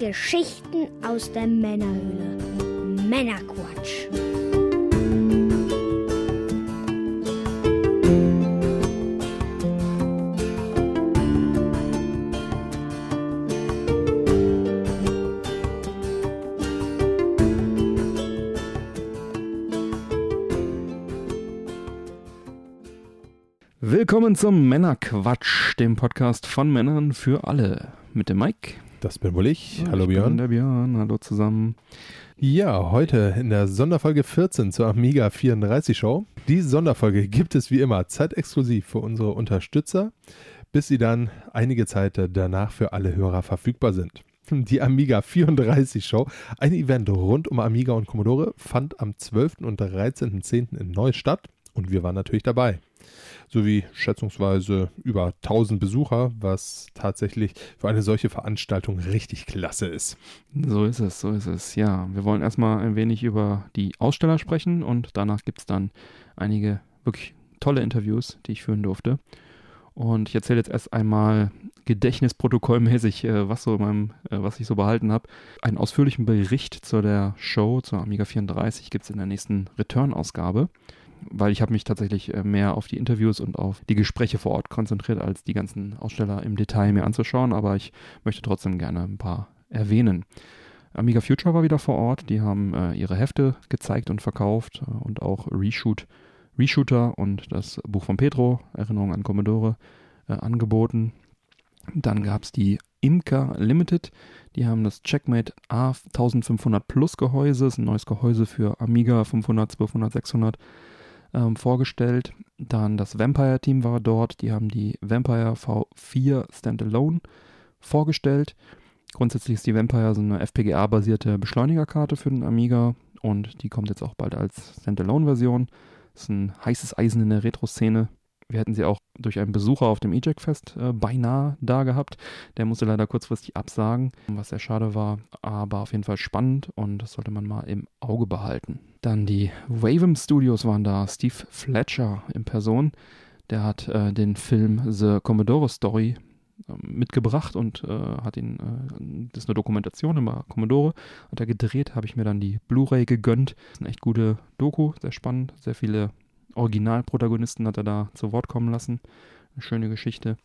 Geschichten aus der Männerhöhle. Männerquatsch. Willkommen zum Männerquatsch, dem Podcast von Männern für alle. Mit dem Mike. Das bin wohl ich. Hallo ich Björn. Der Björn. Hallo zusammen. Ja, heute in der Sonderfolge 14 zur Amiga 34 Show. Die Sonderfolge gibt es wie immer zeitexklusiv für unsere Unterstützer, bis sie dann einige Zeit danach für alle Hörer verfügbar sind. Die Amiga 34 Show, ein Event rund um Amiga und Commodore, fand am 12. und 13.10. in Neuss statt und wir waren natürlich dabei sowie schätzungsweise über 1000 Besucher, was tatsächlich für eine solche Veranstaltung richtig klasse ist. So ist es, so ist es. Ja, wir wollen erstmal ein wenig über die Aussteller sprechen und danach gibt es dann einige wirklich tolle Interviews, die ich führen durfte. Und ich erzähle jetzt erst einmal gedächtnisprotokollmäßig, äh, was so meinem, äh, was ich so behalten habe. Einen ausführlichen Bericht zu der Show, zur Amiga 34, gibt es in der nächsten Return-Ausgabe weil ich habe mich tatsächlich äh, mehr auf die Interviews und auf die Gespräche vor Ort konzentriert, als die ganzen Aussteller im Detail mir anzuschauen, aber ich möchte trotzdem gerne ein paar erwähnen. Amiga Future war wieder vor Ort, die haben äh, ihre Hefte gezeigt und verkauft äh, und auch Reshoot, Reshooter und das Buch von Petro, Erinnerung an Commodore, äh, angeboten. Dann gab es die Imca Limited, die haben das Checkmate A1500 Plus Gehäuse, ist ein neues Gehäuse für Amiga 500, 1200, 600 ähm, vorgestellt. Dann das Vampire-Team war dort. Die haben die Vampire V4 Standalone vorgestellt. Grundsätzlich ist die Vampire so eine FPGA-basierte Beschleunigerkarte für den Amiga und die kommt jetzt auch bald als Standalone-Version. Ist ein heißes Eisen in der Retro-Szene. Wir hätten sie auch durch einen Besucher auf dem EJAC-Fest äh, beinahe da gehabt. Der musste leider kurzfristig absagen, was sehr schade war, aber auf jeden Fall spannend und das sollte man mal im Auge behalten. Dann die Wavem Studios waren da. Steve Fletcher in Person. Der hat äh, den Film The Commodore Story äh, mitgebracht und äh, hat ihn, äh, das ist eine Dokumentation über Commodore, hat er gedreht, habe ich mir dann die Blu-ray gegönnt. Das ist eine echt gute Doku, sehr spannend, sehr viele Originalprotagonisten hat er da zu Wort kommen lassen. Eine schöne Geschichte.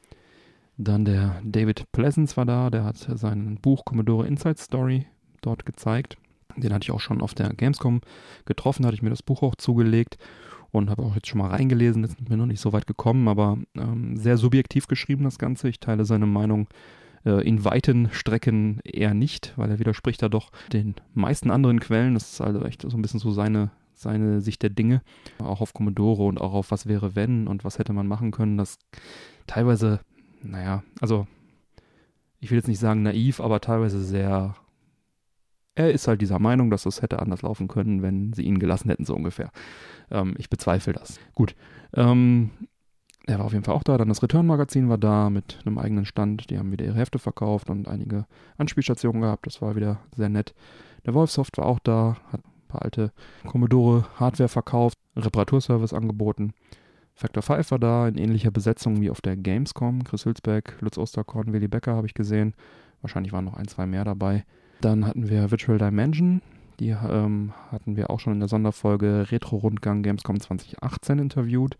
Dann der David Pleasance war da, der hat sein Buch Commodore Inside Story dort gezeigt. Den hatte ich auch schon auf der Gamescom getroffen, hatte ich mir das Buch auch zugelegt und habe auch jetzt schon mal reingelesen. Jetzt sind wir noch nicht so weit gekommen, aber ähm, sehr subjektiv geschrieben das Ganze. Ich teile seine Meinung äh, in weiten Strecken eher nicht, weil er widerspricht da doch den meisten anderen Quellen. Das ist also echt so ein bisschen so seine, seine Sicht der Dinge, auch auf Commodore und auch auf was wäre wenn und was hätte man machen können. Das teilweise, naja, also ich will jetzt nicht sagen naiv, aber teilweise sehr er ist halt dieser Meinung, dass es hätte anders laufen können, wenn sie ihn gelassen hätten, so ungefähr. Ähm, ich bezweifle das. Gut. Ähm, er war auf jeden Fall auch da. Dann das Return-Magazin war da mit einem eigenen Stand. Die haben wieder ihre Hefte verkauft und einige Anspielstationen gehabt. Das war wieder sehr nett. Der Wolfsoft war auch da, hat ein paar alte Commodore-Hardware verkauft, Reparaturservice angeboten. Factor 5 war da in ähnlicher Besetzung wie auf der Gamescom. Chris Hülsbeck, Lutz Osterkorn, Willi Becker habe ich gesehen. Wahrscheinlich waren noch ein, zwei mehr dabei. Dann hatten wir Virtual Dimension. Die ähm, hatten wir auch schon in der Sonderfolge Retro-Rundgang Gamescom 2018 interviewt.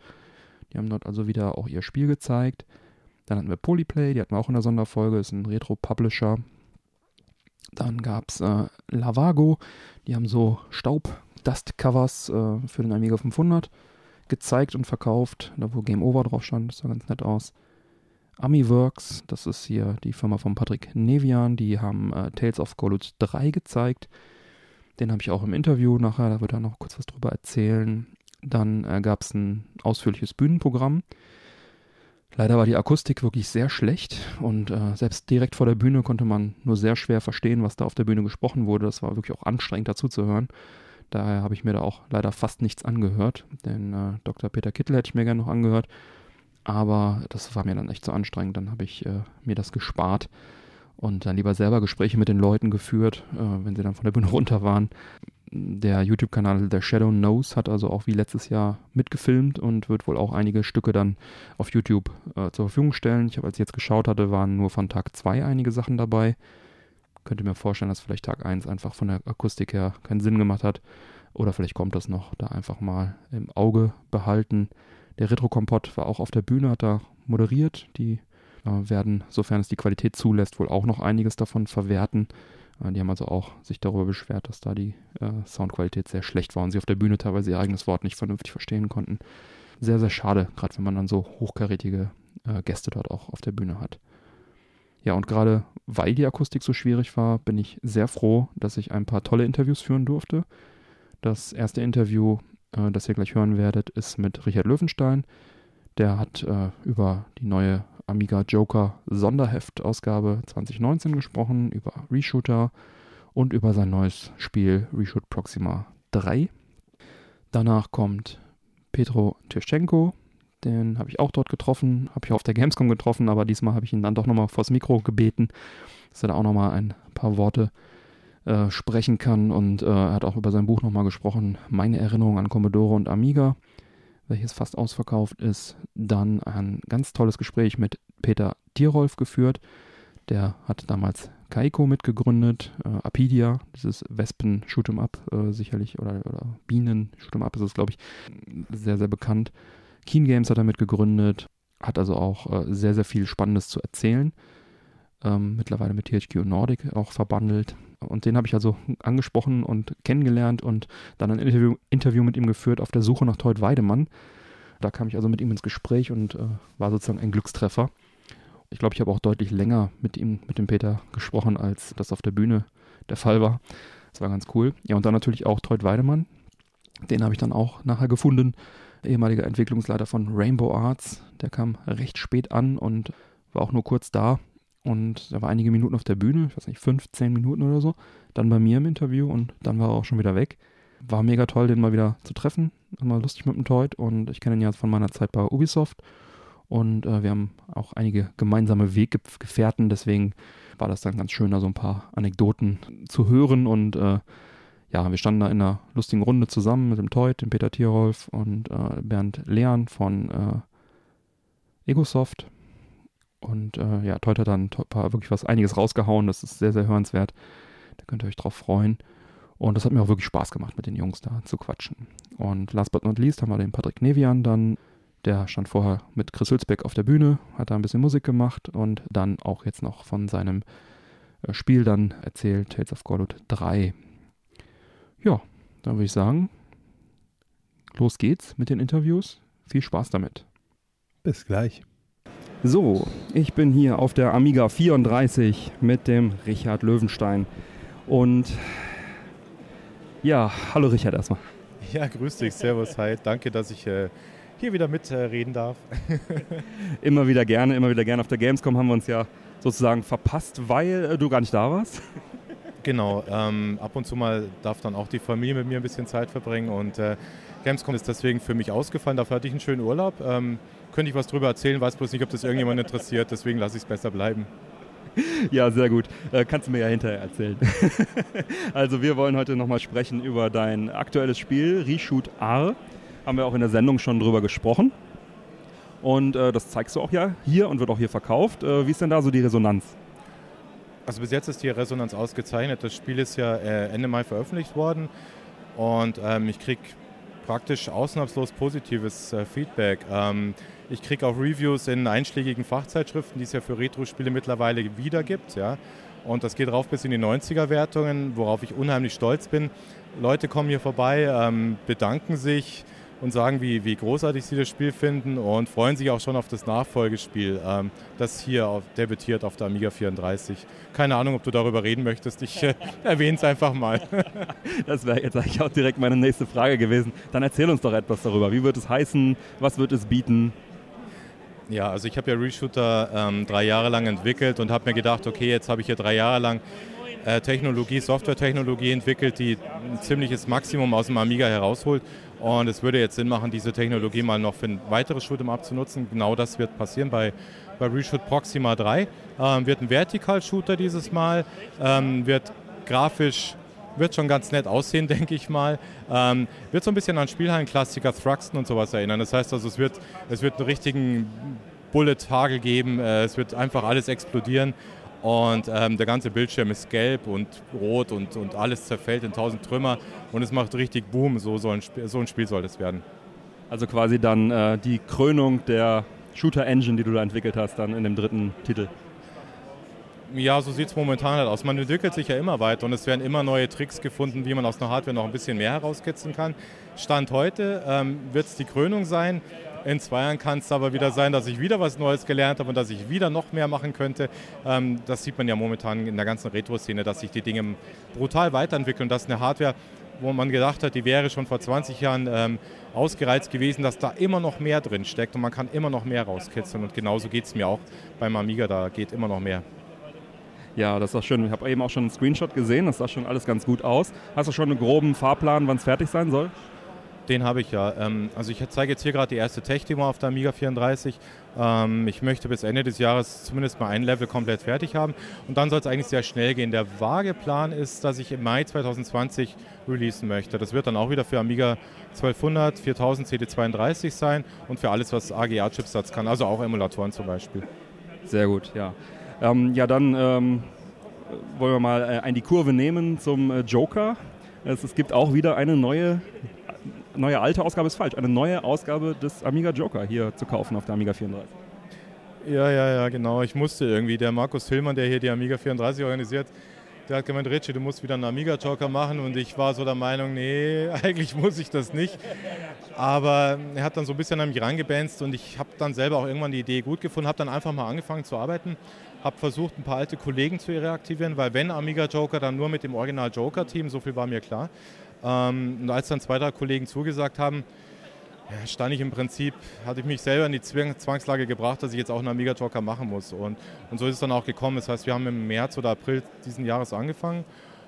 Die haben dort also wieder auch ihr Spiel gezeigt. Dann hatten wir Polyplay, die hatten wir auch in der Sonderfolge, ist ein Retro-Publisher. Dann gab es äh, Lavago, die haben so Staub-Dust-Covers äh, für den Amiga 500 gezeigt und verkauft, da wo Game Over drauf stand, das sah ganz nett aus. Amiworks, das ist hier die Firma von Patrick Nevian, die haben äh, Tales of Golut 3 gezeigt. Den habe ich auch im Interview nachher, da wird er noch kurz was drüber erzählen. Dann äh, gab es ein ausführliches Bühnenprogramm. Leider war die Akustik wirklich sehr schlecht und äh, selbst direkt vor der Bühne konnte man nur sehr schwer verstehen, was da auf der Bühne gesprochen wurde. Das war wirklich auch anstrengend dazu zu hören. Daher habe ich mir da auch leider fast nichts angehört. Den äh, Dr. Peter Kittel hätte ich mir gerne noch angehört. Aber das war mir dann echt zu anstrengend. Dann habe ich äh, mir das gespart und dann lieber selber Gespräche mit den Leuten geführt, äh, wenn sie dann von der Bühne runter waren. Der YouTube-Kanal The Shadow Knows hat also auch wie letztes Jahr mitgefilmt und wird wohl auch einige Stücke dann auf YouTube äh, zur Verfügung stellen. Ich habe, als ich jetzt geschaut hatte, waren nur von Tag 2 einige Sachen dabei. könnte mir vorstellen, dass vielleicht Tag 1 einfach von der Akustik her keinen Sinn gemacht hat. Oder vielleicht kommt das noch, da einfach mal im Auge behalten. Der Retro-Kompott war auch auf der Bühne, hat da moderiert. Die äh, werden, sofern es die Qualität zulässt, wohl auch noch einiges davon verwerten. Äh, die haben also auch sich darüber beschwert, dass da die äh, Soundqualität sehr schlecht war und sie auf der Bühne teilweise ihr eigenes Wort nicht vernünftig verstehen konnten. Sehr, sehr schade, gerade wenn man dann so hochkarätige äh, Gäste dort auch auf der Bühne hat. Ja, und gerade weil die Akustik so schwierig war, bin ich sehr froh, dass ich ein paar tolle Interviews führen durfte. Das erste Interview, äh, das ihr gleich hören werdet, ist mit Richard Löwenstein. Der hat äh, über die neue Amiga Joker Sonderheft-Ausgabe 2019 gesprochen, über Reshooter und über sein neues Spiel Reshoot Proxima 3. Danach kommt Petro Tyrschenko, den habe ich auch dort getroffen, habe ich auf der Gamescom getroffen, aber diesmal habe ich ihn dann doch nochmal vors Mikro gebeten, dass er da auch nochmal ein paar Worte äh, sprechen kann und äh, er hat auch über sein Buch nochmal gesprochen, meine Erinnerung an Commodore und Amiga, welches fast ausverkauft ist. Dann ein ganz tolles Gespräch mit Peter Tierolf geführt, der hat damals Kaiko mitgegründet, äh, Apidia, dieses Wespen Shoot'em Up äh, sicherlich oder, oder Bienen Shoot'em Up ist es glaube ich sehr sehr bekannt. Keen Games hat er mitgegründet, hat also auch äh, sehr, sehr viel Spannendes zu erzählen. Ähm, mittlerweile mit THQ Nordic auch verbandelt. Und den habe ich also angesprochen und kennengelernt und dann ein Interview, Interview mit ihm geführt auf der Suche nach Teut Weidemann. Da kam ich also mit ihm ins Gespräch und äh, war sozusagen ein Glückstreffer. Ich glaube, ich habe auch deutlich länger mit ihm, mit dem Peter gesprochen, als das auf der Bühne der Fall war. Das war ganz cool. Ja, und dann natürlich auch Teut Weidemann. Den habe ich dann auch nachher gefunden ehemaliger Entwicklungsleiter von Rainbow Arts. Der kam recht spät an und war auch nur kurz da. Und er war einige Minuten auf der Bühne, ich weiß nicht, fünf, zehn Minuten oder so. Dann bei mir im Interview und dann war er auch schon wieder weg. War mega toll, den mal wieder zu treffen. Immer lustig mit dem Toyd und ich kenne ihn ja von meiner Zeit bei Ubisoft. Und äh, wir haben auch einige gemeinsame Weggefährten, deswegen war das dann ganz schön, da so ein paar Anekdoten zu hören und äh, ja, wir standen da in einer lustigen Runde zusammen mit dem Teut, dem Peter Tierolf und äh, Bernd Lehren von äh, Egosoft. Und äh, ja, Teut hat dann wirklich was einiges rausgehauen. Das ist sehr, sehr hörenswert. Da könnt ihr euch drauf freuen. Und das hat mir auch wirklich Spaß gemacht, mit den Jungs da zu quatschen. Und last but not least haben wir den Patrick Nevian dann. Der stand vorher mit Chris Hülsbeck auf der Bühne, hat da ein bisschen Musik gemacht und dann auch jetzt noch von seinem äh, Spiel dann erzählt, Tales of Godot 3. Ja, dann würde ich sagen, los geht's mit den Interviews. Viel Spaß damit. Bis gleich. So, ich bin hier auf der Amiga 34 mit dem Richard Löwenstein. Und ja, hallo Richard erstmal. Ja, grüß dich, servus, hi. Danke, dass ich äh, hier wieder mitreden äh, darf. immer wieder gerne, immer wieder gerne. Auf der Gamescom haben wir uns ja sozusagen verpasst, weil äh, du gar nicht da warst. Genau, ähm, ab und zu mal darf dann auch die Familie mit mir ein bisschen Zeit verbringen und äh, Gamescom ist deswegen für mich ausgefallen. Dafür hatte ich einen schönen Urlaub. Ähm, könnte ich was drüber erzählen, weiß bloß nicht, ob das irgendjemand interessiert, deswegen lasse ich es besser bleiben. Ja, sehr gut. Äh, kannst du mir ja hinterher erzählen. also wir wollen heute nochmal sprechen über dein aktuelles Spiel, Reshoot R. Haben wir auch in der Sendung schon drüber gesprochen. Und äh, das zeigst du auch ja hier und wird auch hier verkauft. Äh, wie ist denn da so die Resonanz? Also bis jetzt ist die Resonanz ausgezeichnet. Das Spiel ist ja äh, Ende Mai veröffentlicht worden und ähm, ich kriege praktisch ausnahmslos positives äh, Feedback. Ähm, ich kriege auch Reviews in einschlägigen Fachzeitschriften, die es ja für Retro-Spiele mittlerweile wieder gibt. Ja? Und das geht rauf bis in die 90er-Wertungen, worauf ich unheimlich stolz bin. Leute kommen hier vorbei, ähm, bedanken sich, und sagen, wie, wie großartig sie das Spiel finden und freuen sich auch schon auf das Nachfolgespiel, ähm, das hier auf, debütiert auf der Amiga 34. Keine Ahnung, ob du darüber reden möchtest. Ich äh, erwähne es einfach mal. das wäre jetzt eigentlich auch direkt meine nächste Frage gewesen. Dann erzähl uns doch etwas darüber. Wie wird es heißen? Was wird es bieten? Ja, also ich habe ja Reshooter ähm, drei Jahre lang entwickelt und habe mir gedacht, okay, jetzt habe ich hier drei Jahre lang äh, Technologie, Softwaretechnologie entwickelt, die ein ziemliches Maximum aus dem Amiga herausholt. Und es würde jetzt Sinn machen, diese Technologie mal noch für ein weiteres Shoot'em Up zu nutzen. Genau das wird passieren bei, bei Reshoot Proxima 3. Ähm, wird ein Vertical-Shooter dieses Mal, ähm, wird grafisch wird schon ganz nett aussehen, denke ich mal. Ähm, wird so ein bisschen an Spielhallen-Klassiker Thruxton und sowas erinnern. Das heißt also, es wird, es wird einen richtigen Bullet-Hagel geben, äh, es wird einfach alles explodieren Und ähm, der ganze Bildschirm ist gelb und rot und, und alles zerfällt in tausend Trümmer und es macht richtig Boom. So, so, ein, Spiel, so ein Spiel soll das werden. Also quasi dann äh, die Krönung der Shooter-Engine, die du da entwickelt hast, dann in dem dritten Titel. Ja, so sieht es momentan halt aus. Man entwickelt sich ja immer weiter und es werden immer neue Tricks gefunden, wie man aus einer Hardware noch ein bisschen mehr herauskitzeln kann. Stand heute ähm, wird es die Krönung sein. In zwei Jahren kann es aber wieder sein, dass ich wieder was Neues gelernt habe und dass ich wieder noch mehr machen könnte. Ähm, das sieht man ja momentan in der ganzen Retro-Szene, dass sich die Dinge brutal weiterentwickeln, dass eine Hardware, wo man gedacht hat, die wäre schon vor 20 Jahren ähm, ausgereizt gewesen, dass da immer noch mehr drin steckt und man kann immer noch mehr rauskitzeln. Und genauso geht es mir auch beim Amiga, da geht immer noch mehr. Ja, das ist schön. Ich habe eben auch schon einen Screenshot gesehen, das sah schon alles ganz gut aus. Hast du schon einen groben Fahrplan, wann es fertig sein soll? Den habe ich ja. Ähm, also ich zeige jetzt hier gerade die erste Tech-Demo auf der Amiga 34. Ähm, ich möchte bis Ende des Jahres zumindest mal ein Level komplett fertig haben. Und dann soll es eigentlich sehr schnell gehen. Der vage Plan ist, dass ich im Mai 2020 releasen möchte. Das wird dann auch wieder für Amiga 1200, 4000 CD32 sein und für alles, was AGA-Chipsatz kann, also auch Emulatoren zum Beispiel. Sehr gut, ja. Ähm, ja, dann ähm, wollen wir mal äh, die Kurve nehmen zum äh, Joker. Es, es, gibt auch wieder eine neue neue alte Ausgabe ist falsch, eine neue Ausgabe des Amiga Joker hier zu kaufen auf der Amiga 34. Ja, ja, ja, genau. Ich musste irgendwie. Der Markus Hillmann, der hier die Amiga 34 organisiert, der hat gemeint, Richie, du musst wieder einen Amiga Joker machen. Und ich war so der Meinung, nee, eigentlich muss ich das nicht. Aber er hat dann so ein bisschen an mich rangebänzt und ich habe dann selber auch irgendwann die Idee gut gefunden, habe dann einfach mal angefangen zu arbeiten, habe versucht, ein paar alte Kollegen zu reaktivieren, weil wenn Amiga Joker, dann nur mit dem Original Joker-Team, so viel war mir klar. Ähm, und als dann zwei, drei Kollegen zugesagt haben, ja, stand ich im Prinzip, hatte ich mich selber in die Zwangslage gebracht, dass ich jetzt auch einen Amiga Talker machen muss. Und, und so ist es dann auch gekommen. Das heißt, wir haben im März oder April diesen Jahres angefangen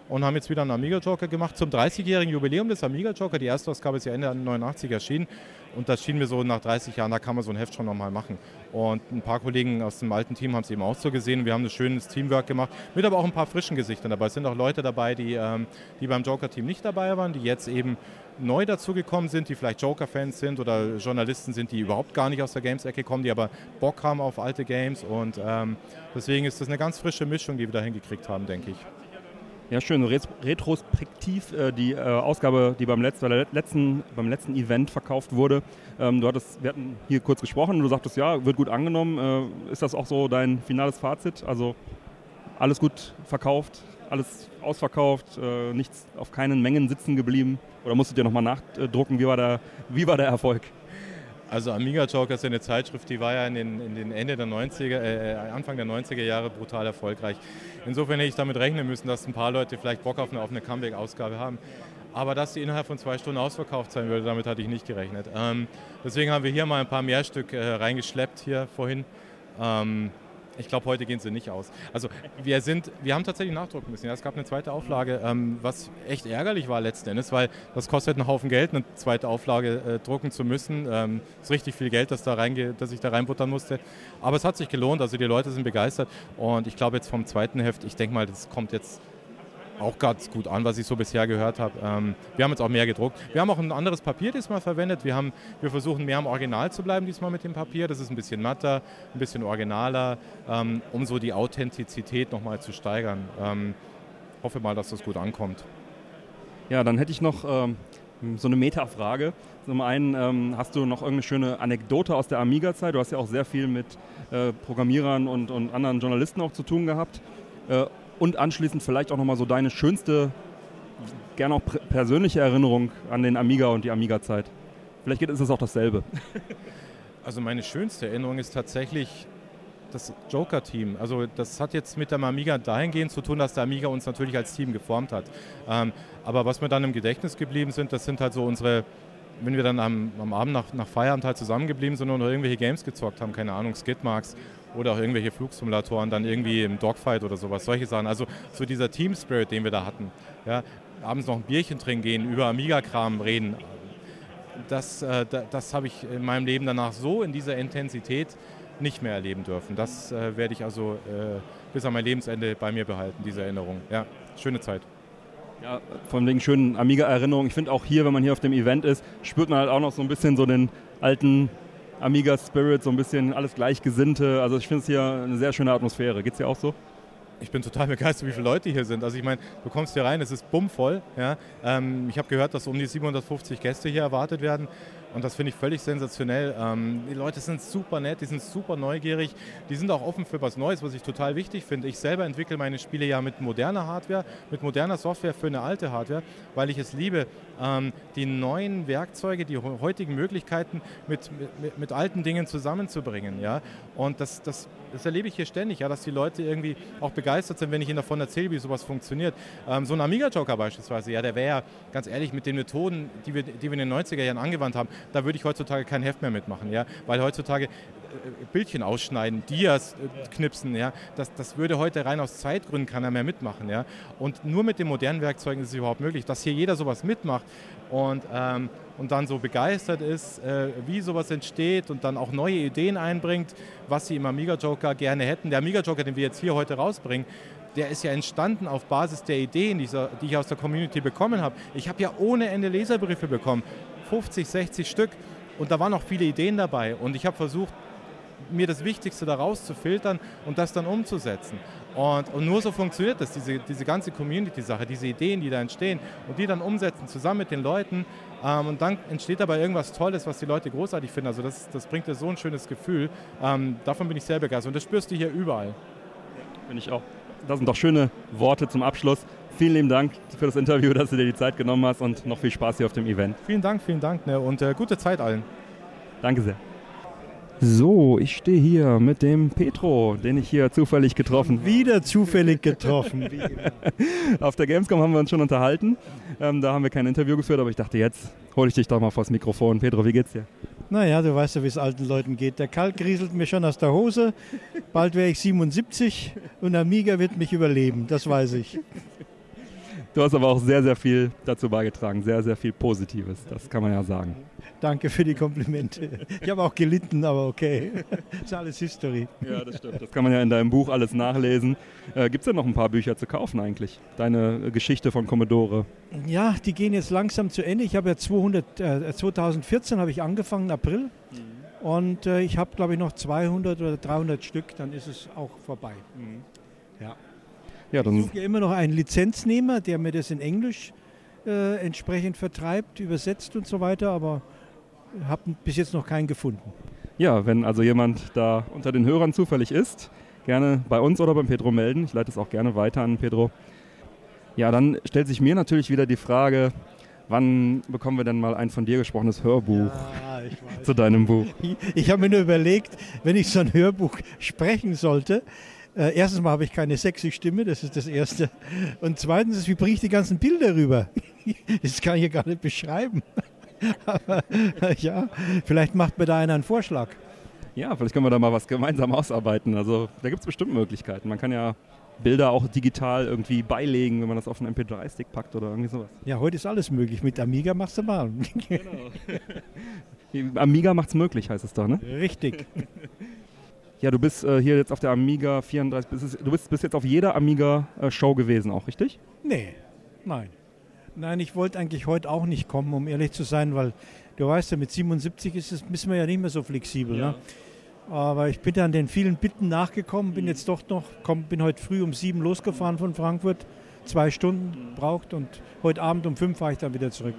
und haben jetzt wieder einen Amiga Joker gemacht zum 30-jährigen Jubiläum des Amiga Joker. Die erste Ausgabe ist ja Ende 89 erschienen und das schien mir so nach 30 Jahren, da kann man so ein Heft schon nochmal machen. Und ein paar Kollegen aus dem alten Team haben es eben auch so gesehen. Wir haben ein schönes Teamwork gemacht, mit aber auch ein paar frischen Gesichtern dabei. Es sind auch Leute dabei, die, ähm, die beim Joker-Team nicht dabei waren, die jetzt eben neu dazugekommen sind, die vielleicht Joker-Fans sind oder Journalisten sind, die überhaupt gar nicht aus der Games-Ecke kommen, die aber Bock haben auf alte Games. Und ähm, deswegen ist das eine ganz frische Mischung, die wir da hingekriegt haben, denke ich. Ja, schön. Retrospektiv äh, die äh, Ausgabe, die beim letzten, beim letzten Event verkauft wurde. Ähm, du hattest, wir hatten hier kurz gesprochen, du sagtest, ja, wird gut angenommen. Äh, ist das auch so dein finales Fazit? Also alles gut verkauft, alles ausverkauft, nichts auf keinen Mengen sitzen geblieben? Oder musstet ihr nochmal nachdrucken? Wie war, der, wie war der Erfolg? Also Amiga Joker ist eine Zeitschrift, die war ja in den, in den Ende der 90er, äh, Anfang der 90er Jahre brutal erfolgreich. Insofern hätte ich damit rechnen müssen, dass ein paar Leute vielleicht Bock auf eine, auf eine Comeback-Ausgabe haben. Aber dass sie innerhalb von zwei Stunden ausverkauft sein würde, damit hatte ich nicht gerechnet. Ähm, deswegen haben wir hier mal ein paar mehr Stück äh, reingeschleppt hier vorhin. Ähm, ich glaube, heute gehen sie nicht aus. Also wir sind, wir haben tatsächlich nachdrucken müssen. Ja, es gab eine zweite Auflage, ähm, was echt ärgerlich war letzten Endes, weil das kostet einen Haufen Geld, eine zweite Auflage äh, drucken zu müssen. Ähm, ist richtig viel Geld, das, da reinge das ich da reinbuttern musste. Aber es hat sich gelohnt, also die Leute sind begeistert. Und ich glaube jetzt vom zweiten Heft, ich denke mal, das kommt jetzt auch ganz gut an, was ich so bisher gehört habe. Ähm, wir haben jetzt auch mehr gedruckt. Wir haben auch ein anderes Papier diesmal verwendet. Wir, haben, wir versuchen mehr am Original zu bleiben diesmal mit dem Papier. Das ist ein bisschen matter, ein bisschen originaler, ähm, um so die Authentizität nochmal zu steigern. Ähm, hoffe mal, dass das gut ankommt. Ja, dann hätte ich noch ähm, so eine Metafrage. Zum einen ähm, hast du noch irgendeine schöne Anekdote aus der Amiga-Zeit. Du hast ja auch sehr viel mit äh, Programmierern und, und anderen Journalisten auch zu tun gehabt. Äh, und anschließend vielleicht auch nochmal so deine schönste, gerne auch persönliche Erinnerung an den Amiga und die Amiga-Zeit. Vielleicht ist es auch dasselbe. Also meine schönste Erinnerung ist tatsächlich das Joker-Team. Also das hat jetzt mit dem Amiga dahingehend zu tun, dass der Amiga uns natürlich als Team geformt hat. Ähm, aber was mir dann im Gedächtnis geblieben sind, das sind halt so unsere, wenn wir dann am, am Abend nach, nach Feierabend halt zusammengeblieben sind und irgendwelche Games gezockt haben, keine Ahnung, Skidmarks oder auch irgendwelche Flugsimulatoren dann irgendwie im Dogfight oder sowas, solche Sachen. Also so dieser Team Spirit, den wir da hatten. Ja, abends noch ein Bierchen trinken gehen, über Amiga-Kram reden. Das, äh, das habe ich in meinem Leben danach so in dieser Intensität nicht mehr erleben dürfen. Das äh, werde ich also äh, bis an mein Lebensende bei mir behalten, diese Erinnerung. Ja, schöne Zeit. Ja, von wegen schönen Amiga-Erinnerungen. Ich finde auch hier, wenn man hier auf dem Event ist, spürt man halt auch noch so ein bisschen so den alten Amiga Spirit, so ein bisschen alles Gleichgesinnte. Also ich finde es hier eine sehr schöne Atmosphäre. Geht es dir auch so? ich bin total begeistert, wie viele Leute hier sind. Also ich meine, du kommst hier rein, es ist bummvoll. Ja? Ähm, ich habe gehört, dass um die 750 Gäste hier erwartet werden. Und das finde ich völlig sensationell. Ähm, die Leute sind super nett, die sind super neugierig, die sind auch offen für was Neues, was ich total wichtig finde. Ich selber entwickle meine Spiele ja mit moderner Hardware, mit moderner Software für eine alte Hardware, weil ich es liebe, ähm, die neuen Werkzeuge, die heutigen Möglichkeiten mit, mit, mit alten Dingen zusammenzubringen. Ja? Und das, das, das erlebe ich hier ständig, ja, dass die Leute irgendwie auch begeistert sind, wenn ich ihnen davon erzähle, wie sowas funktioniert. Ähm, so ein Amiga-Joker beispielsweise, ja, der wäre ja ganz ehrlich mit den Methoden, die wir, die wir in den 90er Jahren angewandt haben, da würde ich heutzutage kein Heft mehr mitmachen, ja, weil heutzutage äh, Bildchen ausschneiden, Dias äh, knipsen, ja, das, das würde heute rein aus Zeitgründen keiner mehr mitmachen, ja. Und nur mit den modernen Werkzeugen ist es überhaupt möglich, dass hier jeder sowas mitmacht und, ähm, und dann so begeistert ist, äh, wie sowas entsteht und dann auch neue Ideen einbringt, was sie im Amiga Joker gerne hätten. Der Amiga Joker, den wir jetzt hier heute rausbringen, der ist ja entstanden auf Basis der Ideen, die ich aus der Community bekommen habe. Ich habe ja ohne Ende Leserbriefe bekommen, 50, 60 Stück. Und da waren auch viele Ideen dabei. Und ich habe versucht, mir das Wichtigste daraus zu filtern und das dann umzusetzen. Und, und nur so funktioniert das, diese, diese ganze Community-Sache, diese Ideen, die da entstehen und die dann umsetzen zusammen mit den Leuten. Ähm, und dann entsteht dabei irgendwas Tolles, was die Leute großartig finden. Also das, das bringt dir so ein schönes Gefühl. Ähm, davon bin ich sehr begeistert und das spürst du hier überall. Bin ich auch. Das sind doch schöne Worte zum Abschluss. Vielen lieben Dank für das Interview, dass du dir die Zeit genommen hast und noch viel Spaß hier auf dem Event. Vielen Dank, vielen Dank ne? und äh, gute Zeit allen. Danke sehr. So, ich stehe hier mit dem Petro, den ich hier zufällig getroffen habe. Wieder zufällig getroffen. Auf der Gamescom haben wir uns schon unterhalten. Ähm, da haben wir kein Interview geführt, aber ich dachte, jetzt hole ich dich doch mal vors Mikrofon. Petro, wie geht's dir? Naja, du weißt ja, wie es alten Leuten geht. Der Kalk rieselt mir schon aus der Hose. Bald wäre ich 77 und Amiga wird mich überleben, das weiß ich. Du hast aber auch sehr, sehr viel dazu beigetragen, sehr, sehr viel Positives, das kann man ja sagen. Danke für die Komplimente. Ich habe auch gelitten, aber okay. Das ist alles History. Ja, das stimmt. Das kann man ja in deinem Buch alles nachlesen. Äh, Gibt es denn noch ein paar Bücher zu kaufen eigentlich? Deine Geschichte von Commodore? Ja, die gehen jetzt langsam zu Ende. Ich habe ja 200, äh, 2014 habe ich angefangen, April. Mhm. Und äh, ich habe, glaube ich, noch 200 oder 300 Stück, dann ist es auch vorbei. Mhm. Ja. Dann ich suche ja immer noch einen Lizenznehmer, der mir das in Englisch äh, entsprechend vertreibt, übersetzt und so weiter, aber habe bis jetzt noch keinen gefunden. Ja, wenn also jemand da unter den Hörern zufällig ist, gerne bei uns oder beim Pedro melden. Ich leite es auch gerne weiter an Pedro. Ja, dann stellt sich mir natürlich wieder die Frage, wann bekommen wir denn mal ein von dir gesprochenes Hörbuch ja, zu deinem Buch? Ich, ich habe mir nur überlegt, wenn ich so ein Hörbuch sprechen sollte, äh, erstens mal habe ich keine sexy Stimme, das ist das Erste. Und zweitens ist, wie bringe ich die ganzen Bilder rüber? Das kann ich ja gar nicht beschreiben. Aber ja, vielleicht macht mir da einer einen Vorschlag. Ja, vielleicht können wir da mal was gemeinsam ausarbeiten. Also da gibt es bestimmt Möglichkeiten. Man kann ja Bilder auch digital irgendwie beilegen, wenn man das auf einen MP3-Stick packt oder irgendwie sowas. Ja, heute ist alles möglich. Mit Amiga machst du mal. Genau. Amiga macht's möglich, heißt es da, ne? Richtig. Ja, du bist äh, hier jetzt auf der Amiga 34, bist, du bist bis jetzt auf jeder Amiga-Show gewesen, auch richtig? Nee, nein. Nein, ich wollte eigentlich heute auch nicht kommen, um ehrlich zu sein, weil du weißt ja, mit 77 ist es, bist man ja nicht mehr so flexibel. Ja. Ne? Aber ich bin dann den vielen Bitten nachgekommen, bin jetzt doch noch, komm, bin heute früh um sieben losgefahren von Frankfurt, zwei Stunden braucht und heute Abend um fünf fahre ich dann wieder zurück.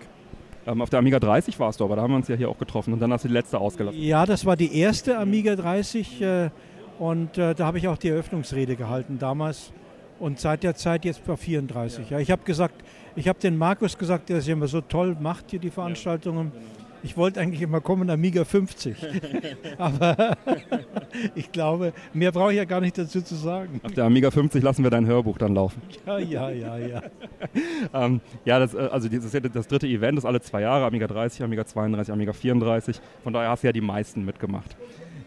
Ähm, auf der Amiga 30 warst du, aber da haben wir uns ja hier auch getroffen und dann hast du die letzte ausgelassen. Ja, das war die erste Amiga 30 äh, und äh, da habe ich auch die Eröffnungsrede gehalten damals und seit der Zeit jetzt bei 34. Ja. ja ich habe gesagt, ich habe den Markus gesagt, der es immer so toll macht hier die Veranstaltungen. Ja, genau ich wollte eigentlich immer kommen, Amiga 50. Aber ich glaube, mehr brauche ich ja gar nicht dazu zu sagen. Auf der Amiga 50 lassen wir dein Hörbuch dann laufen. Ja, ja, ja, ja. ähm, ja, das, äh, also das ist ja das dritte Event, das alle zwei Jahre, Amiga 30, Amiga 32, Amiga 34. Von daher hast du ja die meisten mitgemacht.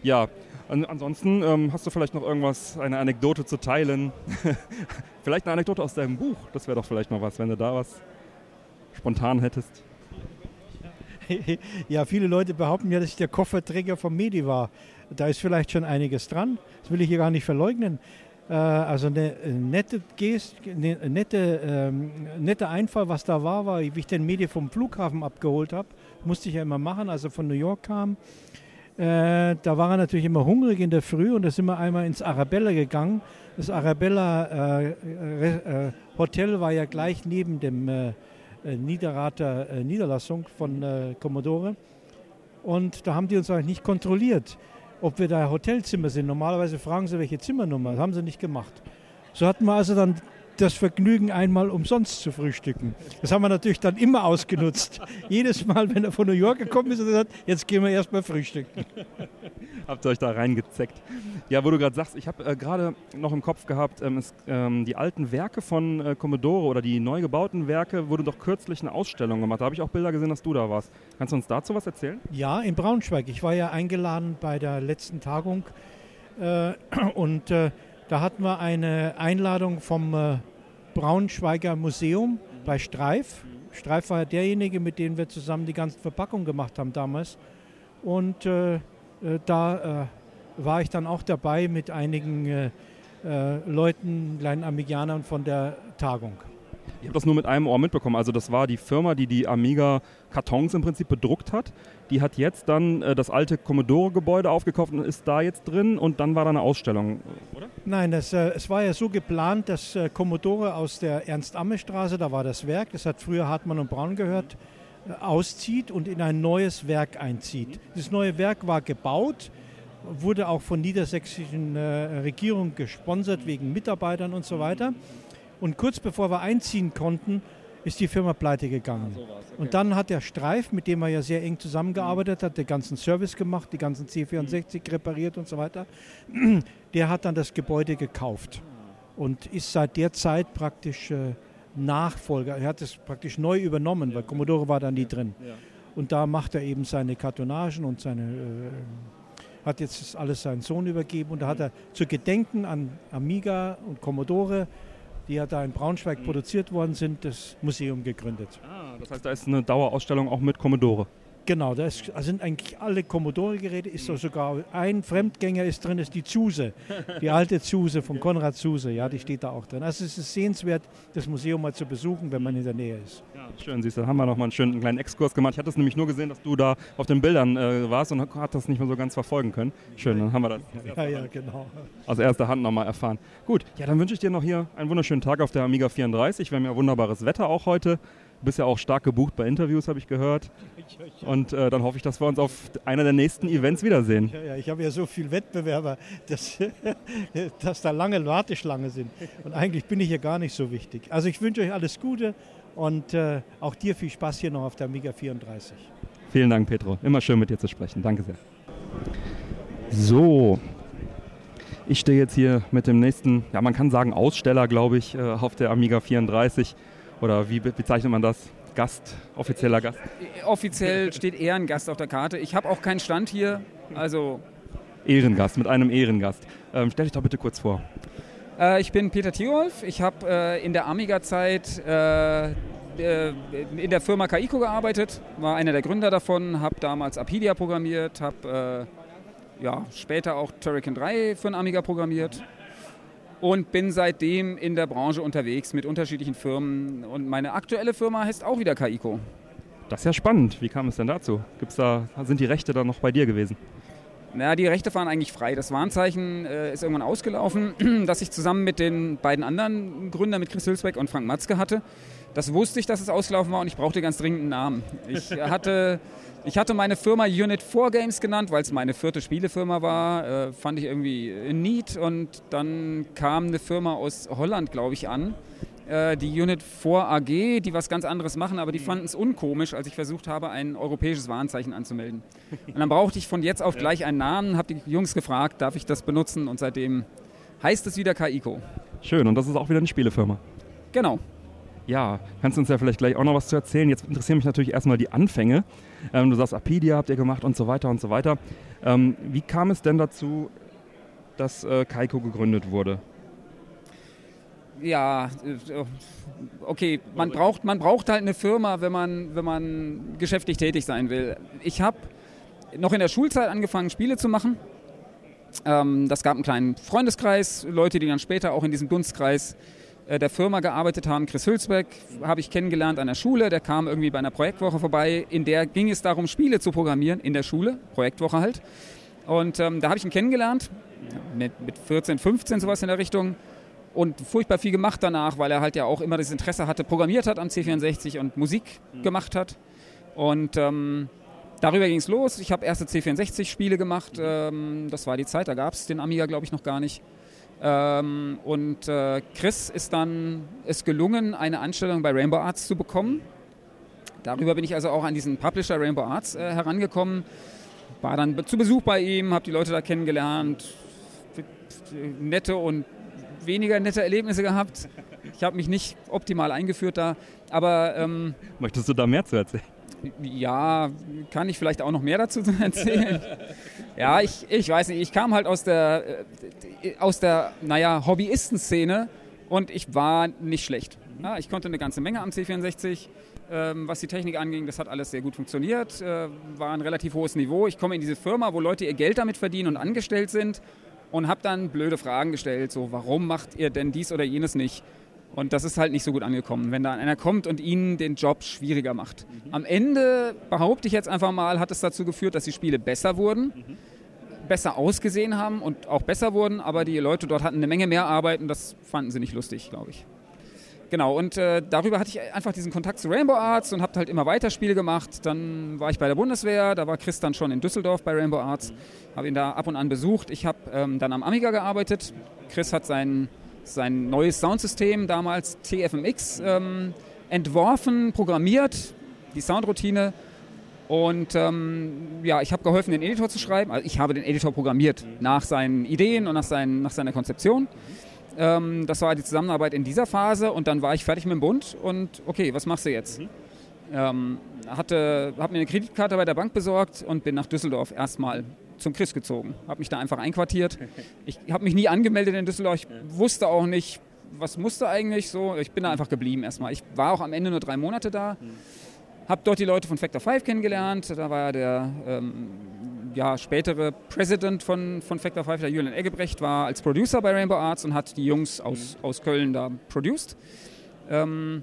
Ja, an, ansonsten ähm, hast du vielleicht noch irgendwas, eine Anekdote zu teilen? vielleicht eine Anekdote aus deinem Buch, das wäre doch vielleicht mal was, wenn du da was spontan hättest. ja, viele Leute behaupten ja, dass ich der Kofferträger vom Medi war. Da ist vielleicht schon einiges dran. Das will ich hier gar nicht verleugnen. Äh, also eine nette Gest, eine nette, ähm, netter Einfall, was da war, war, wie ich den Medi vom Flughafen abgeholt habe. Musste ich ja immer machen, als er von New York kam. Äh, da war er natürlich immer hungrig in der Früh und da sind wir einmal ins Arabella gegangen Das Arabella äh, äh, Hotel war ja gleich neben dem äh, Niederrater Niederlassung von Commodore. Und da haben die uns eigentlich nicht kontrolliert, ob wir da Hotelzimmer sind. Normalerweise fragen sie, welche Zimmernummer. Das haben sie nicht gemacht. So hatten wir also dann das Vergnügen, einmal umsonst zu frühstücken. Das haben wir natürlich dann immer ausgenutzt. Jedes Mal, wenn er von New York gekommen ist, hat er gesagt, jetzt gehen wir erstmal frühstücken. Habt ihr euch da reingezeckt. Ja, wo du gerade sagst, ich habe äh, gerade noch im Kopf gehabt, ähm, es, ähm, die alten Werke von äh, Commodore oder die neu gebauten Werke, wurde doch kürzlich eine Ausstellung gemacht. Da habe ich auch Bilder gesehen, dass du da warst. Kannst du uns dazu was erzählen? Ja, in Braunschweig. Ich war ja eingeladen bei der letzten Tagung äh, und äh, da hatten wir eine Einladung vom äh, Braunschweiger Museum bei Streif. Streif war derjenige, mit dem wir zusammen die ganzen Verpackungen gemacht haben damals. Und äh, äh da äh, war ich dann auch dabei mit einigen äh Leuten, kleinen Amigianern von der Tagung. Ich habe das nur mit einem Ohr mitbekommen. Also das war die Firma, die die Amiga-Kartons im Prinzip bedruckt hat. Die hat jetzt dann äh, das alte Commodore-Gebäude aufgekauft und ist da jetzt drin und dann war da eine Ausstellung, oder? Nein, das, äh, es war ja so geplant, dass äh, Commodore aus der Ernst-Amme-Straße, da war das Werk, das hat früher Hartmann und Braun gehört, äh, auszieht und in ein neues Werk einzieht. Das neue Werk war gebaut, wurde auch von niedersächsischen äh, Regierung gesponsert wegen Mitarbeitern und so weiter. Und kurz bevor wir einziehen konnten, ist die Firma pleite gegangen. So okay. Und dann hat der Streif, mit dem er ja sehr eng zusammengearbeitet hat, den ganzen Service gemacht, die ganzen C64 mhm. repariert und so weiter, der hat dann das Gebäude gekauft und ist seit der Zeit praktisch äh, Nachfolger. Er hat es praktisch neu übernommen, ja. weil Commodore war da nie drin. Ja. Und da macht er eben seine Kartonagen und seine äh, hat jetzt alles seinen Sohn übergeben und da hat er zu Gedenken an Amiga und Commodore die ja da in Braunschweig mhm. produziert worden sind, das Museum gegründet. Ah, das heißt, da ist eine Dauerausstellung auch mit Commodore. Genau, da, sind eigentlich alle Commodore-Geräte, ist mhm. sogar ein Fremdgänger ist drin, ist die Zuse, die alte Zuse von Konrad Zuse, ja, die steht da auch drin. Also es ist sehenswert, das Museum mal zu besuchen, wenn man in der Nähe ist. Ja, schön, siehst du, da haben wir nochmal einen schönen kleinen Exkurs gemacht. Ich hatte es nämlich nur gesehen, dass du da auf den Bildern äh, warst und hat das nicht mehr so ganz verfolgen können. Schön, dann haben wir das. Ja, ja, genau. Aus erster Hand nochmal erfahren. Gut, ja, dann wünsche ich dir noch hier einen wunderschönen Tag auf der Amiga 34. Wir haben ja wunderbares Wetter auch heute. Du bist ja auch stark gebucht bei Interviews, habe ich gehört. Und äh, dann hoffe ich, dass wir uns auf einer der nächsten Events wiedersehen. Ja, ja, ich habe ja so viele Wettbewerber, dass, dass da lange Warteschlange sind. Und eigentlich bin ich ja gar nicht so wichtig. Also ich wünsche euch alles Gute und äh, auch dir viel Spaß hier noch auf der Amiga 34. Vielen Dank, Petro. Immer schön mit dir zu sprechen. Danke sehr. So, ich stehe jetzt hier mit dem nächsten, ja man kann sagen Aussteller, glaube ich, äh, auf der Amiga 34 oder wie bezeichnet man das? Gast, offizieller Gast? Offiziell steht Ehrengast auf der Karte. Ich habe auch keinen Stand hier, also... Ehrengast, mit einem Ehrengast. Ähm, stell dich doch bitte kurz vor. Äh, ich bin Peter Thiolf. Ich habe äh, in der Amiga-Zeit äh, äh, in der Firma Kaiko gearbeitet, war einer der Gründer davon, habe damals Apidia programmiert, habe äh, ja, später auch Turrican 3 für einen Amiga programmiert und bin seitdem in der Branche unterwegs mit unterschiedlichen Firmen. Und meine aktuelle Firma heißt auch wieder Kaiko. Das ist ja spannend. Wie kam es denn dazu? Gibt's da, sind die Rechte dann noch bei dir gewesen? Naja, die Rechte waren eigentlich frei. Das Warnzeichen äh, ist irgendwann ausgelaufen, das ich zusammen mit den beiden anderen Gründern, mit Chris Hülsbeck und Frank Matzke hatte. Das wusste ich, dass es ausgelaufen war und ich brauchte ganz dringend einen Namen. Ich hatte ich hatte meine Firma Unit 4 Games genannt, weil es meine vierte Spielefirma war. Äh, fand ich irgendwie neat. Und dann kam eine Firma aus Holland, glaube ich, an. Äh, die Unit 4 AG, die was ganz anderes machen, aber die mhm. fanden es unkomisch, als ich versucht habe, ein europäisches Warnzeichen anzumelden. Und dann brauchte ich von jetzt auf gleich einen Namen, habe die Jungs gefragt, darf ich das benutzen? Und seitdem heißt es wieder Kaiko. Schön, und das ist auch wieder eine Spielefirma. Genau. Ja, kannst du uns ja vielleicht gleich auch noch was zu erzählen. Jetzt interessieren mich natürlich erstmal die Anfänge. Ähm, du sagst, Apidia habt ihr gemacht und so weiter und so weiter. Ähm, wie kam es denn dazu, dass äh, Kaiko gegründet wurde? Ja, äh, okay, man braucht, man braucht halt eine Firma, wenn man, wenn man geschäftlich tätig sein will. Ich habe noch in der Schulzeit angefangen, Spiele zu machen. Ähm, das gab einen kleinen Freundeskreis, Leute, die dann später auch in diesem Dunstkreis der Firma gearbeitet haben. Chris Hülsbeck habe ich kennengelernt an der Schule. Der kam irgendwie bei einer Projektwoche vorbei. In der ging es darum, Spiele zu programmieren in der Schule, Projektwoche halt. Und ähm, da habe ich ihn kennengelernt, mit, mit 14, 15 sowas in der Richtung. Und furchtbar viel gemacht danach, weil er halt ja auch immer das Interesse hatte, programmiert hat am C64 und Musik mhm. gemacht hat. Und ähm, darüber ging es los. Ich habe erste C64-Spiele gemacht. Ähm, das war die Zeit, da gab es den Amiga, glaube ich, noch gar nicht. Ähm, und äh, Chris ist dann es gelungen, eine Anstellung bei Rainbow Arts zu bekommen. Darüber bin ich also auch an diesen Publisher Rainbow Arts äh, herangekommen. War dann zu Besuch bei ihm, habe die Leute da kennengelernt, nette und weniger nette Erlebnisse gehabt. Ich habe mich nicht optimal eingeführt da, aber... Ähm, Möchtest du da mehr zu erzählen? Ja, kann ich vielleicht auch noch mehr dazu erzählen. ja, ich, ich weiß nicht, ich kam halt aus der, äh, aus der naja, Hobbyisten-Szene und ich war nicht schlecht. Ja, ich konnte eine ganze Menge am C64. Ähm, was die Technik anging, das hat alles sehr gut funktioniert, äh, war ein relativ hohes Niveau. Ich komme in diese Firma, wo Leute ihr Geld damit verdienen und angestellt sind und habe dann blöde Fragen gestellt, so warum macht ihr denn dies oder jenes nicht? Und das ist halt nicht so gut angekommen, wenn da einer kommt und ihnen den Job schwieriger macht. Mhm. Am Ende, behaupte ich jetzt einfach mal, hat es dazu geführt, dass die Spiele besser wurden, mhm. besser ausgesehen haben und auch besser wurden, aber die Leute dort hatten eine Menge mehr Arbeit und das fanden sie nicht lustig, glaube ich. Genau, und äh, darüber hatte ich einfach diesen Kontakt zu Rainbow Arts und habe halt immer weiter Spiele gemacht. Dann war ich bei der Bundeswehr, da war Chris dann schon in Düsseldorf bei Rainbow Arts, mhm. habe ihn da ab und an besucht. Ich habe ähm, dann am Amiga gearbeitet. Chris hat seinen sein neues Soundsystem, damals TFMX, ähm, entworfen, programmiert, die Soundroutine. Und ähm, ja, ich habe geholfen, den Editor zu schreiben. Also ich habe den Editor programmiert nach seinen Ideen und nach, seinen, nach seiner Konzeption. Ähm, das war die Zusammenarbeit in dieser Phase und dann war ich fertig mit dem Bund und okay, was machst du jetzt? Mhm. Ähm, hatte, habe mir eine Kreditkarte bei der Bank besorgt und bin nach Düsseldorf erstmal zum Chris gezogen. Habe mich da einfach einquartiert. Ich habe mich nie angemeldet in Düsseldorf. Ich wusste auch nicht, was musste eigentlich so. Ich bin da einfach geblieben erstmal. Ich war auch am Ende nur drei Monate da. Habe dort die Leute von Factor 5 kennengelernt. Da war der ähm, ja, spätere President von, von Factor 5, der Julian Eggebrecht, war als Producer bei Rainbow Arts und hat die Jungs aus, mhm. aus Köln da produced. Ähm,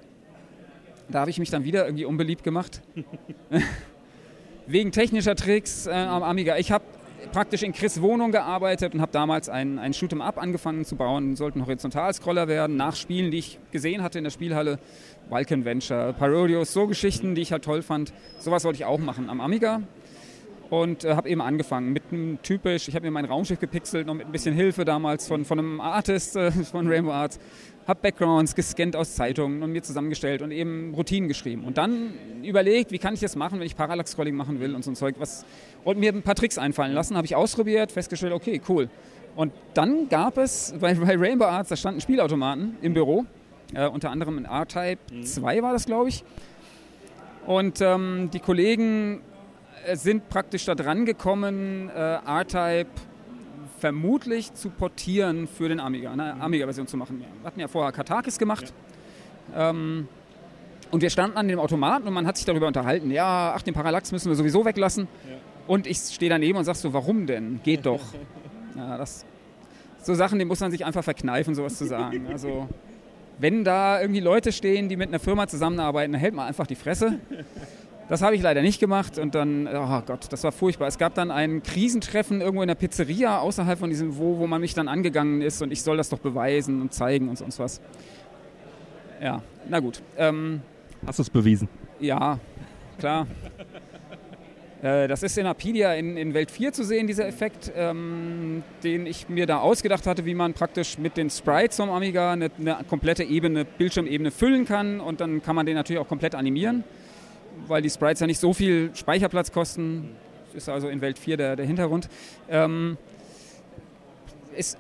da habe ich mich dann wieder irgendwie unbeliebt gemacht. Wegen technischer Tricks äh, am Amiga. Ich habe praktisch in Chris Wohnung gearbeitet und habe damals ein, ein Shoot'em Up angefangen zu bauen. Sollten Horizontalscroller werden, nach Spielen, die ich gesehen hatte in der Spielhalle. Vulcan Venture, Parodios, so Geschichten, die ich halt toll fand. Sowas wollte ich auch machen am Amiga. Und äh, habe eben angefangen mit einem typisch, ich habe mir mein Raumschiff gepixelt, noch mit ein bisschen Hilfe damals von, von einem Artist äh, von Rainbow Arts habe Backgrounds gescannt aus Zeitungen und mir zusammengestellt und eben Routinen geschrieben. Und dann überlegt, wie kann ich das machen, wenn ich Parallax-Scrolling machen will und so ein Zeug. Was, und mir ein paar Tricks einfallen lassen, habe ich ausprobiert, festgestellt, okay, cool. Und dann gab es bei, bei Rainbow Arts, da standen Spielautomaten im Büro, äh, unter anderem ein R-Type mhm. 2 war das, glaube ich. Und ähm, die Kollegen sind praktisch da dran gekommen, äh, R-Type vermutlich zu portieren für den Amiga, eine Amiga-Version zu machen. Wir hatten ja vorher Katakis gemacht. Ja. Ähm, und wir standen an dem Automaten und man hat sich darüber unterhalten, ja, ach, den Parallax müssen wir sowieso weglassen. Ja. Und ich stehe daneben und sag so, warum denn? Geht doch. ja, das, so Sachen, die muss man sich einfach verkneifen, sowas zu sagen. Also, wenn da irgendwie Leute stehen, die mit einer Firma zusammenarbeiten, dann hält man einfach die Fresse. Das habe ich leider nicht gemacht und dann, oh Gott, das war furchtbar. Es gab dann ein Krisentreffen irgendwo in der Pizzeria außerhalb von diesem, wo, wo man mich dann angegangen ist und ich soll das doch beweisen und zeigen und sonst was. Ja, na gut. Ähm, Hast du es bewiesen? Ja, klar. äh, das ist in Apidia in, in, Welt 4 zu sehen, dieser Effekt, ähm, den ich mir da ausgedacht hatte, wie man praktisch mit den Sprites vom Amiga eine, eine komplette Ebene, Bildschirmebene füllen kann und dann kann man den natürlich auch komplett animieren weil die Sprites ja nicht so viel Speicherplatz kosten. Ist also in Welt 4 der, der Hintergrund. Ähm, es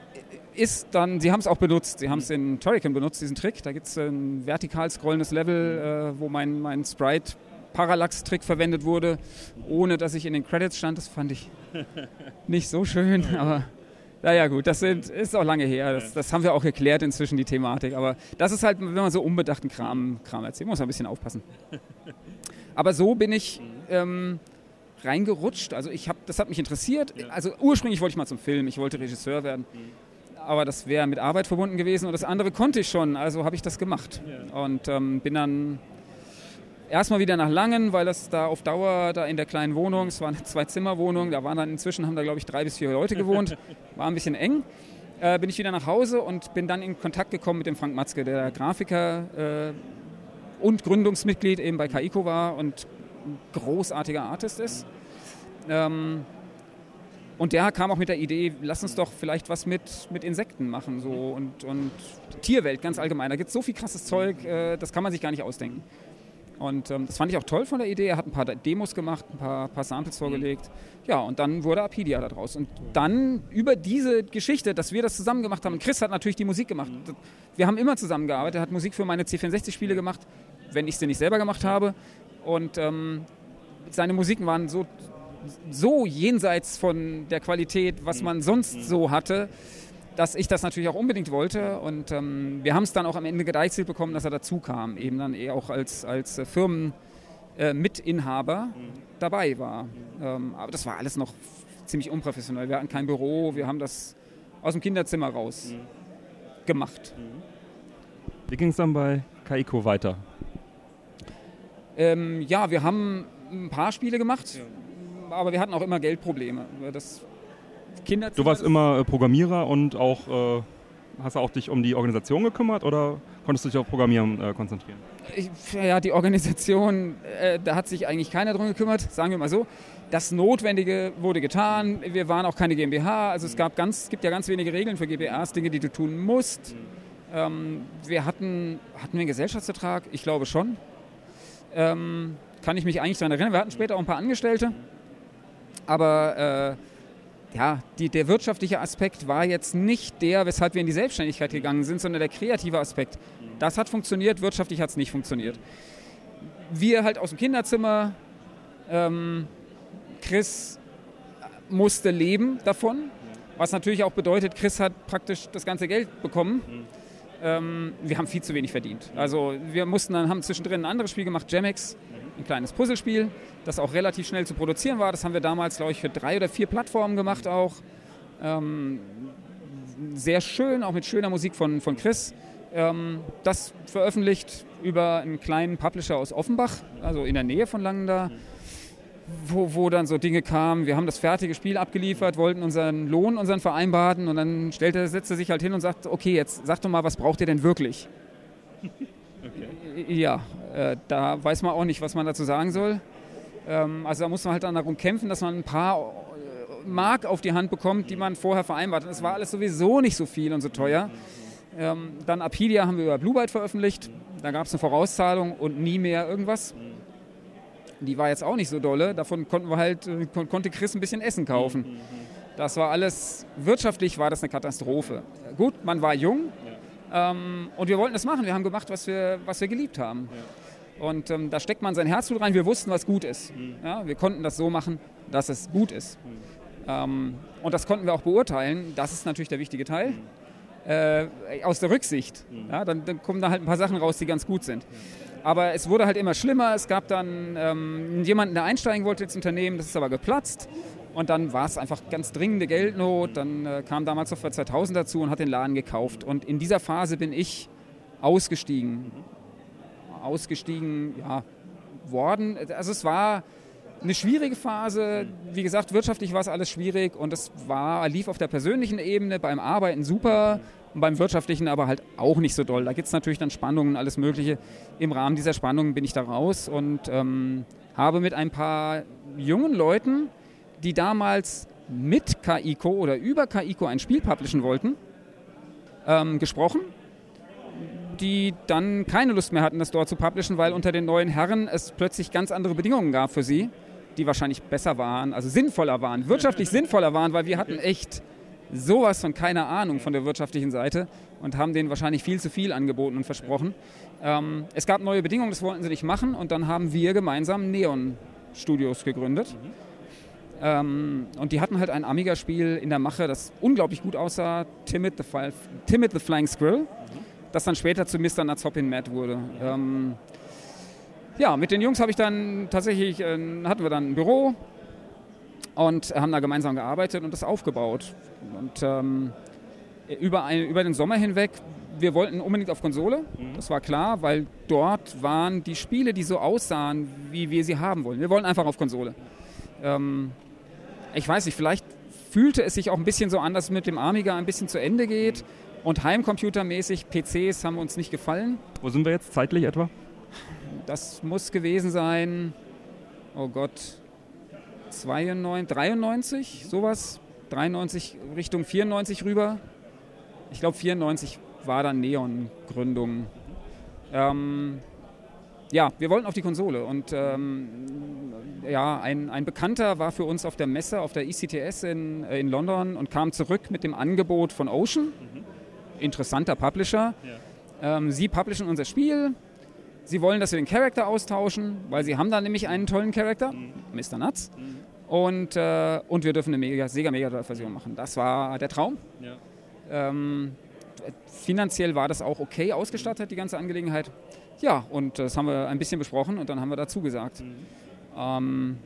ist dann, sie haben es auch benutzt, sie haben es in Turrican benutzt, diesen Trick. Da gibt es ein vertikal scrollendes Level, äh, wo mein, mein Sprite Parallax-Trick verwendet wurde, ohne dass ich in den Credits stand. Das fand ich nicht so schön, aber naja gut, das sind, ist auch lange her. Das, das, haben wir auch geklärt inzwischen, die Thematik. Aber das ist halt, wenn man so unbedachten Kram, Kram erzählt, muss man ein bisschen aufpassen. Aber so bin ich ähm, reingerutscht. Also ich hab, das hat mich interessiert. Ja. Also ursprünglich wollte ich mal zum Film, ich wollte Regisseur werden. Mhm. Aber das wäre mit Arbeit verbunden gewesen und das andere konnte ich schon, also habe ich das gemacht. Ja. Und ähm, bin dann erstmal wieder nach Langen, weil das da auf Dauer da in der kleinen Wohnung, es war eine Zwei-Zimmer-Wohnung, da waren dann inzwischen, haben da glaube ich drei bis vier Leute gewohnt, war ein bisschen eng. Äh, bin ich wieder nach Hause und bin dann in Kontakt gekommen mit dem Frank Matzke, der Grafiker äh, und Gründungsmitglied eben bei Kaiko war und ein großartiger Artist ist. Ähm, und der kam auch mit der Idee, lass uns doch vielleicht was mit, mit Insekten machen so und, und Tierwelt ganz allgemein. Da gibt es so viel krasses Zeug, äh, das kann man sich gar nicht ausdenken. Und ähm, das fand ich auch toll von der Idee. Er hat ein paar Demos gemacht, ein paar, paar Samples vorgelegt. Ja, und dann wurde Apidia daraus. Und dann über diese Geschichte, dass wir das zusammen gemacht haben. Chris hat natürlich die Musik gemacht. Wir haben immer zusammengearbeitet. Er hat Musik für meine C64-Spiele gemacht, wenn ich sie nicht selber gemacht habe. Und ähm, seine Musiken waren so, so jenseits von der Qualität, was man sonst so hatte dass ich das natürlich auch unbedingt wollte. Und ähm, wir haben es dann auch am Ende gedeichselt bekommen, dass er dazu kam, eben dann eher auch als, als Firmenmitinhaber äh, mhm. dabei war. Ähm, aber das war alles noch ziemlich unprofessionell. Wir hatten kein Büro, wir haben das aus dem Kinderzimmer raus mhm. gemacht. Mhm. Wie ging es dann bei Kaiko weiter? Ähm, ja, wir haben ein paar Spiele gemacht, ja. aber wir hatten auch immer Geldprobleme. Das Kinderzimmer. Du warst immer äh, Programmierer und auch äh, hast du auch dich um die Organisation gekümmert oder konntest du dich auf Programmieren äh, konzentrieren? Ich, ja, die Organisation, äh, da hat sich eigentlich keiner drum gekümmert, sagen wir mal so. Das Notwendige wurde getan. Wir waren auch keine GmbH. Also es gab ganz, gibt ja ganz wenige Regeln für GmbHs, Dinge, die du tun musst. Ähm, wir hatten, hatten wir einen Gesellschaftsvertrag? Ich glaube schon. Ähm, kann ich mich eigentlich daran erinnern. Wir hatten später auch ein paar Angestellte. Aber äh, ja, die, der wirtschaftliche Aspekt war jetzt nicht der, weshalb wir in die Selbstständigkeit gegangen sind, sondern der kreative Aspekt. Das hat funktioniert, wirtschaftlich hat es nicht funktioniert. Wir halt aus dem Kinderzimmer, ähm, Chris musste leben davon, was natürlich auch bedeutet, Chris hat praktisch das ganze Geld bekommen. Ähm, wir haben viel zu wenig verdient. Also wir mussten dann, haben zwischendrin ein anderes Spiel gemacht, Gemex ein kleines Puzzlespiel, das auch relativ schnell zu produzieren war. Das haben wir damals, glaube ich, für drei oder vier Plattformen gemacht auch. Ähm, sehr schön, auch mit schöner Musik von, von Chris. Ähm, das veröffentlicht über einen kleinen Publisher aus Offenbach, also in der Nähe von Langen wo, wo dann so Dinge kamen, wir haben das fertige Spiel abgeliefert, wollten unseren Lohn, unseren vereinbarten und dann stellte, setzte sich halt hin und sagte, okay, jetzt sag doch mal, was braucht ihr denn wirklich? Okay. Ja, äh, da weiß man auch nicht, was man dazu sagen soll. Ähm, also da muss man halt dann darum kämpfen, dass man ein paar äh, Mark auf die Hand bekommt, die man vorher vereinbart hat. Es war alles sowieso nicht so viel und so teuer. Ähm, dann Apidia haben wir über Blue Byte veröffentlicht. Da gab es eine Vorauszahlung und nie mehr irgendwas. Die war jetzt auch nicht so dolle. Davon konnten wir halt, äh, konnte Chris ein bisschen Essen kaufen. Das war alles, wirtschaftlich war das eine Katastrophe. Gut, man war jung, ähm, und wir wollten das machen. Wir haben gemacht, was wir, was wir geliebt haben. Ja. Und ähm, da steckt man sein Herzblut rein. Wir wussten, was gut ist. Mhm. Ja, wir konnten das so machen, dass es gut ist. Mhm. Ähm, und das konnten wir auch beurteilen. Das ist natürlich der wichtige Teil. Mhm. Äh, aus der Rücksicht. Mhm. Ja, dann, dann, kommen da halt ein paar Sachen raus, die ganz gut sind. Aber es wurde halt immer schlimmer. Es gab dann ähm, jemanden, der einsteigen wollte ins Unternehmen, das ist aber geplatzt. Und dann war es einfach ganz dringende Geldnot. Dann äh, kam damals Software 2000 dazu und hat den Laden gekauft. Und in dieser Phase bin ich ausgestiegen. Ausgestiegen, ja, worden. Also es war eine schwierige Phase. Wie gesagt, wirtschaftlich war es alles schwierig und es war, lief auf der persönlichen Ebene beim Arbeiten super und beim wirtschaftlichen aber halt auch nicht so doll. Da gibt es natürlich dann Spannungen, alles Mögliche. Im Rahmen dieser Spannungen bin ich da raus und ähm, habe mit ein paar jungen Leuten die damals mit KICO oder über KICO ein Spiel publishen wollten, ähm, gesprochen, die dann keine Lust mehr hatten, das dort zu publishen, weil unter den neuen Herren es plötzlich ganz andere Bedingungen gab für sie, die wahrscheinlich besser waren, also sinnvoller waren, wirtschaftlich sinnvoller waren, weil wir hatten echt sowas von keine Ahnung von der wirtschaftlichen Seite und haben denen wahrscheinlich viel zu viel angeboten und versprochen. Ähm, es gab neue Bedingungen, das wollten sie nicht machen und dann haben wir gemeinsam Neon Studios gegründet. Mhm ähm, und die hatten halt ein Amiga-Spiel in der Mache, das unglaublich gut aussah, Timid the, Fly, Timid the Flying Squirrel, mhm. das dann später zu Mr. Nutshoppin Mad wurde. Ähm, ja, mit den Jungs habe ich dann tatsächlich, äh, hatten wir dann ein Büro und haben da gemeinsam gearbeitet und das aufgebaut. Und ähm, über, ein, über den Sommer hinweg wir wollten unbedingt auf Konsole, das war klar, weil dort waren die Spiele, die so aussahen, wie wir sie haben wollen. Wir wollten einfach auf Konsole. Ähm, ich weiß nicht, vielleicht fühlte es sich auch ein bisschen so an, dass es mit dem Amiga ein bisschen zu Ende geht und heimcomputermäßig PCs haben uns nicht gefallen. Wo sind wir jetzt zeitlich etwa? Das muss gewesen sein, oh Gott, 92, 93, sowas. 93 Richtung 94 rüber. Ich glaube 94 war dann Neon-Gründung. Ähm, ja, wir wollten auf die Konsole und ähm, ja, ein, ein Bekannter war für uns auf der Messe, auf der ECTS in, äh, in London und kam zurück mit dem Angebot von Ocean. Interessanter Publisher. Ähm, sie publishen unser Spiel. Sie wollen, dass wir den Charakter austauschen, weil sie haben da nämlich einen tollen Charakter, Mr. Nuts. Und, äh, und wir dürfen eine Mega, Sega Mega Drive Version machen. Das war der Traum. Ähm, finanziell war das auch okay ausgestattet, die ganze Angelegenheit. Ja, und das haben wir ein bisschen besprochen und dann haben wir dazu gesagt. Ähm,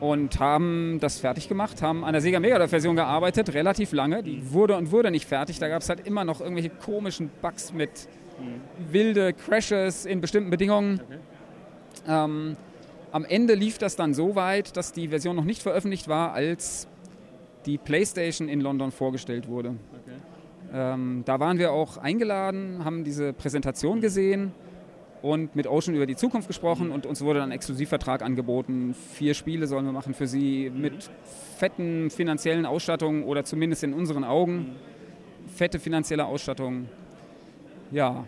und haben das fertig gemacht, haben an der Sega Mega Version gearbeitet, relativ lange. Die wurde und wurde nicht fertig. Da gab es halt immer noch irgendwelche komischen Bugs mit wilde Crashes in bestimmten Bedingungen. Ähm, am Ende lief das dann so weit, dass die Version noch nicht veröffentlicht war, als die PlayStation in London vorgestellt wurde. Ähm, da waren wir auch eingeladen, haben diese Präsentation gesehen und mit Ocean über die Zukunft gesprochen und uns wurde dann ein Exklusivvertrag angeboten. Vier Spiele sollen wir machen für sie mit fetten finanziellen Ausstattungen oder zumindest in unseren Augen fette finanzielle Ausstattung. Ja,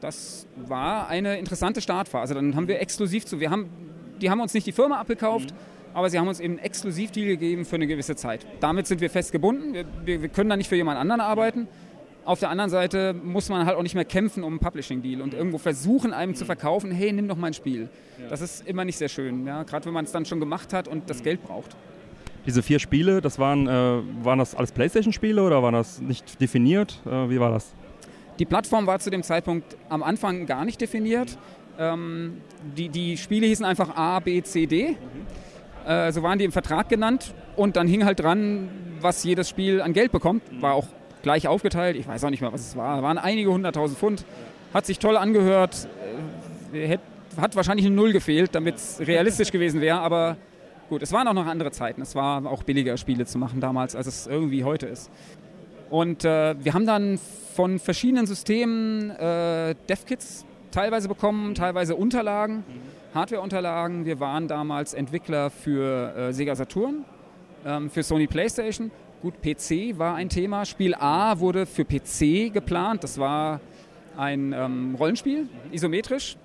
das war eine interessante Startphase. Dann haben wir exklusiv zu, wir haben, die haben uns nicht die Firma abgekauft, aber sie haben uns eben einen Exklusivdeal gegeben für eine gewisse Zeit. Damit sind wir fest gebunden. Wir, wir, wir können da nicht für jemand anderen arbeiten. Auf der anderen Seite muss man halt auch nicht mehr kämpfen um einen Publishing-Deal und irgendwo versuchen, einem zu verkaufen, hey, nimm doch mein Spiel. Das ist immer nicht sehr schön, ja? gerade wenn man es dann schon gemacht hat und das Geld braucht. Diese vier Spiele, das waren, äh, waren das alles Playstation-Spiele oder war das nicht definiert? Äh, wie war das? Die Plattform war zu dem Zeitpunkt am Anfang gar nicht definiert. Ähm, die, die Spiele hießen einfach A, B, C, D. Äh, so waren die im Vertrag genannt und dann hing halt dran, was jedes Spiel an Geld bekommt. War auch gleich aufgeteilt. Ich weiß auch nicht mehr, was es war. Waren einige hunderttausend Pfund. Hat sich toll angehört. Äh, hat wahrscheinlich eine Null gefehlt, damit es realistisch gewesen wäre. Aber gut, es waren auch noch andere Zeiten. Es war auch billiger, Spiele zu machen damals, als es irgendwie heute ist. Und äh, wir haben dann von verschiedenen Systemen äh, DevKits teilweise bekommen, teilweise Unterlagen, Hardware-Unterlagen. Wir waren damals Entwickler für äh, Sega Saturn, ähm, für Sony PlayStation. Gut, PC war ein Thema. Spiel A wurde für PC geplant. Das war ein ähm, Rollenspiel, isometrisch,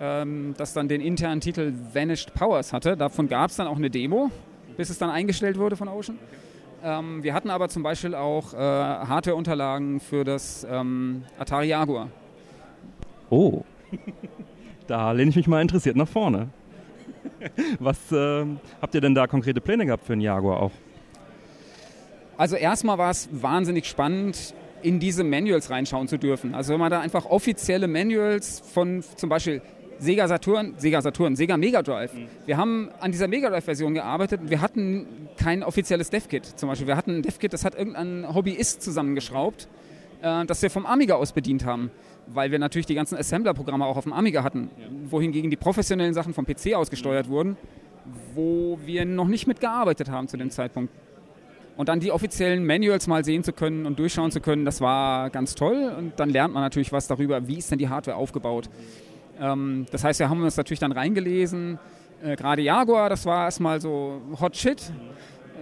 ähm, das dann den internen Titel Vanished Powers hatte. Davon gab es dann auch eine Demo, bis es dann eingestellt wurde von Ocean. Ähm, wir hatten aber zum Beispiel auch äh, Hardware-Unterlagen für das ähm, Atari Jaguar. Oh, da lehne ich mich mal interessiert nach vorne. Was äh, habt ihr denn da konkrete Pläne gehabt für einen Jaguar auch? Also erstmal war es wahnsinnig spannend, in diese Manuals reinschauen zu dürfen. Also wenn man da einfach offizielle Manuals von zum Beispiel Sega Saturn, Sega Saturn, Sega Mega Drive. Wir haben an dieser Mega Drive-Version gearbeitet und wir hatten kein offizielles Dev-Kit. Zum Beispiel, wir hatten ein Dev-Kit, das hat irgendein Hobbyist zusammengeschraubt, äh, das wir vom Amiga aus bedient haben. Weil wir natürlich die ganzen Assembler-Programme auch auf dem Amiga hatten, wohingegen die professionellen Sachen vom PC aus gesteuert wurden, wo wir noch nicht mitgearbeitet haben zu dem Zeitpunkt. Und dann die offiziellen Manuals mal sehen zu können und durchschauen zu können, das war ganz toll. Und dann lernt man natürlich was darüber, wie ist denn die Hardware aufgebaut. Ähm, das heißt, wir haben uns natürlich dann reingelesen. Äh, Gerade Jaguar, das war erstmal so Hot Shit.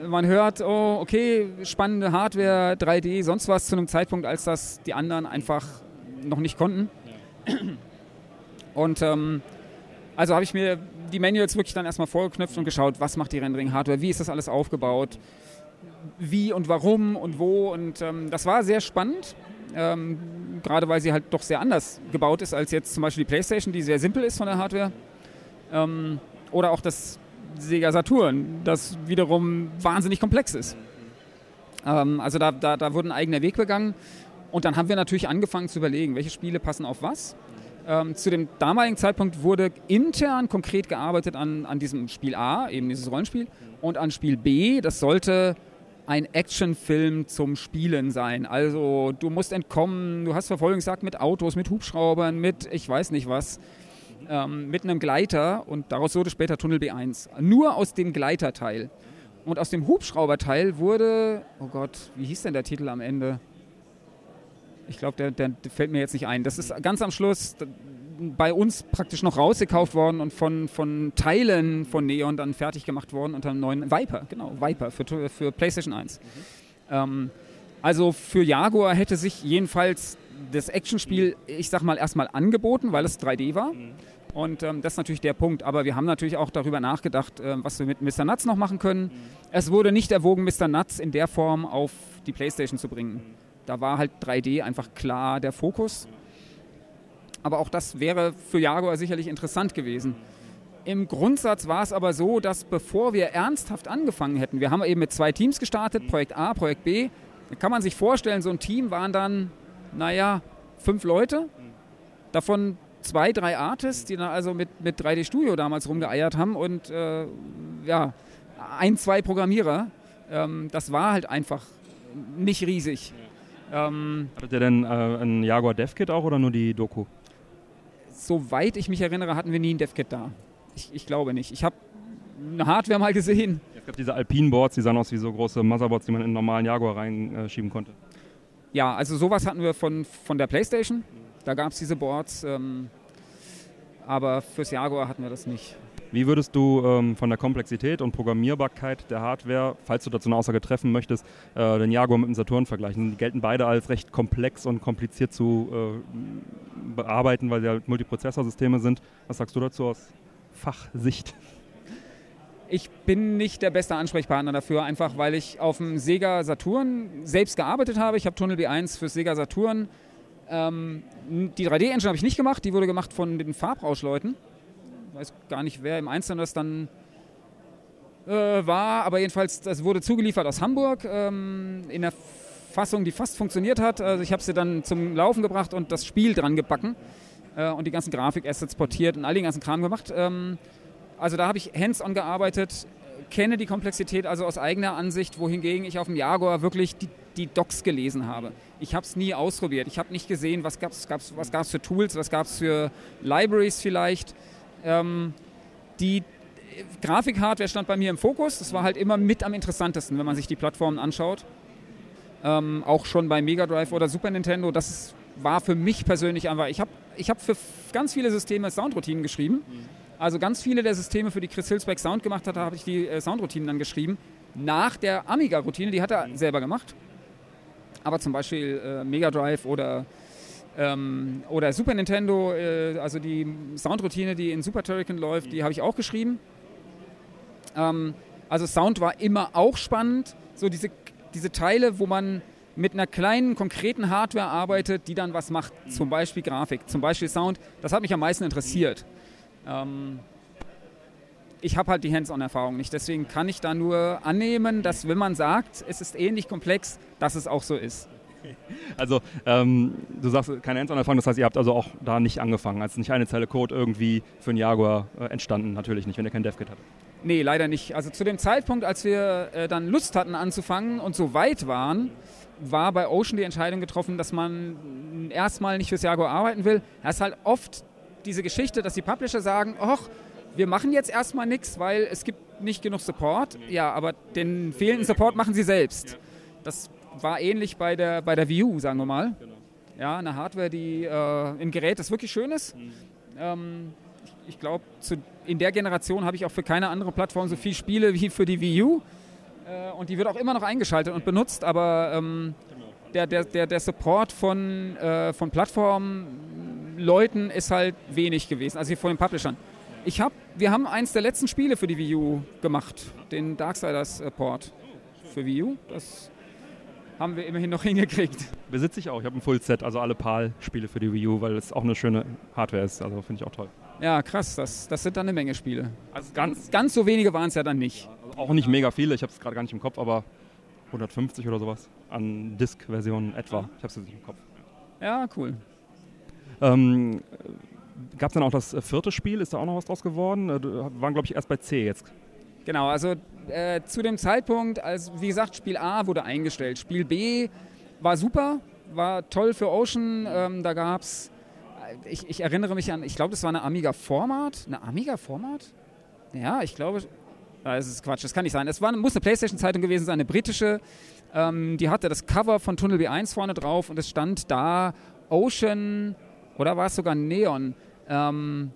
Man hört, oh, okay, spannende Hardware, 3D, sonst was zu einem Zeitpunkt, als das die anderen einfach noch nicht konnten. Und ähm, also habe ich mir die Manuals wirklich dann erstmal vorgeknüpft und geschaut, was macht die Rendering-Hardware, wie ist das alles aufgebaut, wie und warum und wo. Und ähm, das war sehr spannend, ähm, gerade weil sie halt doch sehr anders gebaut ist als jetzt zum Beispiel die PlayStation, die sehr simpel ist von der Hardware. Ähm, oder auch das Sega Saturn, das wiederum wahnsinnig komplex ist. Ähm, also da, da, da wurde ein eigener Weg begangen. Und dann haben wir natürlich angefangen zu überlegen, welche Spiele passen auf was. Ähm, zu dem damaligen Zeitpunkt wurde intern konkret gearbeitet an, an diesem Spiel A, eben dieses Rollenspiel, und an Spiel B. Das sollte ein Actionfilm zum Spielen sein. Also du musst entkommen, du hast Verfolgungsjagd mit Autos, mit Hubschraubern, mit ich weiß nicht was, ähm, mit einem Gleiter und daraus wurde später Tunnel B1. Nur aus dem Gleiterteil. Und aus dem Hubschrauberteil wurde, oh Gott, wie hieß denn der Titel am Ende? Ich glaube, der, der, der, fällt mir jetzt nicht ein. Das ist ganz am Schluss bei uns praktisch noch rausgekauft worden und von, von Teilen von Neon dann fertig gemacht worden unter einem neuen Viper, genau, Viper für, für PlayStation 1. Mhm. Ähm, also für Jaguar hätte sich jedenfalls das Actionspiel, ich sag mal, erstmal angeboten, weil es 3D war. Mhm. Und ähm, das ist natürlich der Punkt. Aber wir haben natürlich auch darüber nachgedacht, äh, was wir mit Mr. Nuts noch machen können. Mhm. Es wurde nicht erwogen, Mr. Nuts in der Form auf die PlayStation zu bringen. Mhm. Da war halt 3D einfach klar der Fokus. Aber auch das wäre für Jaguar sicherlich interessant gewesen. Im Grundsatz war es aber so, dass bevor wir ernsthaft angefangen hätten, wir haben eben mit zwei Teams gestartet, Projekt A, Projekt B, da kann man sich vorstellen, so ein Team waren dann, naja, fünf Leute, davon zwei, drei Artists, die dann also mit, mit 3D Studio damals rumgeeiert haben und äh, ja, ein, zwei Programmierer. Ähm, das war halt einfach nicht riesig. Ähm, Hattet ihr denn äh, ein Jaguar DevKit auch oder nur die Doku? Soweit ich mich erinnere, hatten wir nie ein DevKit da. Ich, ich glaube nicht. Ich habe eine Hardware mal gesehen. Es gab diese Alpine-Boards, die sahen aus wie so große Motherboards, die man in einen normalen Jaguar reinschieben konnte. Ja, also sowas hatten wir von, von der Playstation. Da gab es diese Boards. Ähm, aber fürs Jaguar hatten wir das nicht. Wie würdest du ähm, von der Komplexität und Programmierbarkeit der Hardware, falls du dazu eine Aussage treffen möchtest, äh, den Jaguar mit dem Saturn vergleichen? Die gelten beide als recht komplex und kompliziert zu äh, bearbeiten, weil sie halt Multiprozessorsysteme sind. Was sagst du dazu aus Fachsicht? Ich bin nicht der beste Ansprechpartner dafür, einfach weil ich auf dem Sega Saturn selbst gearbeitet habe. Ich habe Tunnel B1 für Sega Saturn. Ähm, die 3D-Engine habe ich nicht gemacht, die wurde gemacht von den Farbrauschleuten weiß gar nicht, wer im Einzelnen das dann äh, war, aber jedenfalls, das wurde zugeliefert aus Hamburg ähm, in der Fassung, die fast funktioniert hat. Also ich habe sie dann zum Laufen gebracht und das Spiel dran gebacken äh, und die ganzen Grafikassets portiert und all den ganzen Kram gemacht. Ähm, also da habe ich hands-on gearbeitet, kenne die Komplexität also aus eigener Ansicht, wohingegen ich auf dem Jaguar wirklich die, die Docs gelesen habe. Ich habe es nie ausprobiert. Ich habe nicht gesehen, was gab es was gab's für Tools, was gab es für Libraries vielleicht. Ähm, die Grafikhardware stand bei mir im Fokus. Das war halt immer mit am interessantesten, wenn man sich die Plattformen anschaut. Ähm, auch schon bei Mega Drive oder Super Nintendo. Das ist, war für mich persönlich einfach. Ich habe ich hab für ganz viele Systeme Soundroutinen geschrieben. Also ganz viele der Systeme, für die Chris Hilsbeck Sound gemacht hat, habe ich die äh, Soundroutinen dann geschrieben. Nach der Amiga-Routine, die hat er selber gemacht. Aber zum Beispiel äh, Mega Drive oder ähm, oder Super Nintendo, äh, also die Soundroutine, die in Super Turrican läuft, die habe ich auch geschrieben. Ähm, also Sound war immer auch spannend. So diese, diese Teile, wo man mit einer kleinen, konkreten Hardware arbeitet, die dann was macht. Zum Beispiel Grafik, zum Beispiel Sound. Das hat mich am meisten interessiert. Ähm, ich habe halt die Hands-on-Erfahrung nicht. Deswegen kann ich da nur annehmen, dass wenn man sagt, es ist ähnlich komplex, dass es auch so ist. Also ähm, du sagst keine Hands-on-Erfahrung, das heißt, ihr habt also auch da nicht angefangen. Also nicht eine Zeile Code irgendwie für einen Jaguar äh, entstanden, natürlich nicht, wenn ihr kein DevKit hattet. Nee, leider nicht. Also zu dem Zeitpunkt, als wir äh, dann Lust hatten anzufangen und so weit waren, war bei Ocean die Entscheidung getroffen, dass man erstmal nicht fürs Jaguar arbeiten will. Das ist halt oft diese Geschichte, dass die Publisher sagen, ach, wir machen jetzt erstmal nichts, weil es gibt nicht genug Support. Ja, aber den fehlenden Support machen sie selbst. Das war ähnlich bei der, bei der Wii U, sagen wir mal. Genau. Ja, eine Hardware, die äh, ein Gerät, das wirklich schön ist. Mhm. Ähm, ich, glaube, in der Generation habe ich auch für keine andere Plattform so viele Spiele wie für die Wii U. Äh, und die wird auch immer noch eingeschaltet und benutzt, aber ähm, der, der, der, der Support von, äh, von Plattformleuten ist halt wenig gewesen, also hier von den Publishern. Ich hab, wir haben eins der letzten Spiele für die Wii U gemacht, den Darksiders-Port für Wii U. Das haben wir immerhin noch hingekriegt. Besitze ich auch. Ich habe ein Full-Set, also alle PAL-Spiele für die Wii U, weil es auch eine schöne Hardware ist. Also finde ich auch toll. Ja, krass. Das, das sind dann eine Menge Spiele. Also ganz, ganz so wenige waren es ja dann nicht. Ja, also auch nicht mega viele. Ich habe es gerade gar nicht im Kopf, aber 150 oder sowas an Disk-Versionen etwa. Ich habe es jetzt nicht im Kopf. Ja, cool. Ähm, Gab es dann auch das vierte Spiel? Ist da auch noch was draus geworden? Wir äh, waren, glaube ich, erst bei C jetzt. Genau, also äh, zu dem Zeitpunkt, als, wie gesagt, Spiel A wurde eingestellt. Spiel B war super, war toll für Ocean. Ähm, da gab es, ich, ich, erinnere mich an, ich glaube, das war eine Amiga Format. Eine Amiga Format? Ja, ich glaube, das ist Quatsch, das kann nicht sein. Es muss eine Playstation-Zeitung gewesen sein, eine britische. Ähm, die hatte das Cover von Tunnel B1 vorne drauf und es stand da Ocean oder war es sogar Neon. Ähm,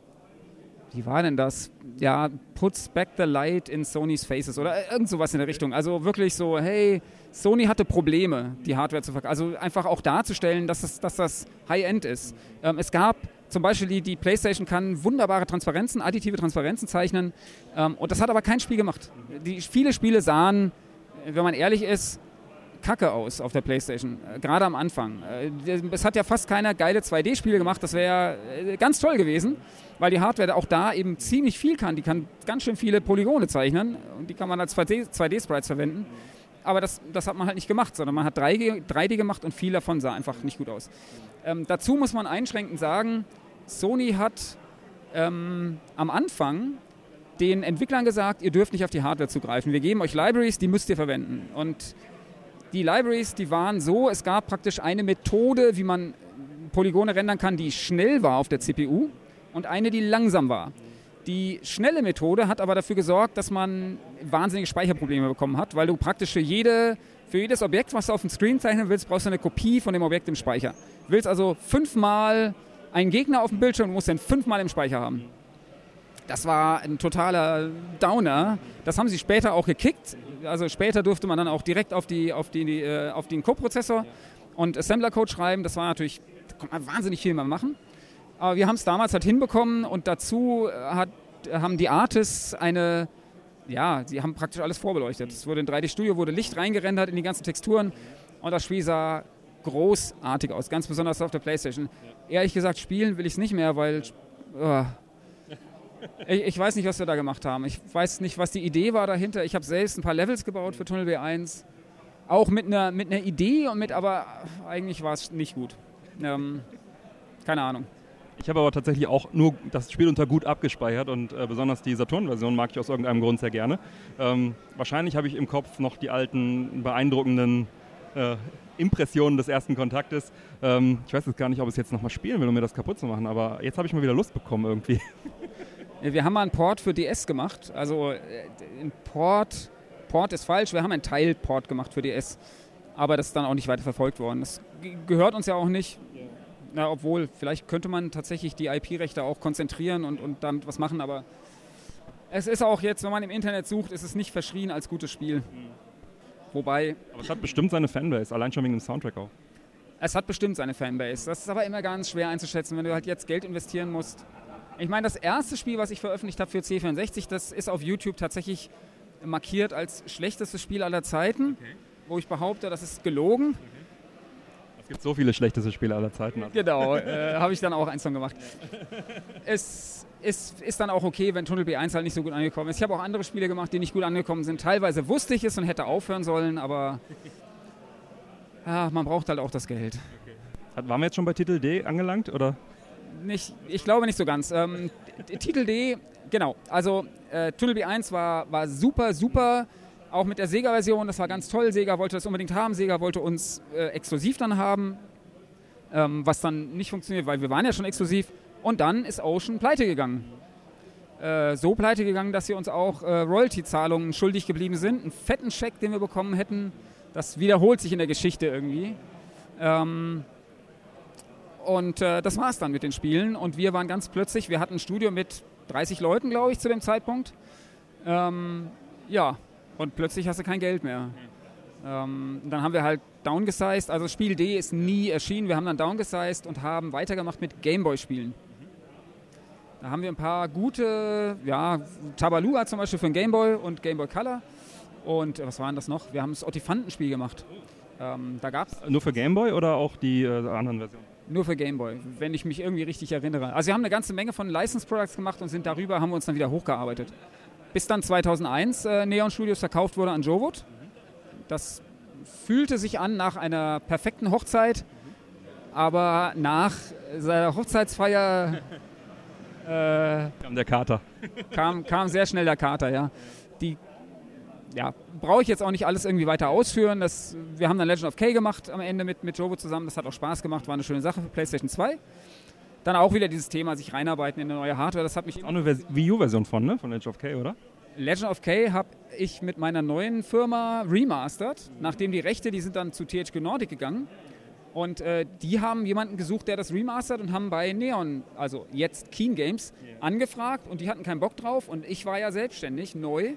wie war denn das? Ja, puts back the light in Sony's faces oder irgend sowas in der Richtung. Also wirklich so, hey, Sony hatte Probleme, die Hardware zu verkaufen. Also einfach auch darzustellen, dass, es, dass das High-End ist. Ähm, es gab zum Beispiel die, die PlayStation kann wunderbare Transparenzen, additive Transparenzen zeichnen ähm, und das hat aber kein Spiel gemacht. Die, viele Spiele sahen, wenn man ehrlich ist, kacke aus auf der Playstation, äh, gerade am Anfang. Äh, es hat ja fast keiner geile 2D-Spiele gemacht, das wäre äh, ganz toll gewesen, weil die Hardware auch da eben ziemlich viel kann. Die kann ganz schön viele Polygone zeichnen und die kann man als 2D-Sprites verwenden. Aber das, das hat man halt nicht gemacht, sondern man hat 3D, 3D gemacht und viel davon sah einfach nicht gut aus. Ähm, dazu muss man einschränkend sagen, Sony hat ähm, am Anfang den Entwicklern gesagt, ihr dürft nicht auf die Hardware zugreifen. Wir geben euch Libraries, die müsst ihr verwenden. Und die Libraries, die waren so, es gab praktisch eine Methode, wie man Polygone rendern kann, die schnell war auf der CPU und eine, die langsam war. Die schnelle Methode hat aber dafür gesorgt, dass man wahnsinnige Speicherprobleme bekommen hat, weil du praktisch für, jede, für jedes Objekt, was du auf dem Screen zeichnen willst, brauchst du eine Kopie von dem Objekt im Speicher. Du willst also fünfmal einen Gegner auf dem Bildschirm und musst den fünfmal im Speicher haben. Das war ein totaler Downer. Das haben sie später auch gekickt. Also später durfte man dann auch direkt auf, die, auf, die, äh, auf den Co-Prozessor und Assembler-Code schreiben. Das war natürlich, da konnte man wahnsinnig viel mehr machen. Aber wir haben es damals halt hinbekommen und dazu hat, haben die Artists eine, ja, sie haben praktisch alles vorbeleuchtet. Es wurde in 3D-Studio, wurde Licht reingerendert in die ganzen Texturen und das Spiel sah großartig aus, ganz besonders auf der Playstation. Ehrlich gesagt, spielen will ich es nicht mehr, weil oh, ich, ich, weiß nicht, was wir da gemacht haben. Ich weiß nicht, was die Idee war dahinter. Ich habe selbst ein paar Levels gebaut für Tunnel B1. Auch mit einer, mit einer Idee und mit, aber eigentlich war es nicht gut. Ähm, keine Ahnung. Ich habe aber tatsächlich auch nur das Spiel unter gut abgespeichert und äh, besonders die Saturn-Version mag ich aus irgendeinem Grund sehr gerne. Ähm, wahrscheinlich habe ich im Kopf noch die alten beeindruckenden äh, Impressionen des ersten Kontaktes. Ähm, ich weiß jetzt gar nicht, ob ich es jetzt nochmal spielen will, um mir das kaputt zu machen, aber jetzt habe ich mal wieder Lust bekommen irgendwie. Wir haben mal einen Port für DS gemacht. Also äh, ein Port, Port ist falsch, wir haben einen Teilport gemacht für DS. Aber das ist dann auch nicht weiter verfolgt worden. Das gehört uns ja auch nicht. Na, obwohl, vielleicht könnte man tatsächlich die IP-Rechte auch konzentrieren und, und damit was machen, aber es ist auch jetzt, wenn man im Internet sucht, ist es nicht verschrien als gutes Spiel. Mhm. Wobei. Aber es hat bestimmt seine Fanbase, allein schon wegen dem Soundtrack auch. Es hat bestimmt seine Fanbase. Das ist aber immer ganz schwer einzuschätzen, wenn du halt jetzt Geld investieren musst. Ich meine, das erste Spiel, was ich veröffentlicht habe für C64, das ist auf YouTube tatsächlich markiert als schlechtestes Spiel aller Zeiten, okay. wo ich behaupte, das ist gelogen. Okay. Es gibt so viele schlechteste Spiele aller Zeiten. Also. Genau, äh, habe ich dann auch eins von gemacht. es ist, ist dann auch okay, wenn Tunnel B1 halt nicht so gut angekommen ist. Ich habe auch andere Spiele gemacht, die nicht gut angekommen sind. Teilweise wusste ich es und hätte aufhören sollen, aber ja, man braucht halt auch das Geld. Okay. Waren wir jetzt schon bei Titel D angelangt, oder? nicht, ich glaube nicht so ganz. Ähm, Titel D, genau. Also äh, Tunnel B1 war, war super, super. Auch mit der Sega-Version, das war ganz toll. Sega wollte das unbedingt haben. Sega wollte uns äh, exklusiv dann haben, ähm, was dann nicht funktioniert, weil wir waren ja schon exklusiv. Und dann ist Ocean pleite gegangen. Äh, so pleite gegangen, dass sie uns auch äh, Royalty-Zahlungen schuldig geblieben sind. Einen fetten Scheck, den wir bekommen hätten. Das wiederholt sich in der Geschichte irgendwie. Ähm, und äh, das war es dann mit den Spielen. Und wir waren ganz plötzlich, wir hatten ein Studio mit 30 Leuten, glaube ich, zu dem Zeitpunkt. Ähm, ja, und plötzlich hast du kein Geld mehr. Ähm, dann haben wir halt downgesized. Also Spiel D ist nie erschienen. Wir haben dann downgesized und haben weitergemacht mit Gameboy-Spielen. Da haben wir ein paar gute, ja, Tabalua zum Beispiel für den Gameboy und Gameboy Color. Und was waren das noch? Wir haben das Ottifantenspiel gemacht. Ähm, da gab's Nur für Gameboy oder auch die äh, anderen Versionen? Nur für Gameboy, wenn ich mich irgendwie richtig erinnere. Also wir haben eine ganze Menge von License Products gemacht und sind darüber, haben wir uns dann wieder hochgearbeitet. Bis dann 2001 äh, Neon Studios verkauft wurde an Jowood. Das fühlte sich an nach einer perfekten Hochzeit, aber nach seiner Hochzeitsfeier äh, kam der Kater. Kam, kam sehr schnell der Kater, ja. Die ja, brauche ich jetzt auch nicht alles irgendwie weiter ausführen. Das, wir haben dann Legend of K gemacht am Ende mit, mit Jovo zusammen. Das hat auch Spaß gemacht, war eine schöne Sache für PlayStation 2. Dann auch wieder dieses Thema, sich reinarbeiten in eine neue Hardware. Das hat mich Auch eine Wii U-Version von, ne? Von Legend of K, oder? Legend of K habe ich mit meiner neuen Firma remastered, nachdem die Rechte, die sind dann zu THQ Nordic gegangen. Und äh, die haben jemanden gesucht, der das remastert und haben bei Neon, also jetzt Keen Games, angefragt und die hatten keinen Bock drauf und ich war ja selbstständig, neu.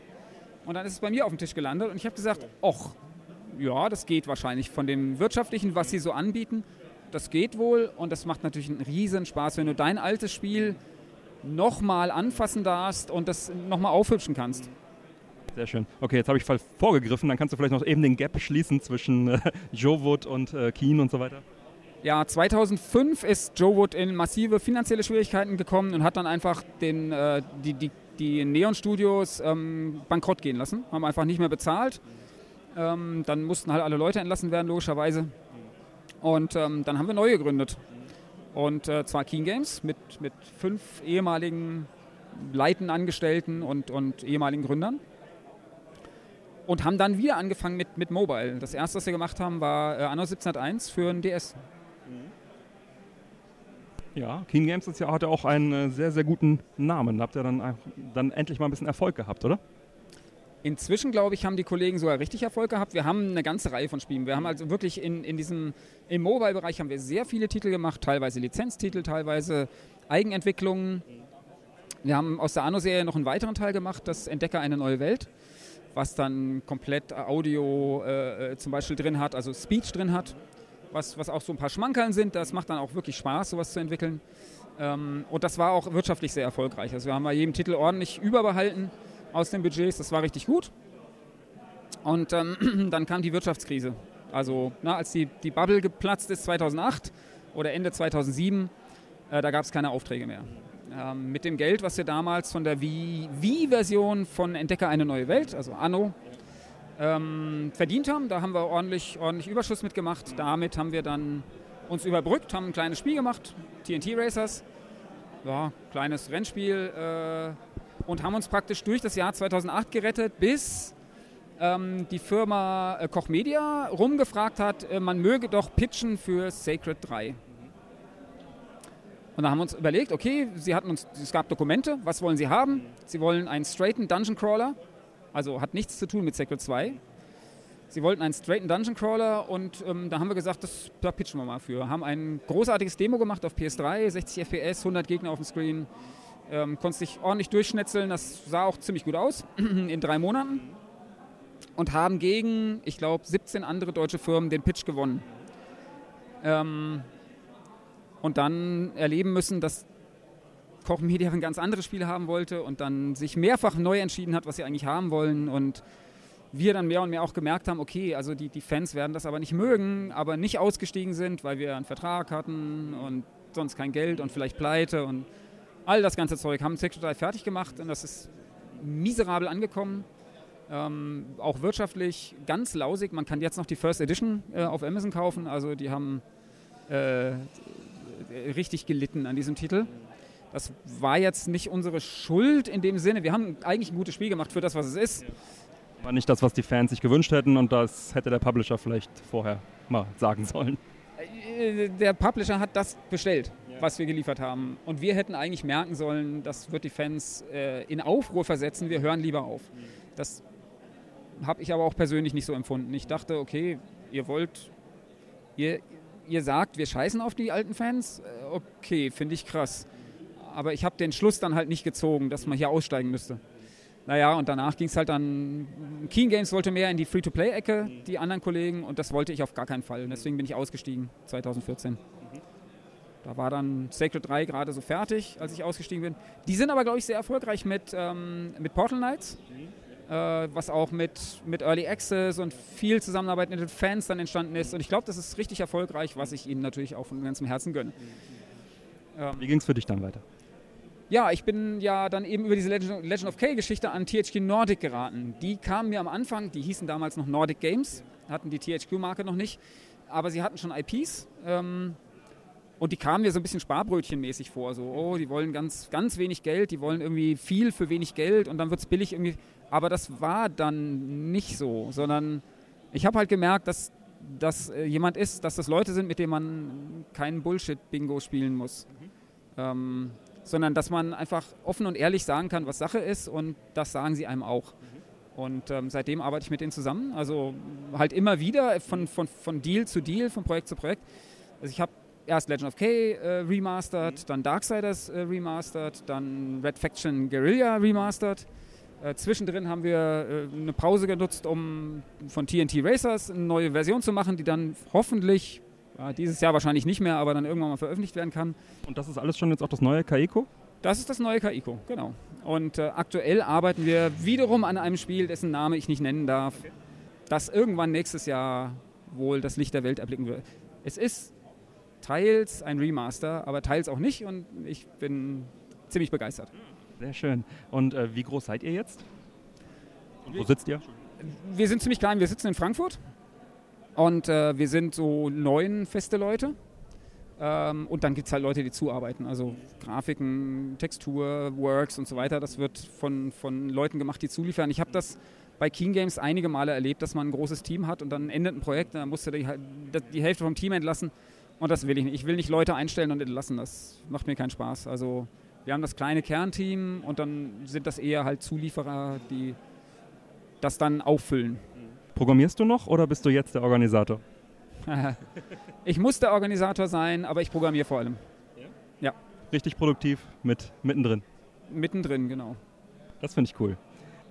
Und dann ist es bei mir auf dem Tisch gelandet und ich habe gesagt, och, ja, das geht wahrscheinlich von dem Wirtschaftlichen, was sie so anbieten. Das geht wohl und das macht natürlich einen riesen Spaß, wenn du dein altes Spiel nochmal anfassen darfst und das nochmal aufhübschen kannst. Sehr schön. Okay, jetzt habe ich vorgegriffen. Dann kannst du vielleicht noch eben den Gap schließen zwischen äh, Joe Wood und äh, Keen und so weiter. Ja, 2005 ist Joe Wood in massive finanzielle Schwierigkeiten gekommen und hat dann einfach den, äh, die, die, die Neon-Studios ähm, bankrott gehen lassen, haben einfach nicht mehr bezahlt. Ähm, dann mussten halt alle Leute entlassen werden, logischerweise. Und ähm, dann haben wir neu gegründet. Und äh, zwar Keen Games mit, mit fünf ehemaligen leitenden Angestellten und, und ehemaligen Gründern. Und haben dann wieder angefangen mit, mit Mobile. Das erste, was wir gemacht haben, war äh, Anno 1701 für ein DS. Ja, Keen Games ist ja, hat ja auch einen äh, sehr, sehr guten Namen. Habt ihr dann, einfach- dann endlich mal ein bisschen Erfolg gehabt, oder? Inzwischen, glaube ich, haben die Kollegen sogar richtig Erfolg gehabt. Wir haben eine ganze Reihe von Spielen. Wir haben also wirklich in, in diesem, im Mobile-Bereich haben wir sehr viele Titel gemacht, teilweise Lizenztitel, teilweise Eigenentwicklungen. Wir haben aus der Anno-Serie noch einen weiteren Teil gemacht, das Entdecker eine neue Welt, was dann komplett Audio äh, äh, zum Beispiel drin hat, also Speech drin hat, was, was auch so ein paar Schmankerln sind. Das macht dann auch wirklich Spaß, sowas zu entwickeln. Ähm, und das war auch wirtschaftlich sehr erfolgreich. Also wir haben bei jedem Titel ordentlich überbehalten aus den Budgets. Das war richtig gut. Und ähm, dann kam die Wirtschaftskrise. Also na, als die, die Bubble geplatzt ist 2008 oder Ende 2007, äh, da gab es keine Aufträge mehr. Ähm, mit dem Geld, was wir damals von der Wii- Wii-Version von Entdecker eine neue Welt, also Anno, ähm, verdient haben, da haben wir ordentlich, ordentlich Überschuss mitgemacht. Damit haben wir dann uns überbrückt, haben ein kleines Spiel gemacht, TNT Racers, ja, kleines Rennspiel äh, und haben uns praktisch durch das Jahr 2008 gerettet, bis ähm, die Firma äh, Koch Media rumgefragt hat, äh, man möge doch pitchen für Sacred 3. Und da haben wir uns überlegt, okay, sie hatten uns, es gab Dokumente, was wollen sie haben? Sie wollen einen straighten Dungeon Crawler, also hat nichts zu tun mit Sacred 2. Sie wollten einen straighten Dungeon Crawler und ähm, da haben wir gesagt, das, da pitchen wir mal für. Haben ein großartiges Demo gemacht auf PS3, 60 FPS, 100 Gegner auf dem Screen. Ähm, konntest dich ordentlich durchschnetzeln, das sah auch ziemlich gut aus in drei Monaten. Und haben gegen, ich glaube, 17 andere deutsche Firmen den Pitch gewonnen. Ähm, und dann erleben müssen, dass Koch Media ein ganz anderes Spiel haben wollte und dann sich mehrfach neu entschieden hat, was sie eigentlich haben wollen. Und wir dann mehr und mehr auch gemerkt haben, okay, also die, die Fans werden das aber nicht mögen, aber nicht ausgestiegen sind, weil wir einen Vertrag hatten und sonst kein Geld und vielleicht pleite und all das ganze Zeug. Haben Sector 3 fertig gemacht und das ist miserabel angekommen. Ähm, auch wirtschaftlich ganz lausig. Man kann jetzt noch die First Edition äh, auf Amazon kaufen. Also die haben äh, richtig gelitten an diesem Titel. Das war jetzt nicht unsere Schuld in dem Sinne. Wir haben eigentlich ein gutes Spiel gemacht für das, was es ist. War nicht das, was die Fans sich gewünscht hätten und das hätte der Publisher vielleicht vorher mal sagen sollen. Äh, Der Publisher hat das bestellt, was wir geliefert haben. Und wir hätten eigentlich merken sollen, das wird die Fans äh, in Aufruhr versetzen, wir hören lieber auf. Das habe ich aber auch persönlich nicht so empfunden. Ich dachte, okay, ihr wollt, ihr, ihr sagt, wir scheißen auf die alten Fans. Äh, Okay, finde ich krass. Aber ich habe den Schluss dann halt nicht gezogen, dass man hier aussteigen müsste. Naja, und danach ging es halt dann, Keen Games wollte mehr in die Free-to-Play-Ecke, die anderen Kollegen, und das wollte ich auf gar keinen Fall. Und deswegen bin ich ausgestiegen 2014. Da war dann Sacred 3 gerade so fertig, als ich ausgestiegen bin. Die sind aber, glaube ich, sehr erfolgreich mit, ähm, mit Portal Knights, äh, was auch mit, mit Early Access und viel Zusammenarbeit mit den Fans dann entstanden ist. Und ich glaube, das ist richtig erfolgreich, was ich ihnen natürlich auch von ganzem Herzen gönne. Ähm, Wie ging es für dich dann weiter? ja, ich bin ja dann eben über diese Legend, Legend of K-Geschichte an THQ Nordic geraten. Die kamen mir am Anfang, die hießen damals noch Nordic Games, hatten die THQ-Marke noch nicht, aber sie hatten schon IPs. Ähm, und die kamen mir so ein bisschen Sparbrötchenmäßig vor. So, oh, die wollen ganz, ganz wenig Geld, die wollen irgendwie viel für wenig Geld und dann wird es billig irgendwie. Aber das war dann nicht so, sondern ich habe halt gemerkt, dass das äh, jemand ist, dass das Leute sind, mit denen man keinen Bullshit-Bingo spielen muss. Mhm. Ähm, sondern dass man einfach offen und ehrlich sagen kann, was Sache ist und das sagen sie einem auch. Mhm. Und ähm, seitdem arbeite ich mit denen zusammen. Also halt immer wieder von, von, von Deal zu Deal, von Projekt zu Projekt. Also ich habe erst Legend of K äh, remastered, mhm. dann Darksiders äh, remastered, dann Red Faction Guerilla remastered. Äh, zwischendrin haben wir äh, eine Pause genutzt, um von TNT Racers eine neue Version zu machen, die dann hoffentlich ja, dieses Jahr wahrscheinlich nicht mehr, aber dann irgendwann mal veröffentlicht werden kann. Und das ist alles schon jetzt auch das neue Kaiko? Das ist das neue Kaiko, genau. Und äh, aktuell arbeiten wir wiederum an einem Spiel, dessen Name ich nicht nennen darf, das irgendwann nächstes Jahr wohl das Licht der Welt erblicken wird. Es ist teils ein Remaster, aber teils auch nicht und ich bin ziemlich begeistert. Sehr schön. Und äh, wie groß seid ihr jetzt? Und wo sitzt ihr? Wir sind ziemlich klein. Wir sitzen in Frankfurt und äh, wir sind so neun feste Leute. Ähm, und dann gibt es halt Leute, die zuarbeiten. Also Grafiken, Textur, Works und so weiter. Das wird von, von Leuten gemacht, die zuliefern. Ich habe das bei Keen Games einige Male erlebt, dass man ein großes Team hat und dann endet ein Projekt, dann musst du die, die Hälfte vom Team entlassen. Und das will ich nicht. Ich will nicht Leute einstellen und entlassen. Das macht mir keinen Spaß. Also wir haben das kleine Kernteam und dann sind das eher halt Zulieferer, die das dann auffüllen. Programmierst du noch oder bist du jetzt der Organisator? ich muss der Organisator sein, aber ich programmiere vor allem. Ja? ja. Richtig produktiv mit mittendrin. Mittendrin, genau. Das finde ich cool.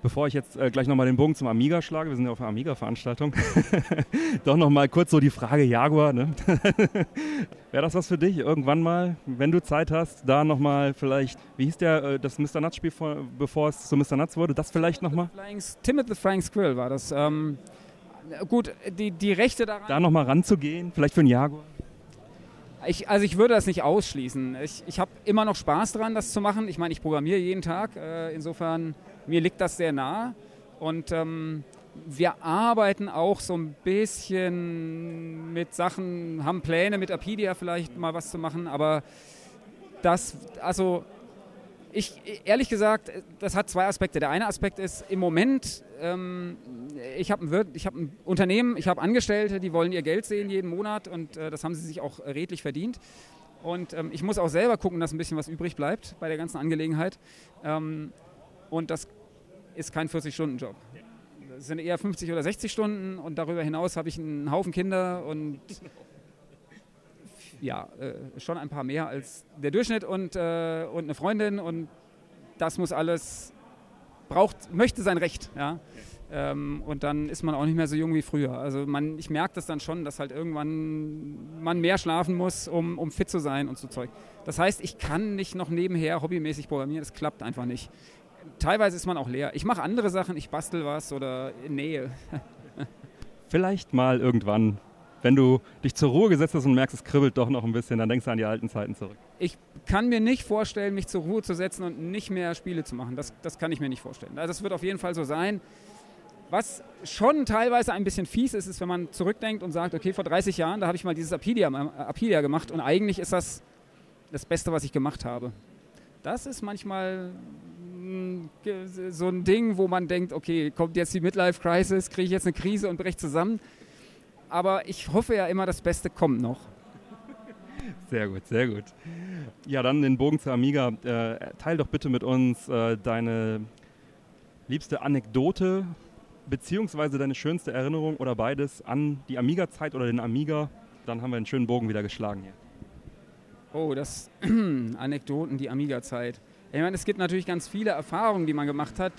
Bevor ich jetzt äh, gleich nochmal den Bogen zum Amiga schlage, wir sind ja auf einer Amiga-Veranstaltung, doch nochmal kurz so die Frage Jaguar. Ne? Wäre das was für dich? Irgendwann mal, wenn du Zeit hast, da nochmal vielleicht, wie hieß der, äh, das Mr. Nuts-Spiel, bevor es zu Mr. Nuts wurde, das vielleicht nochmal? Timothy Flying Squirrel war das. Ähm, gut, die, die Rechte daran... Da nochmal ranzugehen, vielleicht für einen Jaguar? Ich, also ich würde das nicht ausschließen. Ich, ich habe immer noch Spaß daran, das zu machen. Ich meine, ich programmiere jeden Tag. Äh, insofern mir liegt das sehr nah. Und ähm, wir arbeiten auch so ein bisschen mit Sachen, haben Pläne mit Apidia vielleicht mal was zu machen, aber das, also ich, ehrlich gesagt, das hat zwei Aspekte. Der eine Aspekt ist, im Moment, ähm, ich habe ein, hab ein, Unternehmen, ich habe Angestellte, die wollen ihr Geld sehen jeden Monat und äh, das haben sie sich auch redlich verdient. Und ähm, ich muss auch selber gucken, dass ein bisschen was übrig bleibt bei der ganzen Angelegenheit. Ähm, und das ist kein 40-Stunden-Job. Das sind eher 50 oder 60 Stunden und darüber hinaus habe ich einen Haufen Kinder und ja, äh, schon ein paar mehr als der Durchschnitt und, äh, und eine Freundin und das muss alles, braucht, möchte sein Recht. Ja? Ähm, und dann ist man auch nicht mehr so jung wie früher. Also man, ich merke das dann schon, dass halt irgendwann man mehr schlafen muss, um, um fit zu sein und so Zeug. Das heißt, ich kann nicht noch nebenher hobbymäßig programmieren, das klappt einfach nicht teilweise ist man auch leer. Ich mache andere Sachen, ich bastel was oder Nähe. Vielleicht mal irgendwann, wenn du dich zur Ruhe gesetzt hast und merkst, es kribbelt doch noch ein bisschen, dann denkst du an die alten Zeiten zurück. Ich kann mir nicht vorstellen, mich zur Ruhe zu setzen und nicht mehr Spiele zu machen. Das, das kann ich mir nicht vorstellen. Also das wird auf jeden Fall so sein. Was schon teilweise ein bisschen fies ist, ist, wenn man zurückdenkt und sagt, okay, vor 30 Jahren, da habe ich mal dieses Apidia, Apidia gemacht und eigentlich ist das das Beste, was ich gemacht habe. Das ist manchmal so ein Ding, wo man denkt, okay, kommt jetzt die Midlife Crisis, kriege ich jetzt eine Krise und breche zusammen. Aber ich hoffe ja immer, das Beste kommt noch. Sehr gut, sehr gut. Ja, dann den Bogen zur Amiga. Äh, teil doch bitte mit uns äh, deine liebste Anekdote beziehungsweise deine schönste Erinnerung oder beides an die Amiga-Zeit oder den Amiga. Dann haben wir einen schönen Bogen wieder geschlagen hier. Oh, das Anekdoten, die Amiga-Zeit. Ich meine, es gibt natürlich ganz viele Erfahrungen, die man gemacht hat.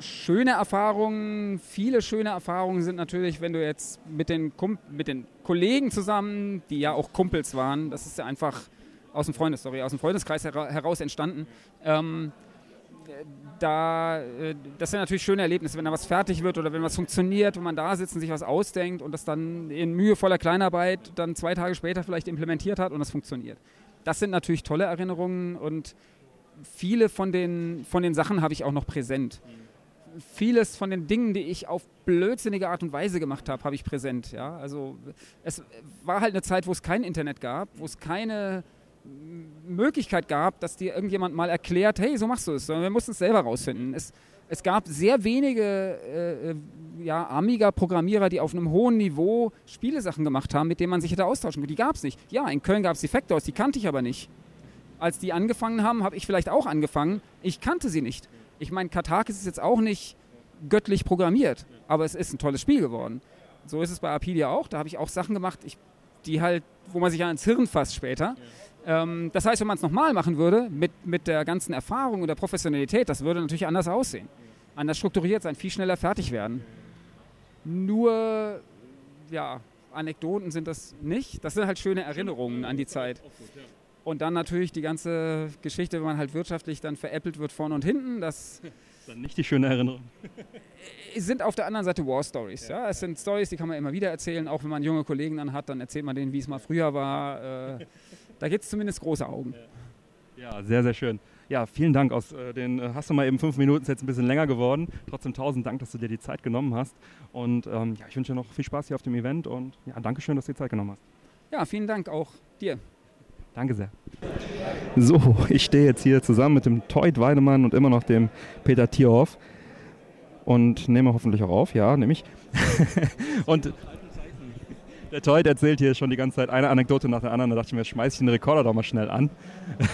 Schöne Erfahrungen, viele schöne Erfahrungen sind natürlich, wenn du jetzt mit den, Kump mit den Kollegen zusammen, die ja auch Kumpels waren, das ist ja einfach aus dem Freundes, sorry, aus dem Freundeskreis heraus entstanden. Ähm, da, äh, das sind natürlich schöne Erlebnisse, wenn da was fertig wird oder wenn was funktioniert, wenn man da sitzt und sich was ausdenkt und das dann in mühevoller Kleinarbeit dann zwei Tage später vielleicht implementiert hat und das funktioniert. Das sind natürlich tolle Erinnerungen und viele von den, von den Sachen habe ich auch noch präsent. vieles von den Dingen, die ich auf blödsinnige Art und Weise gemacht habe, habe ich präsent. Ja? Also es war halt eine Zeit, wo es kein Internet gab, wo es keine Möglichkeit gab, dass dir irgendjemand mal erklärt, hey, so machst du es, sondern wir mussten es selber rausfinden. Es, es gab sehr wenige äh, ja, Amiga-Programmierer, die auf einem hohen Niveau Spielesachen gemacht haben, mit denen man sich hätte austauschen können. Die gab es nicht. Ja, in Köln gab es die Factors, die kannte ich aber nicht. Als die angefangen haben, habe ich vielleicht auch angefangen. Ich kannte sie nicht. Ich meine, Katakis ist jetzt auch nicht göttlich programmiert, aber es ist ein tolles Spiel geworden. So ist es bei Apidia auch. Da habe ich auch Sachen gemacht, ich, die halt, wo man sich ja ins Hirn fasst später. Ähm, das heißt, wenn man es nochmal machen würde, mit, mit der ganzen Erfahrung und der Professionalität, das würde natürlich anders aussehen. Anders strukturiert sein, viel schneller fertig werden. Nur, ja, Anekdoten sind das nicht. Das sind halt schöne Erinnerungen an die Zeit. Und dann natürlich die ganze Geschichte, wenn man halt wirtschaftlich dann veräppelt wird vorne und hinten. Das dann nicht die schöne Erinnerung. sind auf der anderen Seite War Stories. Ja. ja. Es sind Stories, die kann man immer wieder erzählen. Auch wenn man junge Kollegen dann hat, dann erzählt man denen, wie es mal früher war. Äh, da gibt es zumindest große Augen. Ja, sehr, sehr schön. Ja, vielen Dank. Aus äh, den äh, hast du mal eben fünf Minuten, ist jetzt ein bisschen länger geworden. Trotzdem tausend Dank, dass du dir die Zeit genommen hast. Und ähm, ja, ich wünsche dir noch viel Spaß hier auf dem Event und ja, danke schön, dass du dir Zeit genommen hast. Ja, vielen Dank auch dir. Danke sehr. So, ich stehe jetzt hier zusammen mit dem Teut Weidemann und immer noch dem Peter Tierhoff und nehme hoffentlich auch auf, ja, nehme ich. und der Teut erzählt hier schon die ganze Zeit eine Anekdote nach der anderen. Da dachte ich mir, schmeiß ich den Rekorder doch mal schnell an.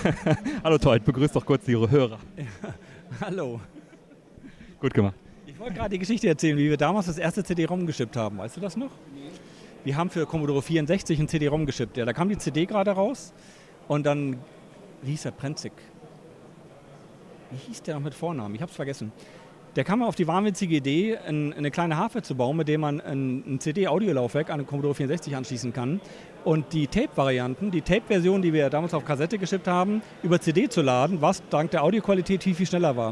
hallo Teut, begrüß doch kurz Ihre Hörer. Ja, hallo. Gut gemacht. Ich wollte gerade die Geschichte erzählen, wie wir damals das erste CD-ROM geschippt haben. Weißt du das noch? Wir haben für Commodore 64 ein CD-ROM geschippt. Ja, da kam die CD gerade raus und dann, wie hieß der, Prenzig? Wie hieß der noch mit Vornamen? Ich habe es vergessen. Der kam auf die wahnwitzige Idee, ein, eine kleine Hardware zu bauen, mit dem man ein CD-Audiolaufwerk an den Commodore 64 anschließen kann und die Tape-Varianten, die Tape-Version, die wir damals auf Kassette geschippt haben, über CD zu laden, was dank der Audioqualität viel, viel schneller war.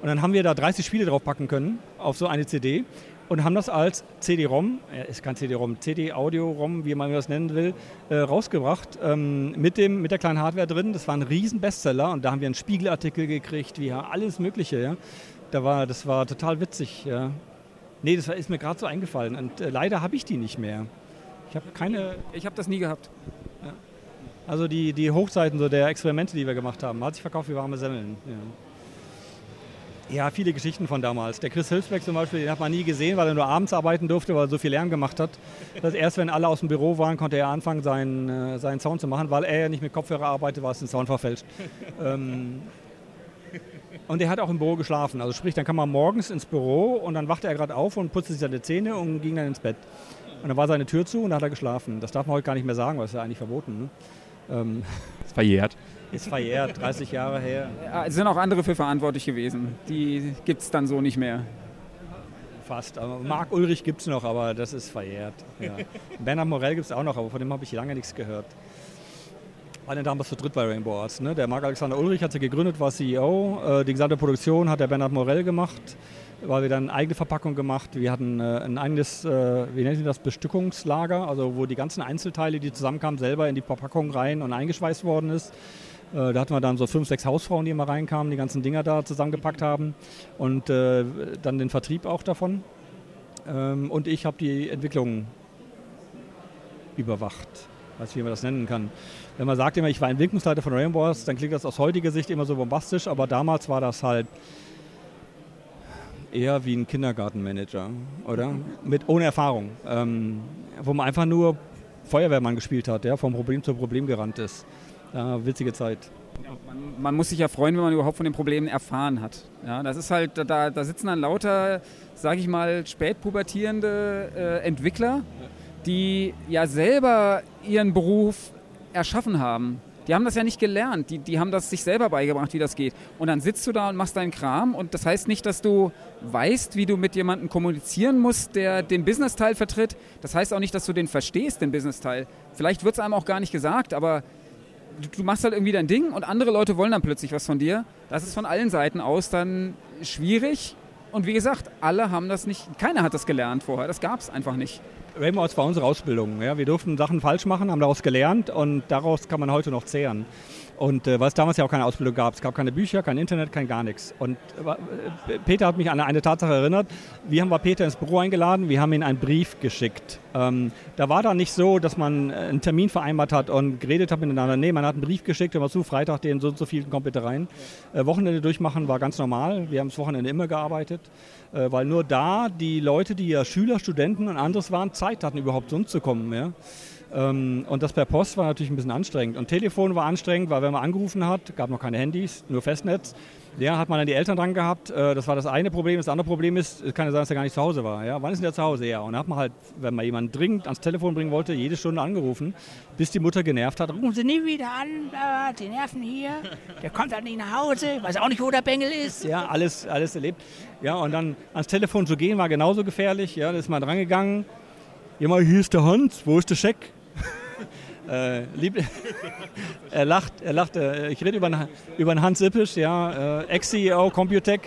Und dann haben wir da 30 Spiele drauf packen können auf so eine CD und haben das als CD-ROM, äh, ist kein CD-ROM, CD-Audio-ROM, wie man das nennen will, äh, rausgebracht ähm, mit, dem, mit der kleinen Hardware drin. Das war ein riesen Bestseller und da haben wir einen Spiegelartikel gekriegt, wie alles Mögliche. Ja. Da war, das war total witzig. Ja. Nee, das ist mir gerade so eingefallen und äh, leider habe ich die nicht mehr. Ich habe keine. Ich habe das nie gehabt. Ja. Also die, die Hochzeiten so der Experimente, die wir gemacht haben, hat sich verkauft wie warme Semmeln. Ja. Ja, viele Geschichten von damals. Der Chris Hilfsbeck zum Beispiel, den hat man nie gesehen, weil er nur abends arbeiten durfte, weil er so viel Lärm gemacht hat. Das erst wenn alle aus dem Büro waren, konnte er anfangen, seinen, äh, seinen Sound zu machen. Weil er ja nicht mit Kopfhörer arbeitet, war es ein Sound verfälscht. ähm, und er hat auch im Büro geschlafen. Also sprich, dann kam er morgens ins Büro und dann wachte er gerade auf und putzte sich seine Zähne und ging dann ins Bett. Und dann war seine Tür zu und dann hat er geschlafen. Das darf man heute gar nicht mehr sagen, weil es ja eigentlich verboten. Ne? Ähm, ist verjährt. Ist verjährt, 30 Jahre her. Es sind auch andere für verantwortlich gewesen. Die gibt es dann so nicht mehr. Fast. Aber Marc Ulrich gibt es noch, aber das ist verjährt. Ja. Bernhard Morell gibt es auch noch, aber von dem habe ich lange nichts gehört. Alle damals zu dritt bei Rainbow Arts. Ne? Der Marc Alexander Ulrich hat sie gegründet, war CEO. Äh, die gesamte Produktion hat der Bernhard Morell gemacht, weil wir dann eine eigene Verpackung gemacht. Wir hatten äh, ein eigenes, äh, wie nennen Sie das, Bestückungslager, also wo die ganzen Einzelteile, die zusammenkamen, selber in die Verpackung rein und eingeschweißt worden ist. Äh, da hatten wir dann so fünf, sechs Hausfrauen, die immer reinkamen, die ganzen Dinger da zusammengepackt haben und äh, dann den Vertrieb auch davon. Ähm, und ich habe die Entwicklung überwacht, weiß wie man das nennen kann. Wenn man sagt immer, ich war Entwicklungsleiter von Rainbow Wars, dann klingt das aus heutiger Sicht immer so bombastisch, aber damals war das halt eher wie ein Kindergartenmanager, oder? Mit, ohne Erfahrung. Ähm, wo man einfach nur Feuerwehrmann gespielt hat, der vom Problem zu Problem gerannt ist ja, witzige Zeit. Man, man, muss sich ja freuen, wenn man überhaupt von den Problemen erfahren hat. Ja, das ist halt, da, da sitzen dann lauter, sage ich mal, spätpubertierende äh, Entwickler, die ja selber ihren Beruf erschaffen haben. Die haben das ja nicht gelernt, die, die haben das sich selber beigebracht, wie das geht. Und dann sitzt du da und machst deinen Kram und das heißt nicht, dass du weißt, wie du mit jemandem kommunizieren musst, der den Business-Teil vertritt. Das heißt auch nicht, dass du den verstehst, den Business-Teil. Vielleicht wird es einem auch gar nicht gesagt, aber du machst halt irgendwie dein Ding und andere Leute wollen dann plötzlich was von dir. Das ist von allen Seiten aus dann schwierig. Und wie gesagt, alle haben das nicht, keiner hat das gelernt vorher, das gab es einfach nicht. Rainbow Arts war unsere Ausbildung. Ja. Wir durften Sachen falsch machen, haben daraus gelernt und daraus kann man heute noch zehren. Und äh, weil es damals ja auch keine Ausbildung gab. Es gab keine Bücher, kein Internet, kein gar nichts. Und äh, Peter hat mich an eine Tatsache erinnert. Wir haben bei Peter ins Büro eingeladen, wir haben ihm einen Brief geschickt. Ähm, da war dann nicht so, dass man äh, einen Termin vereinbart hat und geredet hat miteinander. Nee, man hat einen Brief geschickt, immer zu, Freitag den so und so vielen kommt bitte rein. Äh, Wochenende durchmachen war ganz normal. Wir haben das Wochenende immer gearbeitet, äh, weil nur da die Leute, die ja Schüler, Studenten und anderes waren, Zeit hatten, überhaupt zu uns zu kommen. Ja? Ähm, und das per Post war natürlich ein bisschen anstrengend. Und Telefon war anstrengend, weil wenn man angerufen hat, gab noch keine Handys, nur Festnetz. Ja, hat man dann die Eltern dran gehabt. Äh, das war das eine Problem. Das andere Problem ist, es kann ja sein, dass er gar nicht zu Hause war. Ja? Wann ist denn der zu Hause? Ja. Und dann hat man halt, wenn man jemanden dringend ans Telefon bringen wollte, jede Stunde angerufen, bis die Mutter genervt hat. Rufen Sie nie wieder an, die nerven hier. Der kommt halt nicht nach Hause, weiß auch nicht, wo der Bengel ist. Ja, alles, alles erlebt. Ja, und dann ans Telefon zu gehen war genauso gefährlich. Ja, da ist man drangegangen. Ja, mal, hier ist der Hans, wo ist der Scheck? Äh, lieb, er lacht, er lacht. Äh, ich rede über, über einen Hans Ippisch, ja, äh, Ex-CEO Computech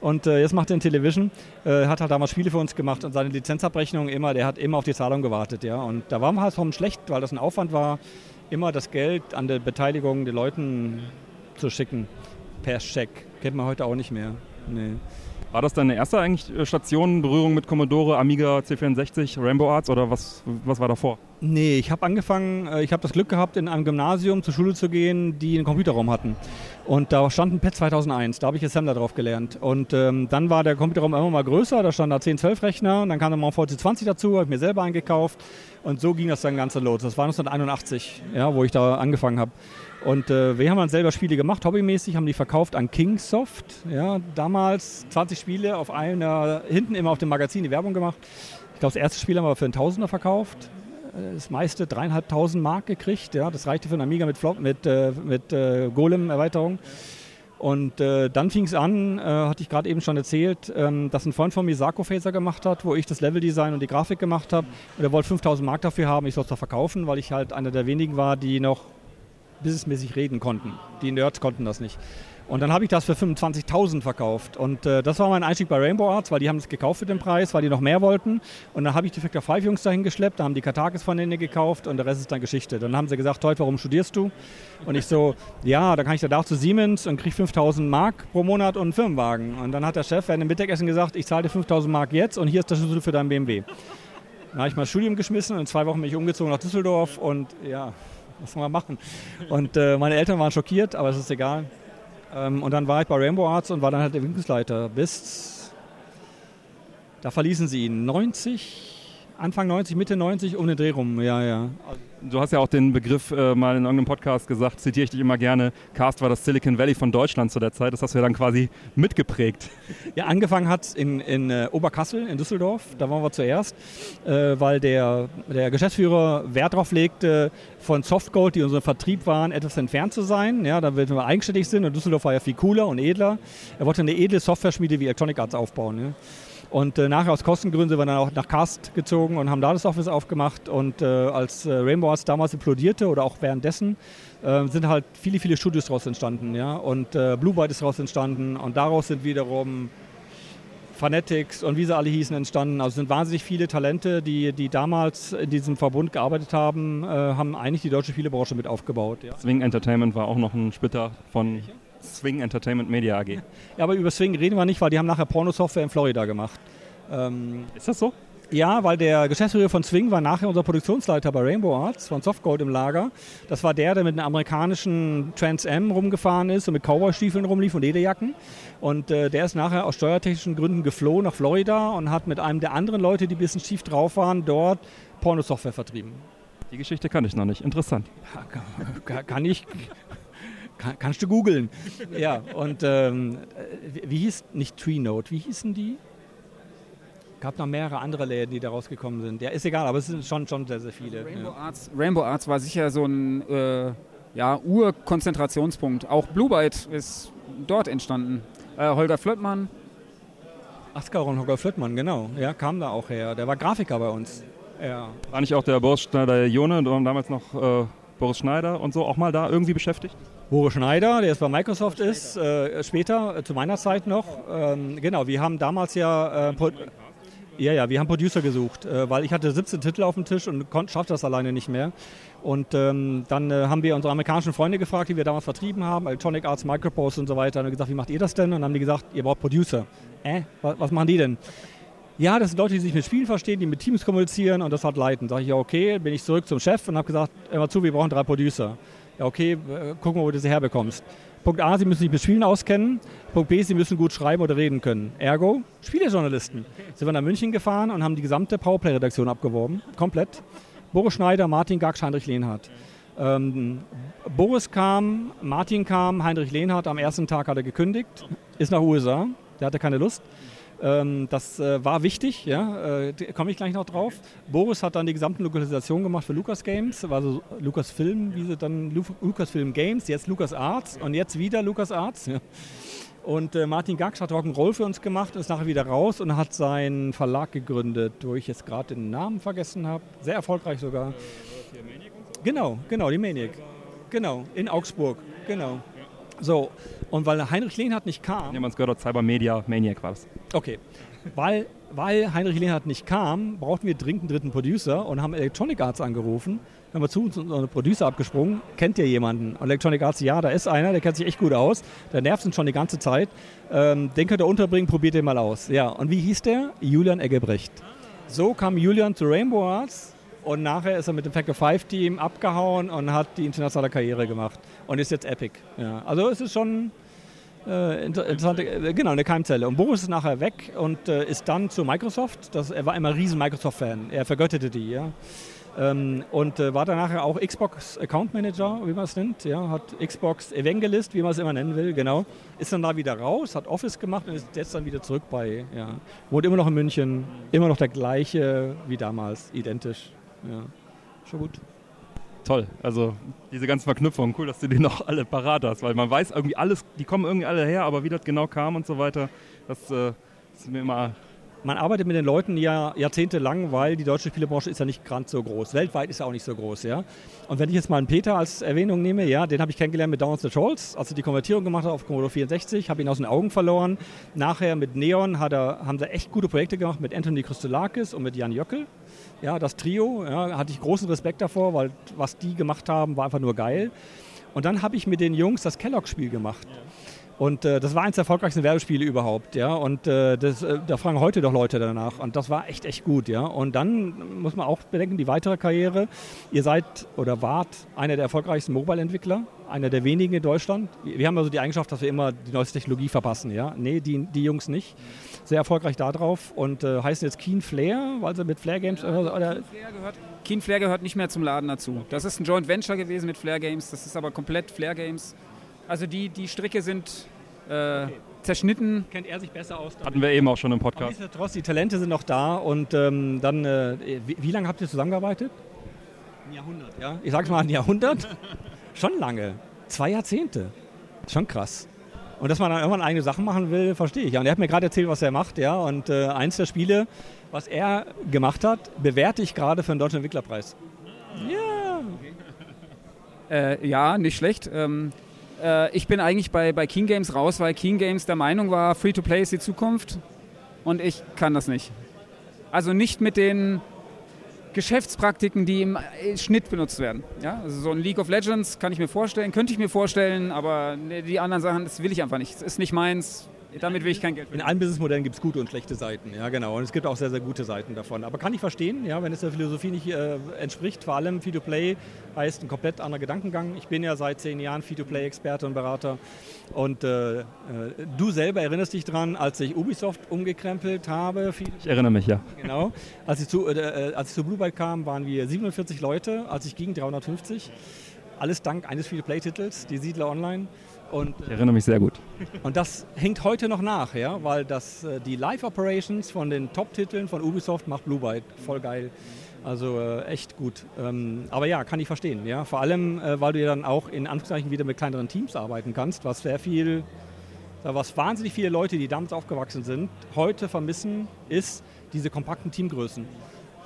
und äh, jetzt macht er in Television. Äh, hat halt damals Spiele für uns gemacht und seine Lizenzabrechnung immer, der hat immer auf die Zahlung gewartet, ja. Und da war man halt schon schlecht, weil das ein Aufwand war, immer das Geld an der Beteiligung den Leuten zu schicken per Scheck. Kennt man heute auch nicht mehr. Nee. War das deine erste eigentlich äh, Station, Berührung mit Commodore, Amiga C64, Rainbow Arts oder was, was war davor? Nee, ich habe angefangen, äh, ich habe das Glück gehabt, in einem Gymnasium zur Schule zu gehen, die einen Computerraum hatten. Und da stand ein PET 2001, da habe ich Assembler drauf gelernt. Und ähm, dann war der Computerraum immer mal größer, da standen da 10, 12 Rechner und dann kam der Mount VC20 dazu, habe ich mir selber eingekauft und so ging das dann ganz los. Das war 1981, ja, wo ich da angefangen habe. Und äh, wir haben dann selber Spiele gemacht, hobbymäßig, haben die verkauft an Kingsoft. Ja, damals 20 Spiele auf einer, hinten immer auf dem Magazin die Werbung gemacht. Ich glaube, das erste Spiel haben wir für einen Tausender verkauft. Das meiste dreieinhalbtausend Mark gekriegt. Ja, das reichte für einen Amiga mit, Flop, mit, äh, mit äh, Golem-Erweiterung. Und äh, dann fing es an, äh, hatte ich gerade eben schon erzählt, ähm, dass ein Freund von mir Sarkophaser gemacht hat, wo ich das Leveldesign und die Grafik gemacht habe. Und er wollte 5000 Mark dafür haben, ich soll es da verkaufen, weil ich halt einer der wenigen war, die noch businessmäßig reden konnten. Die Nerds konnten das nicht. Und dann habe ich das für 25.000 verkauft. Und äh, das war mein Einstieg bei Rainbow Arts, weil die haben es gekauft für den Preis, weil die noch mehr wollten. Und dann habe ich die Factor 5 Jungs dahin geschleppt, da haben die Katakis von denen gekauft und der Rest ist dann Geschichte. Dann haben sie gesagt, heute, warum studierst du? Und ich so, ja, dann kann ich da auch zu Siemens und kriege 5.000 Mark pro Monat und einen Firmenwagen. Und dann hat der Chef während dem Mittagessen gesagt, ich zahle dir 5.000 Mark jetzt und hier ist der Schlüssel für dein BMW. Dann habe ich das Studium geschmissen und in zwei Wochen bin ich umgezogen nach Düsseldorf und ja, was soll man machen? Und äh, meine Eltern waren schockiert, aber es ist egal. Ähm, und dann war ich bei Rainbow Arts und war dann halt der Entwicklungsleiter bis, da verließen sie ihn, 90, Anfang 90, Mitte 90, um den Dreh rum, ja, ja. Du hast ja auch den Begriff äh, mal in irgendeinem Podcast gesagt, zitiere ich dich immer gerne. Cast war das Silicon Valley von Deutschland zu der Zeit. Das hast du ja dann quasi mitgeprägt. Ja, angefangen hat es in, in äh, Oberkassel, in Düsseldorf. Da waren wir zuerst, äh, weil der, der Geschäftsführer Wert darauf legte, von Softgold, die unser Vertrieb waren, etwas entfernt zu sein. Ja, da wir eigenständig sind. Und Düsseldorf war ja viel cooler und edler. Er wollte eine edle Software-Schmiede wie Electronic Arts aufbauen. Ja. Und äh, nachher aus Kostengründen sind wir dann auch nach Cast gezogen und haben da das Office aufgemacht. Und äh, als äh, Rainbow Arts damals implodierte oder auch währenddessen, äh, sind halt viele, viele Studios daraus entstanden. Ja? Und äh, Blue Byte ist daraus entstanden und daraus sind wiederum Fanatics und wie sie alle hießen entstanden. Also sind wahnsinnig viele Talente, die, die damals in diesem Verbund gearbeitet haben, haben eigentlich die deutsche Spielebranche mit aufgebaut. Ja. Swing Entertainment war auch noch ein Splitter von Swing Entertainment Media AG. Ja, aber über Swing reden wir nicht, weil die haben nachher Pornosoftware in Florida gemacht. Ähm, ist das so? Ja, weil der Geschäftsführer von Swing war nachher unser Produktionsleiter bei Rainbow Arts von Softgold im Lager. Das war der, der mit einem amerikanischen Trans M rumgefahren ist und mit Cowboystiefeln rumlief und Lederjacken. Und äh, der ist nachher aus steuertechnischen Gründen geflohen nach Florida und hat mit einem der anderen Leute, die ein bisschen schief drauf waren, dort Pornosoftware vertrieben. Die Geschichte kann ich noch nicht. Interessant. Ja, kann ich kann, kannst du googeln. ja, und ähm, wie, hieß, nicht TreeNote, wie hießen die? gab noch mehrere andere Läden, die da rausgekommen sind. Ja, ist egal, aber es sind schon, schon sehr, sehr viele. Rainbow, ja. Arts, Rainbow Arts war sicher so ein äh, ja, Urkonzentrationspunkt. Auch Blue Byte ist dort entstanden. Äh, Holger Flöttmann. Askar und Holger Flöttmann, genau. Ja, kam da auch her. Der war Grafiker bei uns. Ja. War nicht auch der Boris Schneider-Jone, damals noch äh, Boris Schneider und so, auch mal da irgendwie beschäftigt? Boris Schneider, der jetzt bei Microsoft ist, äh, später, äh, zu meiner Zeit noch. Ähm, genau, wir haben damals ja... Äh, Ja, ja, wir haben Producer gesucht, äh, weil ich hatte 17 Titel auf dem Tisch und schaffte das alleine nicht mehr. Und ähm, dann äh, haben wir unsere amerikanischen Freunde gefragt, die wir damals vertrieben haben, Electronic Arts, Micropost und so weiter, und gesagt, wie macht ihr das denn? Und dann haben die gesagt, ihr braucht Producer. Äh, was, was machen die denn? Ja, das sind Leute, die sich mit Spielen verstehen, die mit Teams kommunizieren und das hat leiten. Sag ich, ja, okay, bin ich zurück zum Chef und habe gesagt, immer zu, wir brauchen drei Producer. Ja, okay, äh, gucken wir, wo du sie herbekommst. Punkt A, sie müssen sich mit Spielen auskennen. Punkt B, sie müssen gut schreiben oder reden können. Ergo, Spielejournalisten. Sie waren nach München gefahren und haben die gesamte Powerplay-Redaktion abgeworben. Komplett. Boris Schneider, Martin Gack, Heinrich Lehnhardt. Ähm, Boris kam, Martin kam, Heinrich Lehnhardt am ersten Tag hat er gekündigt, ist nach USA, der hatte keine Lust. Ähm, das äh, war wichtig, ja, äh, komme ich gleich noch drauf. Boris hat dann die gesamte Lokalisation gemacht für Lucas Games, also Lucas Film, wie sie dann Lu Lucas Film Games, jetzt Lucas Arts und jetzt wieder Lucas Arts. Ja. Und äh, Martin Gax hat Rock'n'Roll für uns gemacht, ist nachher wieder raus und hat seinen Verlag gegründet, wo ich jetzt gerade den Namen vergessen habe. Sehr erfolgreich sogar. Genau, genau, die Maniac. Genau, in Augsburg, genau. So, und weil Heinrich Lehnhardt nicht kam. Ja, man es gehört Cybermedia Maniac war das. Okay. Weil, weil Heinrich Lehnhardt nicht kam, brauchten wir dringend einen dritten Producer und haben Electronic Arts angerufen. Haben wir zu uns unseren Producer abgesprungen. Kennt ihr jemanden? Und Electronic Arts, ja, da ist einer, der kennt sich echt gut aus. Der nervt uns schon die ganze Zeit. Ähm, den könnt ihr unterbringen, probiert den mal aus. Ja, und wie hieß der? Julian Eggebrecht. So kam Julian zu Rainbow Arts und nachher ist er mit dem Factor 5 Team abgehauen und hat die internationale Karriere gemacht und ist jetzt Epic. Ja, also es ist schon äh, interessant, äh, genau, eine Keimzelle. Und Boris ist nachher weg und äh, ist dann zu Microsoft. Das, er war immer ein riesen Microsoft-Fan. Er vergötterte die, ja. Ähm, und äh, war dann nachher auch Xbox Account Manager, wie man es nennt. Ja, hat Xbox Evangelist, wie man es immer nennen will, genau. Ist dann da wieder raus, hat Office gemacht und ist jetzt dann wieder zurück bei, ja. Wohnt immer noch in München, immer noch der gleiche wie damals, identisch. Ja, schon gut toll. Also diese ganzen Verknüpfungen, cool, dass du die noch alle parat hast, weil man weiß irgendwie alles, die kommen irgendwie alle her, aber wie das genau kam und so weiter, das äh, ist mir immer man arbeitet mit den Leuten ja jahrzehntelang, weil die deutsche Spielebranche ist ja nicht ganz so groß. Weltweit ist ja auch nicht so groß, ja. Und wenn ich jetzt mal einen Peter als Erwähnung nehme, ja, den habe ich kennengelernt mit Downs the Trolls, als er die Konvertierung gemacht hat auf Commodore 64, habe ihn aus den Augen verloren. Nachher mit Neon hat er, haben sie echt gute Projekte gemacht mit Anthony Christolakis und mit Jan Jöckel. Ja, das Trio, ja, hatte ich großen Respekt davor, weil was die gemacht haben, war einfach nur geil. Und dann habe ich mit den Jungs das Kellogg-Spiel gemacht. Ja. Und äh, das war eines der erfolgreichsten Werbespiele überhaupt, ja. Und äh, das, äh, da fragen heute doch Leute danach. Und das war echt, echt gut, ja. Und dann muss man auch bedenken, die weitere Karriere. Ihr seid oder wart einer der erfolgreichsten Mobile-Entwickler, einer der wenigen in Deutschland. Wir haben also die Eigenschaft, dass wir immer die neueste Technologie verpassen, ja. Nee, die, die Jungs nicht. Sehr erfolgreich da drauf und äh, heißen jetzt Keen Flair, weil sie mit Flair Games ja, oder, oder Keen, Flair gehört, Keen Flair gehört nicht mehr zum Laden dazu. Das ist ein Joint Venture gewesen mit Flair Games. Das ist aber komplett Flair Games. Also die, die Stricke sind äh, okay. zerschnitten. Kennt er sich besser aus? Hatten wir eben auch schon im Podcast. Trotz, die Talente sind noch da und ähm, dann, äh, wie, wie, lange habt ihr zusammengearbeitet? Ein Jahrhundert, ja. Ich sag's mal ein Jahrhundert. Schon lange. Zwei Jahrzehnte. Schon krass. Und dass man dann irgendwann eigene Sachen machen will, verstehe ich. Ja, und er hat mir gerade erzählt, was er macht, ja. Und äh, eins der Spiele, was er gemacht hat, bewerte ich gerade für den Deutschen Entwicklerpreis. Ja. Äh, ja, nicht schlecht. Ähm, äh, ich bin eigentlich bei, bei King Games raus, weil King Games der Meinung war, Free-to-Play ist die Zukunft und ich kann das nicht. Also nicht mit den Geschäftspraktiken, die im Schnitt benutzt werden. Ja? Also so ein League of Legends kann ich mir vorstellen, könnte ich mir vorstellen, aber die anderen Sachen, das will ich einfach nicht. Das ist nicht meins damit will ich kein Geld verdienen. In allen Businessmodellen gibt es gute und schlechte Seiten, ja genau. Und es gibt auch sehr, sehr gute Seiten davon. Aber kann ich verstehen, ja, wenn es der Philosophie nicht äh, entspricht. Vor allem Free-to-Play heißt ein komplett anderer Gedankengang. Ich bin ja seit zehn Jahren Free-to-Play-Experte und Berater. Und äh, äh, du selber erinnerst dich dran, als ich Ubisoft umgekrempelt habe. Ich erinnere mich, ja. Genau. Als ich zu, äh, äh als ich zu Blue Byte kam, waren wir 47 Leute. Als ich ging, 350. Alles dank eines Free-to-Play-Titels, die Siedler Online. Und, ich erinnere mich sehr gut. Und das hängt heute noch nach, ja, weil das, äh, die Live-Operations von den Top-Titeln von Ubisoft macht Blue Byte voll geil. Also äh, echt gut. Ähm, aber ja, kann ich verstehen. Ja? Vor allem, äh, weil du ja dann auch in Anführungszeichen wieder mit kleineren Teams arbeiten kannst, was sehr viel, was wahnsinnig viele Leute, die damals aufgewachsen sind, heute vermissen, ist diese kompakten Teamgrößen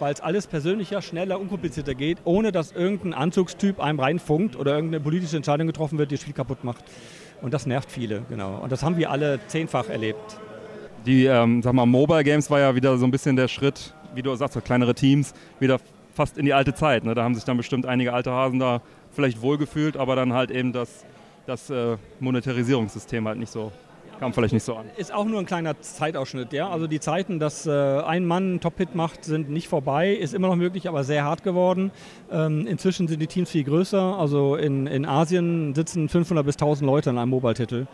weil es alles persönlicher, schneller, unkomplizierter geht, ohne dass irgendein Anzugstyp einem reinfunkt oder irgendeine politische Entscheidung getroffen wird, die das Spiel kaputt macht. Und das nervt viele, genau. Und das haben wir alle zehnfach erlebt. Die, ähm, sag mal, Mobile Games war ja wieder so ein bisschen der Schritt, wie du sagst, kleinere Teams, wieder fast in die alte Zeit. Ne? Da haben sich dann bestimmt einige alte Hasen da vielleicht wohlgefühlt, aber dann halt eben das, das äh, Monetarisierungssystem halt nicht so kam vielleicht nicht so an. Ist auch nur ein kleiner Zeitausschnitt, ja. Also die Zeiten, dass äh, ein Mann einen Top-Hit macht, sind nicht vorbei. Ist immer noch möglich, aber sehr hart geworden. Ähm, inzwischen sind die Teams viel größer. Also in, in Asien sitzen 500 bis 1000 Leute an einem Mobile-Titel.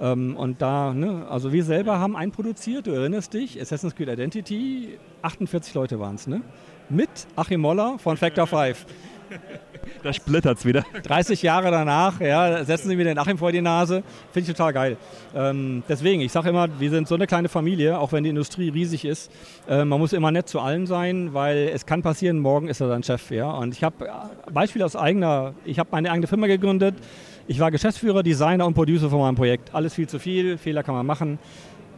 Ähm, und da, ne, also wir selber haben einen produziert, du erinnerst dich, Assassin's Creed Identity, 48 Leute waren es, ne? Mit Achim Moller von Factor 5. Da splittert es wieder. 30 Jahre danach, ja, setzen sie mir den Achim vor die Nase. Finde ich total geil. Ähm, deswegen, ich sage immer, wir sind so eine kleine Familie, auch wenn die Industrie riesig ist. Äh, man muss immer nett zu allen sein, weil es kann passieren, morgen ist er sein Chef. Ja? Und ich habe äh, Beispiel aus eigener, ich habe meine eigene Firma gegründet. Ich war Geschäftsführer, Designer und Producer von meinem Projekt. Alles viel zu viel, Fehler kann man machen.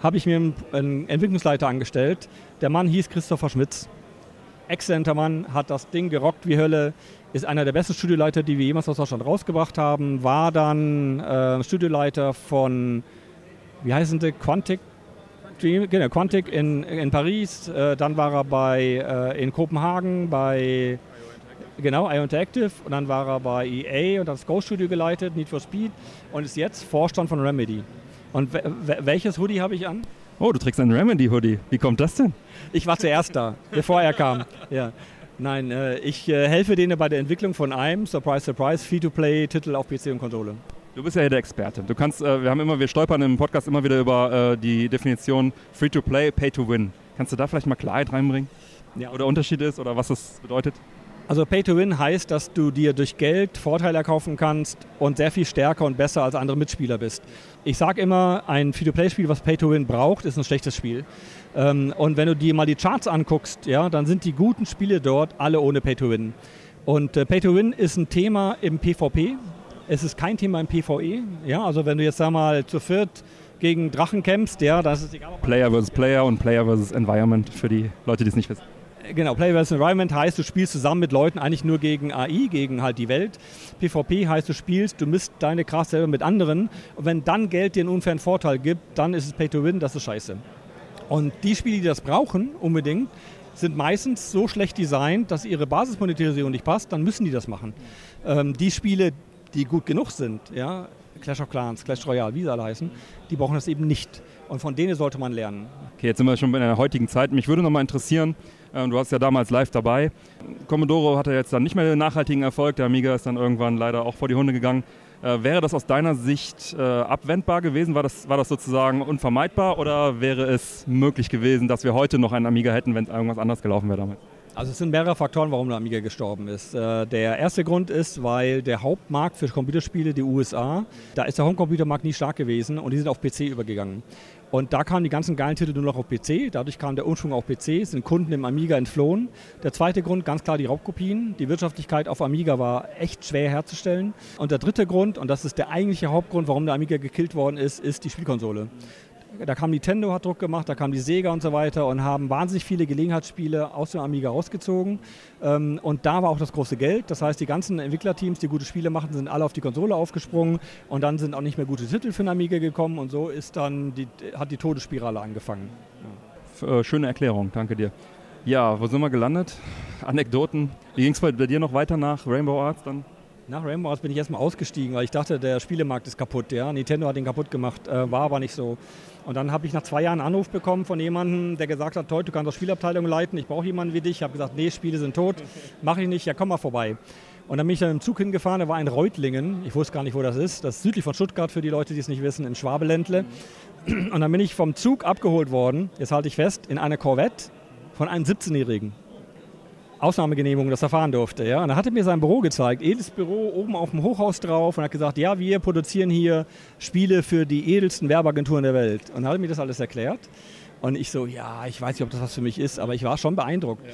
Habe ich mir einen Entwicklungsleiter angestellt. Der Mann hieß Christopher Schmitz exzellenter Mann, hat das Ding gerockt wie Hölle, ist einer der besten Studioleiter, die wir jemals aus Deutschland rausgebracht haben, war dann äh, Studioleiter von, wie heißen die, Quantic, genau, Quantic in, in Paris, äh, dann war er bei, äh, in Kopenhagen bei Genau, Interactive und dann war er bei EA und hat das Ghost Studio geleitet, Need for Speed und ist jetzt Vorstand von Remedy. Und welches Hoodie habe ich an? Oh, du trägst einen Remedy-Hoodie. Wie kommt das denn? Ich war zuerst da, bevor er kam. Ja. Nein, äh, ich äh, helfe denen bei der Entwicklung von einem, surprise, surprise, Free-to-Play-Titel auf PC und Konsole. Du bist ja hier der Experte. Du kannst, äh, wir haben immer, wir stolpern im Podcast immer wieder über äh, die Definition Free-to-Play, Pay-to-Win. Kannst du da vielleicht mal Klarheit reinbringen? Ja. Oder Unterschied ist oder was das bedeutet? Also Pay-to-Win heißt, dass du dir durch Geld Vorteile erkaufen kannst und sehr viel stärker und besser als andere Mitspieler bist. Ich sage immer, ein Free-to-Play-Spiel, was Pay-to-Win braucht, ist ein schlechtes Spiel. Ähm, und wenn du dir mal die Charts anguckst, ja, dann sind die guten Spiele dort alle ohne Pay-to-Win. Und äh, Pay-to-Win ist ein Thema im PvP. Es ist kein Thema im PvE. Ja, also wenn du jetzt sag mal zu viert gegen Drachen kämpfst, ja, das ist egal. Player versus Player und Player versus Environment für die Leute, die es nicht wissen. Genau, Play vs. Environment heißt, du spielst zusammen mit Leuten eigentlich nur gegen AI, gegen halt die Welt. PvP heißt, du spielst, du misst deine Kraft selber mit anderen. Und wenn dann Geld dir einen unfairen Vorteil gibt, dann ist es Pay to Win, das ist scheiße. Und die Spiele, die das brauchen, unbedingt, sind meistens so schlecht designt, dass ihre Basismonetarisierung nicht passt, dann müssen die das machen. Ähm, die Spiele, die gut genug sind, ja, Clash of Clans, Clash Royale, wie sie alle heißen, die brauchen das eben nicht. Und von denen sollte man lernen. Okay, jetzt sind wir schon in der heutigen Zeit. Mich würde noch mal interessieren, du warst ja damals live dabei. Commodore hatte jetzt dann nicht mehr den nachhaltigen Erfolg. Der Amiga ist dann irgendwann leider auch vor die Hunde gegangen. Äh, wäre das aus deiner Sicht äh, abwendbar gewesen? War das, war das sozusagen unvermeidbar oder wäre es möglich gewesen, dass wir heute noch einen Amiga hätten, wenn irgendwas anders gelaufen wäre damals? Also es sind mehrere Faktoren, warum der Amiga gestorben ist. Äh, der erste Grund ist, weil der Hauptmarkt für Computerspiele, die USA, da ist der Homecomputermarkt nie stark gewesen und die sind auf PC übergegangen. Und da kamen die ganzen geilen Titel nur noch auf PC. Dadurch kam der Umschwung auf PC, sind Kunden im Amiga entflohen. Der zweite Grund, ganz klar die Raubkopien. Die Wirtschaftlichkeit auf Amiga war echt schwer herzustellen. Und der dritte Grund, und das ist der eigentliche Hauptgrund, warum der Amiga gekillt worden ist, ist die Spielkonsole da kam Nintendo, hat Druck gemacht, da kam die Sega und so weiter und haben wahnsinnig viele Gelegenheitsspiele aus dem Amiga rausgezogen. Ähm, und da war auch das große Geld. Das heißt, die ganzen Entwicklerteams, die gute Spiele machten, sind alle auf die Konsole aufgesprungen und dann sind auch nicht mehr gute Titel für den Amiga gekommen und so ist dann die, hat die Todesspirale angefangen. Ja. Äh, schöne Erklärung, danke dir. Ja, wo sind wir gelandet? Anekdoten. Wie ging es bei dir noch weiter nach Rainbow Arts dann? Nach Rainbow Arts bin ich erstmal ausgestiegen, weil ich dachte, der Spielemarkt ist kaputt. Ja? Nintendo hat ihn kaputt gemacht, äh, war aber nicht so. Und dann habe ich nach zwei Jahren einen Anruf bekommen von jemandem, der gesagt hat, toll, du kannst auch Spielabteilung leiten, ich brauche jemanden wie dich. Ich habe gesagt, nee, Spiele sind tot, mache ich nicht, ja komm mal vorbei. Und dann bin ich dann im Zug hingefahren, da war ein Reutlingen, ich wusste gar nicht, wo das ist, das ist südlich von Stuttgart für die Leute, die es nicht wissen, im Schwabeländle. Und dann bin ich vom Zug abgeholt worden, jetzt halte ich fest, in einer Corvette von einem 17-Jährigen. Ausnahmegenehmigung, dass er fahren durfte. Ja? Und er hatte mir sein Büro gezeigt, edles Büro oben auf dem Hochhaus drauf und hat gesagt, ja, wir produzieren hier Spiele für die edelsten Werbeagenturen der Welt. Und er hat mir das alles erklärt. Und ich so, ja, ich weiß nicht, ob das was für mich ist, aber ich war schon beeindruckt. Ja.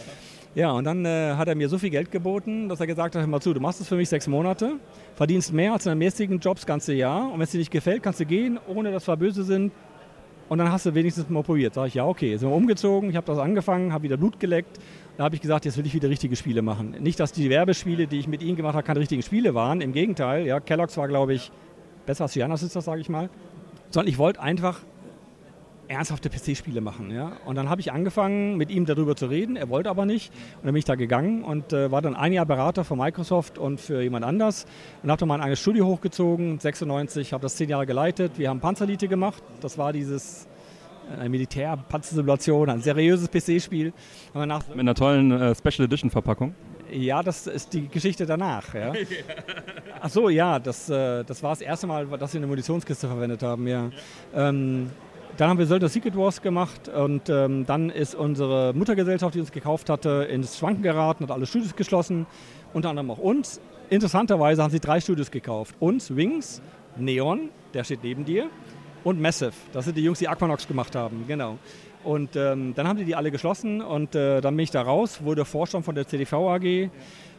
Ja, und dann äh, hat er mir so viel Geld geboten, dass er gesagt hat, hör mal zu, du machst das für mich sechs Monate, verdienst mehr als in deinem jetzigen Job das ganze Jahr und wenn es dir nicht gefällt, kannst du gehen, ohne dass wir böse sind und dann hast du wenigstens mal probiert. Sag ich, ja, okay. Sind wir umgezogen, ich habe das angefangen, habe wieder Blut geleckt da habe ich gesagt, jetzt will ich wieder richtige Spiele machen. Nicht, dass die Werbespiele, die ich mit ihnen gemacht habe, keine richtigen Spiele waren. Im Gegenteil, ja, Kellogg's war, glaube ich, besser als Giannis ist das, sage ich mal. Sondern ich wollte einfach ernsthafte PC-Spiele machen. Ja? Und dann habe ich angefangen, mit ihm darüber zu reden. Er wollte aber nicht. Und dann bin ich da gegangen und äh, war dann ein Jahr Berater für Microsoft und für jemand anders. Und habe dann mein eigenes Studio hochgezogen, 96, habe das zehn Jahre geleitet. Wir haben Panzerlite gemacht. Das war dieses eine Militär-Panzersimulation, ein seriöses PC-Spiel. Mit einer tollen äh, Special Edition Verpackung. Ja, das ist die Geschichte danach. Ja. Ach so, ja, das, äh, das war das erste Mal, dass wir eine Munitionskiste verwendet haben. Ja. Ähm, dann haben wir Söldner Secret Wars gemacht und ähm, dann ist unsere Muttergesellschaft, die uns gekauft hatte, ins Schwanken geraten, hat alle Studios geschlossen, unter anderem auch uns. Interessanterweise haben sie drei Studios gekauft. Uns, Wings, Neon, der steht neben dir, und Massive. Das sind die Jungs, die Aquanox gemacht haben, genau. Und ähm, dann haben sie die alle geschlossen und äh, dann bin ich da raus, wurde Vorstand von der CDV AG,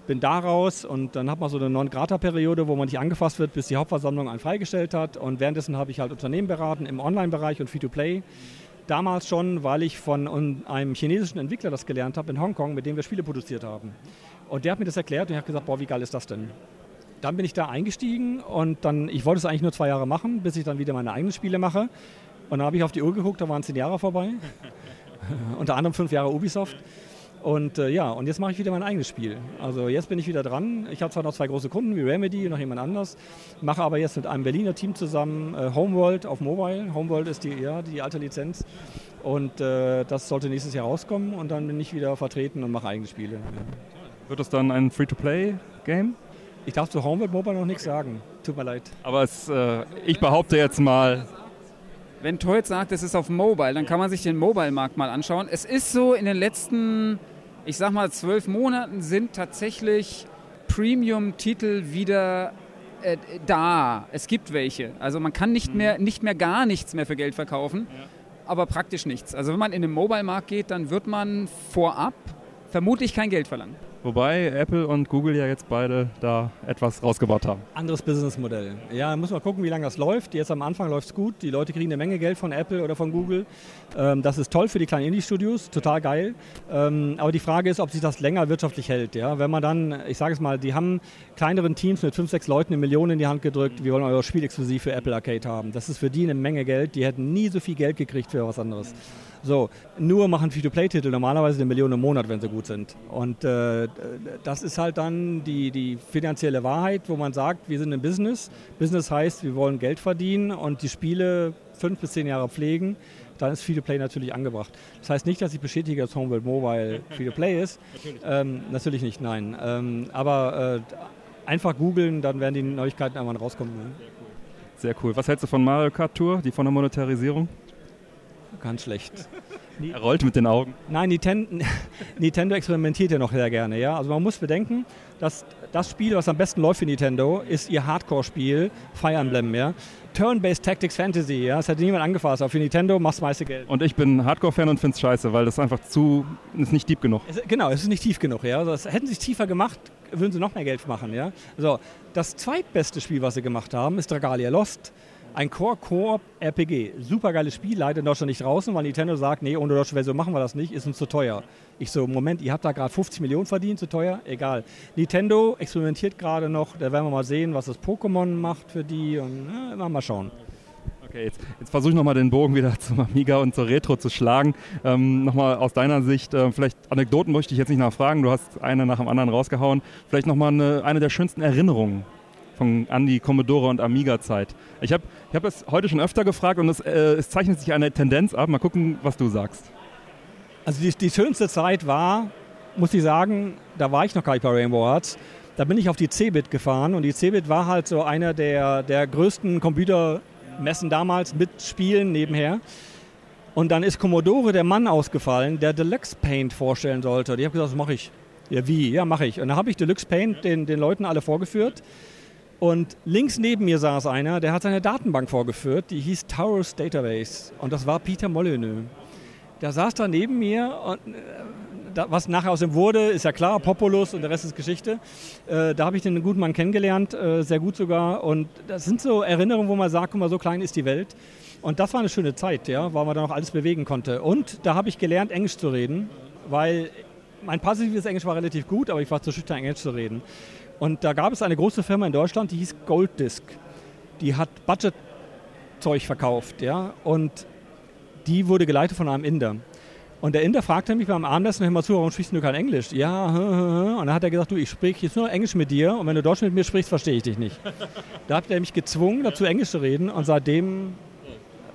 bin da raus und dann hat man so eine Non-Grata-Periode, wo man nicht angefasst wird, bis die Hauptversammlung einen freigestellt hat. Und währenddessen habe ich halt Unternehmen beraten im Online-Bereich und Free-to-Play. Damals schon, weil ich von einem chinesischen Entwickler das gelernt habe in Hongkong, mit dem wir Spiele produziert haben. Und der hat mir das erklärt und ich habe gesagt, boah, wie geil ist das denn? Dann bin ich da eingestiegen und dann, ich wollte es eigentlich nur zwei Jahre machen, bis ich dann wieder meine eigenen Spiele mache. Und dann habe ich auf die Uhr geguckt, da waren zehn Jahre vorbei. Unter anderem fünf Jahre Ubisoft. Und äh, ja, und jetzt mache ich wieder mein eigenes Spiel. Also jetzt bin ich wieder dran. Ich habe zwar noch zwei große Kunden wie Remedy und noch jemand anders, mache aber jetzt mit einem Berliner Team zusammen äh, Homeworld auf Mobile. Homeworld ist die, ja, die alte Lizenz. Und äh, das sollte nächstes Jahr rauskommen und dann bin ich wieder vertreten und mache eigene Spiele. Ja. Wird das dann ein Free-to-Play-Game? Ich darf zu Homeworld Mobile noch nichts sagen. Tut mir leid. Aber es, äh, ich behaupte jetzt mal, wenn Toit sagt, es ist auf Mobile, dann kann man sich den Mobile-Markt mal anschauen. Es ist so, in den letzten, ich sag mal, zwölf Monaten sind tatsächlich Premium-Titel wieder äh, da. Es gibt welche. Also man kann nicht, mhm. mehr, nicht mehr gar nichts mehr für Geld verkaufen, ja. aber praktisch nichts. Also wenn man in den Mobile-Markt geht, dann wird man vorab vermutlich kein Geld verlangen. Wobei Apple und Google ja jetzt beide da etwas rausgebaut haben. Anderes Businessmodell. Ja, muss man gucken, wie lange das läuft. Jetzt am Anfang läuft es gut. Die Leute kriegen eine Menge Geld von Apple oder von Google. Ähm, das ist toll für die kleinen Indie-Studios, total geil. Ähm, aber die Frage ist, ob sich das länger wirtschaftlich hält. Ja? Wenn man dann, ich sage es mal, die haben kleineren Teams mit fünf, sechs Leuten eine Million in die Hand gedrückt, wir wollen euer Spiel exklusiv für Apple Arcade haben. Das ist für die eine Menge Geld. Die hätten nie so viel Geld gekriegt für was anderes. So, nur machen Free-to-Play-Titel normalerweise eine Million im Monat, wenn sie gut sind. Und äh, das ist halt dann die, die finanzielle Wahrheit, wo man sagt, wir sind im Business. Business heißt, wir wollen Geld verdienen und die Spiele fünf bis zehn Jahre pflegen. Dann ist Free-to-Play natürlich angebracht. Das heißt nicht, dass ich bestätige, dass Homeworld Mobile Free-to-Play ist. natürlich. Ähm, natürlich nicht, nein. Ähm, aber äh, einfach googeln, dann werden die Neuigkeiten irgendwann rauskommen. Ne? Sehr cool. Was hältst du von Mario Kart Tour, die von der Monetarisierung? Ganz schlecht. Er rollt mit den Augen. Nein, Nintendo, Nintendo experimentiert ja noch sehr gerne. Ja? Also man muss bedenken, dass das Spiel, was am besten läuft für Nintendo, ist ihr Hardcore-Spiel, Fire Emblem. Ja? Turn-Based Tactics Fantasy. Ja? Das hat niemand angefasst, aber für Nintendo machst du meiste Geld. Und ich bin Hardcore-Fan und finde es scheiße, weil das einfach zu, ist nicht deep genug. Es, genau, es ist nicht tief genug. Ja? Also das, hätten sie es tiefer gemacht, würden sie noch mehr Geld machen. Ja? So, das zweitbeste Spiel, was sie gemacht haben, ist Dragalia Lost. Ein Core-Koop-RPG. Super geiles Spiel, leider in Deutschland nicht draußen, weil Nintendo sagt, nee, ohne deutsche Version machen wir das nicht, ist uns zu teuer. Ich so, Moment, ihr habt da gerade 50 Millionen verdient, zu teuer? Egal. Nintendo experimentiert gerade noch, da werden wir mal sehen, was das Pokémon macht für die und na, mal schauen. Okay, jetzt, jetzt versuche ich nochmal den Bogen wieder zum Amiga und zur Retro zu schlagen. Ähm, nochmal aus deiner Sicht, äh, vielleicht Anekdoten möchte ich jetzt nicht nachfragen, du hast eine nach dem anderen rausgehauen. Vielleicht nochmal eine, eine der schönsten Erinnerungen von, an die Commodore und Amiga-Zeit. Ich habe ich hab es heute schon öfter gefragt und es, äh, es zeichnet sich eine Tendenz ab. Mal gucken, was du sagst. Also die, die schönste Zeit war, muss ich sagen, da war ich noch gar nicht bei Rainbow Arts. Da bin ich auf die Cebit gefahren und die Cebit war halt so einer der, der größten Computermessen damals mit Spielen nebenher. Und dann ist Commodore der Mann ausgefallen, der Deluxe Paint vorstellen sollte. Und ich habe gesagt, das mache ich. Ja, wie? Ja, mache ich. Und dann habe ich Deluxe Paint den, den Leuten alle vorgeführt. Und links neben mir saß einer, der hat seine Datenbank vorgeführt, die hieß Taurus Database. Und das war Peter Molyneux. Der saß da neben mir und äh, was nachher aus ihm wurde, ist ja klar, Populus und der Rest ist Geschichte. Äh, da habe ich den guten Mann kennengelernt, äh, sehr gut sogar. Und das sind so Erinnerungen, wo man sagt, guck mal, so klein ist die Welt. Und das war eine schöne Zeit, ja, weil man da noch alles bewegen konnte. Und da habe ich gelernt, Englisch zu reden, weil mein passives Englisch war relativ gut, aber ich war zu schüchtern, Englisch zu reden. Und da gab es eine große Firma in Deutschland, die hieß Gold Disc. Die hat Budget-Zeug verkauft. Ja? Und die wurde geleitet von einem Inder. Und der Inder fragte mich beim Abendessen, hör mal zu, warum sprichst du kein Englisch? Ja, und dann hat er gesagt, du, ich spreche jetzt nur Englisch mit dir und wenn du Deutsch mit mir sprichst, verstehe ich dich nicht. da hat er mich gezwungen, dazu Englisch zu reden und seitdem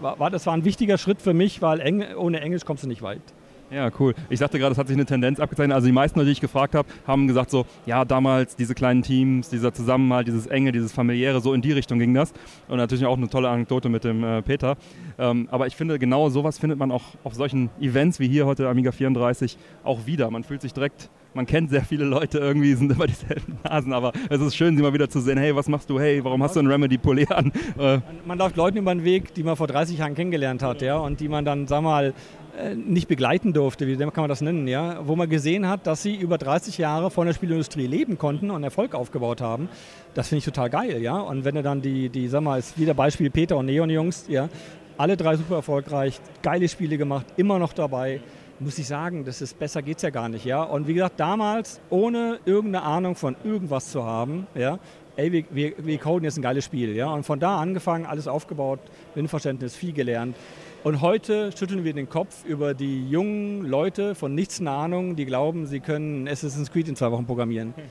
war, war das war ein wichtiger Schritt für mich, weil Eng ohne Englisch kommst du nicht weit. Ja, cool. Ich sagte gerade, es hat sich eine Tendenz abgezeichnet. Also die meisten, die ich gefragt habe, haben gesagt so, ja, damals diese kleinen Teams, dieser Zusammenhalt, dieses Enge, dieses Familiäre, so in die Richtung ging das. Und natürlich auch eine tolle Anekdote mit dem äh, Peter. Ähm, aber ich finde, genau sowas findet man auch auf solchen Events wie hier heute Amiga 34 auch wieder. Man fühlt sich direkt man kennt sehr viele Leute irgendwie, sind immer dieselben Nasen, aber es ist schön, sie mal wieder zu sehen, hey, was machst du, hey, warum hast du ein Remedy Polé an? Äh. Man, man läuft Leuten über den Weg, die man vor 30 Jahren kennengelernt hat, ja, und die man dann, sag mal, nicht begleiten durfte, wie kann man das nennen, ja, wo man gesehen hat, dass sie über 30 Jahre von der Spielindustrie leben konnten und Erfolg aufgebaut haben. Das finde ich total geil, ja. Und wenn du dann die, die, sag mal, ist wieder Beispiel Peter und Neon Jungs, ja, alle drei super erfolgreich, geile Spiele gemacht, immer noch dabei. Muss ich sagen, das ist besser geht's ja gar nicht, ja. Und wie gesagt, damals ohne irgendeine Ahnung von irgendwas zu haben, ja, ey, wir, wir, wir coden jetzt ein geiles Spiel, ja. Und von da angefangen, alles aufgebaut, Windverständnis, viel gelernt. Und heute schütteln wir den Kopf über die jungen Leute von nichts eine Ahnung, die glauben, sie können Assassin's Creed in zwei Wochen programmieren.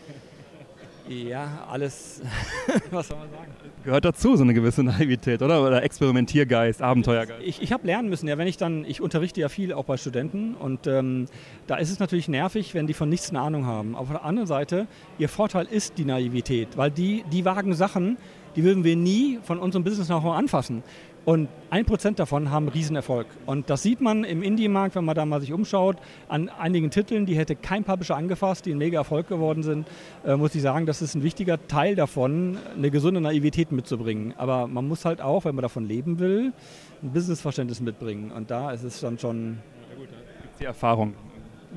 Ja, alles, was soll man sagen? Gehört dazu, so eine gewisse Naivität, oder? Oder Experimentiergeist, Abenteuergeist. Ich, ich habe lernen müssen, ja, wenn ich dann, ich unterrichte ja viel auch bei Studenten und ähm, da ist es natürlich nervig, wenn die von nichts eine Ahnung haben. Aber auf der anderen Seite, ihr Vorteil ist die Naivität, weil die, die wagen Sachen, die würden wir nie von unserem Business know anfassen. Und ein Prozent davon haben Riesenerfolg. Und das sieht man im Indie-Markt, wenn man da mal sich umschaut, an einigen Titeln, die hätte kein Publisher angefasst, die ein mega Erfolg geworden sind, äh, muss ich sagen, das ist ein wichtiger Teil davon, eine gesunde Naivität mitzubringen. Aber man muss halt auch, wenn man davon leben will, ein Businessverständnis mitbringen. Und da ist es dann schon... Ja gut, da gibt die Erfahrung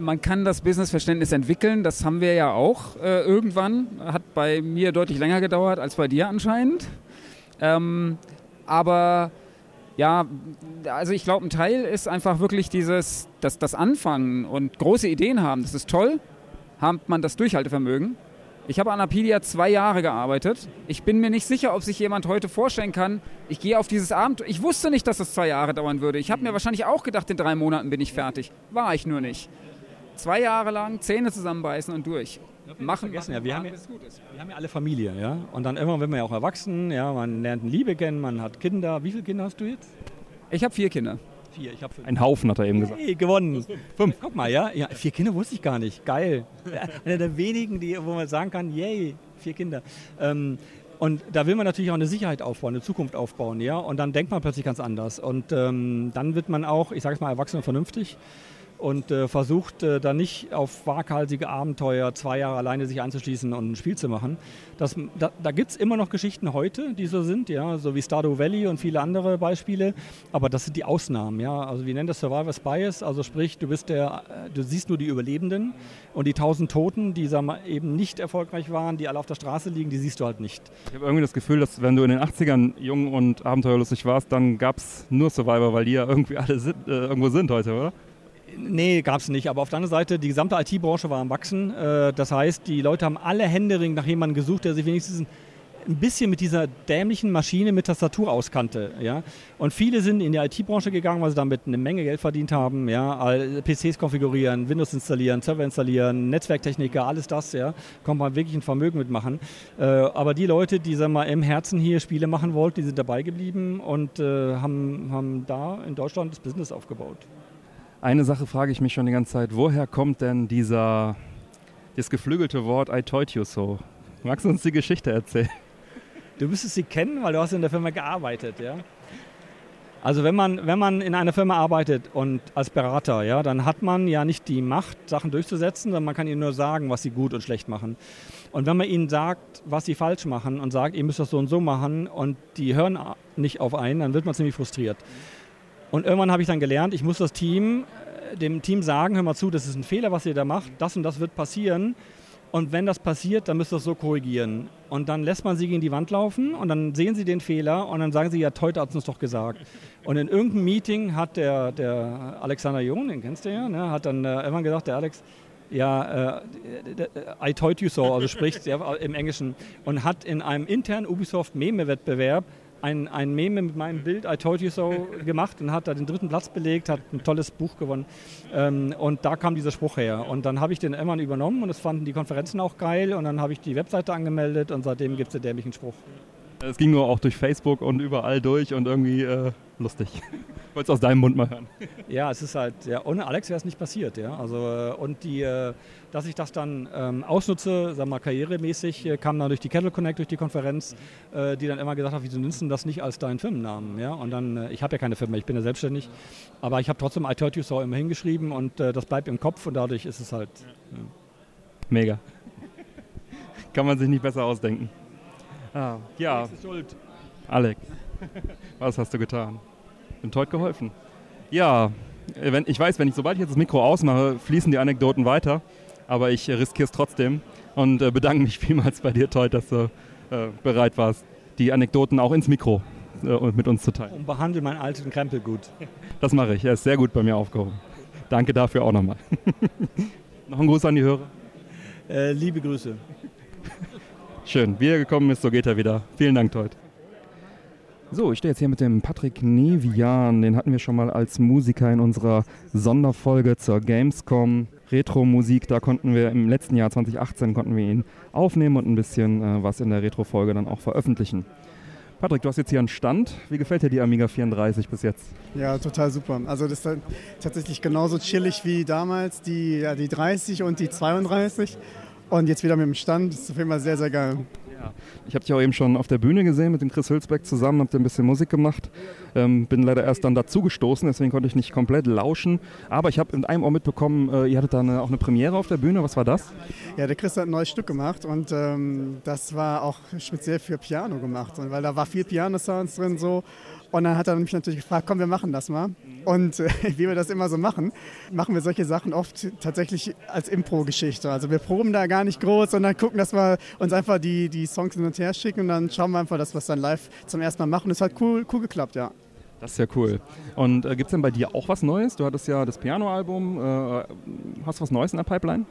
man kann das Businessverständnis entwickeln. Das haben wir ja auch äh, irgendwann. Hat bei mir deutlich länger gedauert als bei dir anscheinend. Ähm, aber ja, also ich glaube, ein Teil ist einfach wirklich dieses, das, das Anfangen und große Ideen haben. Das ist toll. Hat man das Durchhaltevermögen. Ich habe an Apidia zwei Jahre gearbeitet. Ich bin mir nicht sicher, ob sich jemand heute vorstellen kann, ich gehe auf dieses Abend. Ich wusste nicht, dass das zwei Jahre dauern würde. Ich habe mir wahrscheinlich auch gedacht, in drei Monaten bin ich fertig. War ich nur nicht. Zwei Jahre lang Zähne zusammenbeißen und durch machen, vergessen, ja, wir, haben ja, wir haben ja alle Familie, ja. Und dann irgendwann wird man ja auch erwachsen, ja, man lernt Liebe kennen, man hat Kinder. Wie viele Kinder hast du jetzt? Ich habe vier Kinder. Vier, ich habe fünf. Ein Haufen, hat er eben gesagt. Hey, gewonnen. Fünf. Guck mal, ja? ja. Vier Kinder wusste ich gar nicht. Geil. Einer der wenigen, die, wo man sagen kann, yay, vier Kinder. Ähm, und da will man natürlich auch eine Sicherheit aufbauen, eine Zukunft aufbauen, ja. Und dann denkt man plötzlich ganz anders. Und ähm, dann wird man auch, ich sage es mal, erwachsen und vernünftig und äh, versucht äh, dann nicht auf waghalsige Abenteuer zwei Jahre alleine sich einzuschließen und ein Spiel zu machen. Das, da da gibt es immer noch Geschichten heute, die so sind, ja, so wie Stardew Valley und viele andere Beispiele, aber das sind die Ausnahmen, ja. Also wir nennen das Survivor's Bias, also sprich, du bist der, äh, du siehst nur die Überlebenden und die tausend Toten, die wir, eben nicht erfolgreich waren, die alle auf der Straße liegen, die siehst du halt nicht. Ich habe irgendwie das Gefühl, dass wenn du in den 80ern jung und abenteuerlustig warst, dann gab es nur Survivor, weil die ja irgendwie alle sind, äh, irgendwo sind heute, oder? Nee, gab es nicht. Aber auf der anderen Seite, die gesamte IT-Branche war am Wachsen. Äh, das heißt, die Leute haben alle Händering nach jemandem gesucht, der sich wenigstens ein bisschen mit dieser dämlichen Maschine mit Tastatur auskannte. Und viele sind in die IT-Branche gegangen, weil sie damit eine Menge Geld verdient haben. PCs konfigurieren, Windows installieren, Server installieren, Netzwerktechniker, alles das. Ja? Kommt man wirklich ein Vermögen mitmachen. Äh, aber die Leute, die sagen mal, im Herzen hier Spiele machen wollten, die sind dabei geblieben und äh, haben da in Deutschland das Business aufgebaut. Eine Sache frage ich mich schon die ganze Zeit, woher kommt denn dieser, das geflügelte Wort I told you so? Magst du uns die Geschichte erzählen? Du müsstest sie kennen, weil du hast in der Firma gearbeitet, ja? Also wenn man, wenn man in einer Firma arbeitet und als Berater, ja, dann hat man ja nicht die Macht, Sachen durchzusetzen, sondern man kann ihnen nur sagen, was sie gut und schlecht machen. Und wenn man ihnen sagt, was sie falsch machen und sagt, ihr müsst das so und so machen und die hören nicht auf einen, dann wird man ziemlich frustriert. Und irgendwann habe ich dann gelernt, ich muss das Team, äh, dem Team sagen, hör mal zu, das ist ein Fehler, was ihr da macht, das und das wird passieren. Und wenn das passiert, dann müsst ihr das so korrigieren. Und dann lässt man sie gegen die Wand laufen und dann sehen sie den Fehler und dann sagen sie, ja, Teute hat es uns doch gesagt. Und in irgendeinem Meeting hat der, der Alexander Jung, den kennst du ja, ne, hat dann äh, irgendwann gesagt, der Alex, ja, äh, I told you so, also spricht im Englischen, und hat in einem internen Ubisoft Meme-Wettbewerb ein, ein Meme mit meinem Bild, I Told You So, gemacht und hat da den dritten Platz belegt, hat ein tolles Buch gewonnen. Ähm, und da kam dieser Spruch her. Und dann habe ich den irgendwann übernommen und das fanden die Konferenzen auch geil. Und dann habe ich die Webseite angemeldet und seitdem gibt es den dämlichen Spruch. Es ging nur auch durch Facebook und überall durch und irgendwie äh, lustig. Ich wollte es aus deinem Mund mal hören. Ja, es ist halt, ja, ohne Alex wäre es nicht passiert, ja. Also, äh, und die, äh, dass ich das dann ähm, ausnutze, sag mal, karrieremäßig, äh, kam dann durch die Kettle Connect, durch die Konferenz, äh, die dann immer gesagt hat, wieso nennst du das nicht als deinen Firmennamen, ja. Und dann, äh, ich habe ja keine Firma, ich bin ja selbstständig, aber ich habe trotzdem I Told You So immer hingeschrieben und äh, das bleibt im Kopf und dadurch ist es halt. Ja. Mega. Kann man sich nicht besser ausdenken. Ah, ja. Alex schuld. Alex, was hast du getan? Bin heute geholfen. Ja, wenn, ich weiß, wenn ich, sobald ich jetzt das Mikro ausmache, fließen die Anekdoten weiter, aber ich riskiere es trotzdem und äh, bedanke mich vielmals bei dir, Teut, dass du äh, bereit warst, die Anekdoten auch ins Mikro äh, mit uns zu teilen. Und behandle meinen alten Krempel gut. Das mache ich, er ist sehr gut bei mir aufgehoben. Danke dafür auch nochmal. Noch ein Gruß an die Hörer. Äh, liebe Grüße. Schön, wie er gekommen ist, so geht er wieder. Vielen Dank, Teut. So, ich stehe jetzt hier mit dem Patrick Nevian. Den hatten wir schon mal als Musiker in unserer Sonderfolge zur Gamescom Retro-Musik. Da konnten wir im letzten Jahr 2018 konnten wir ihn aufnehmen und ein bisschen äh, was in der Retro-Folge dann auch veröffentlichen. Patrick, du hast jetzt hier einen Stand. Wie gefällt dir die Amiga 34 bis jetzt? Ja, total super. Also das ist halt tatsächlich genauso chillig wie damals die, ja, die 30 und die 32. Und jetzt wieder mit dem Stand. Das ist auf jeden Fall sehr, sehr geil. Ich habe dich auch eben schon auf der Bühne gesehen mit dem Chris Hülsbeck zusammen, habt ihr ein bisschen Musik gemacht. Ähm, bin leider erst dann dazu gestoßen, deswegen konnte ich nicht komplett lauschen. Aber ich habe in einem Ohr mitbekommen, äh, ihr hattet da auch eine Premiere auf der Bühne. Was war das? Ja, der Chris hat ein neues Stück gemacht und ähm, das war auch speziell für Piano gemacht, weil da war viel Piano-Sounds drin so. Und dann hat er mich natürlich gefragt, komm, wir machen das mal. Und äh, wie wir das immer so machen, machen wir solche Sachen oft tatsächlich als Impro-Geschichte. Also wir proben da gar nicht groß, sondern gucken, dass wir uns einfach die, die Songs hin und her schicken und dann schauen wir einfach, dass wir es dann live zum ersten Mal machen. Das hat cool, cool geklappt, ja. Das ist ja cool. Und äh, gibt es denn bei dir auch was Neues? Du hattest ja das Piano-Album. Äh, hast du was Neues in der Pipeline?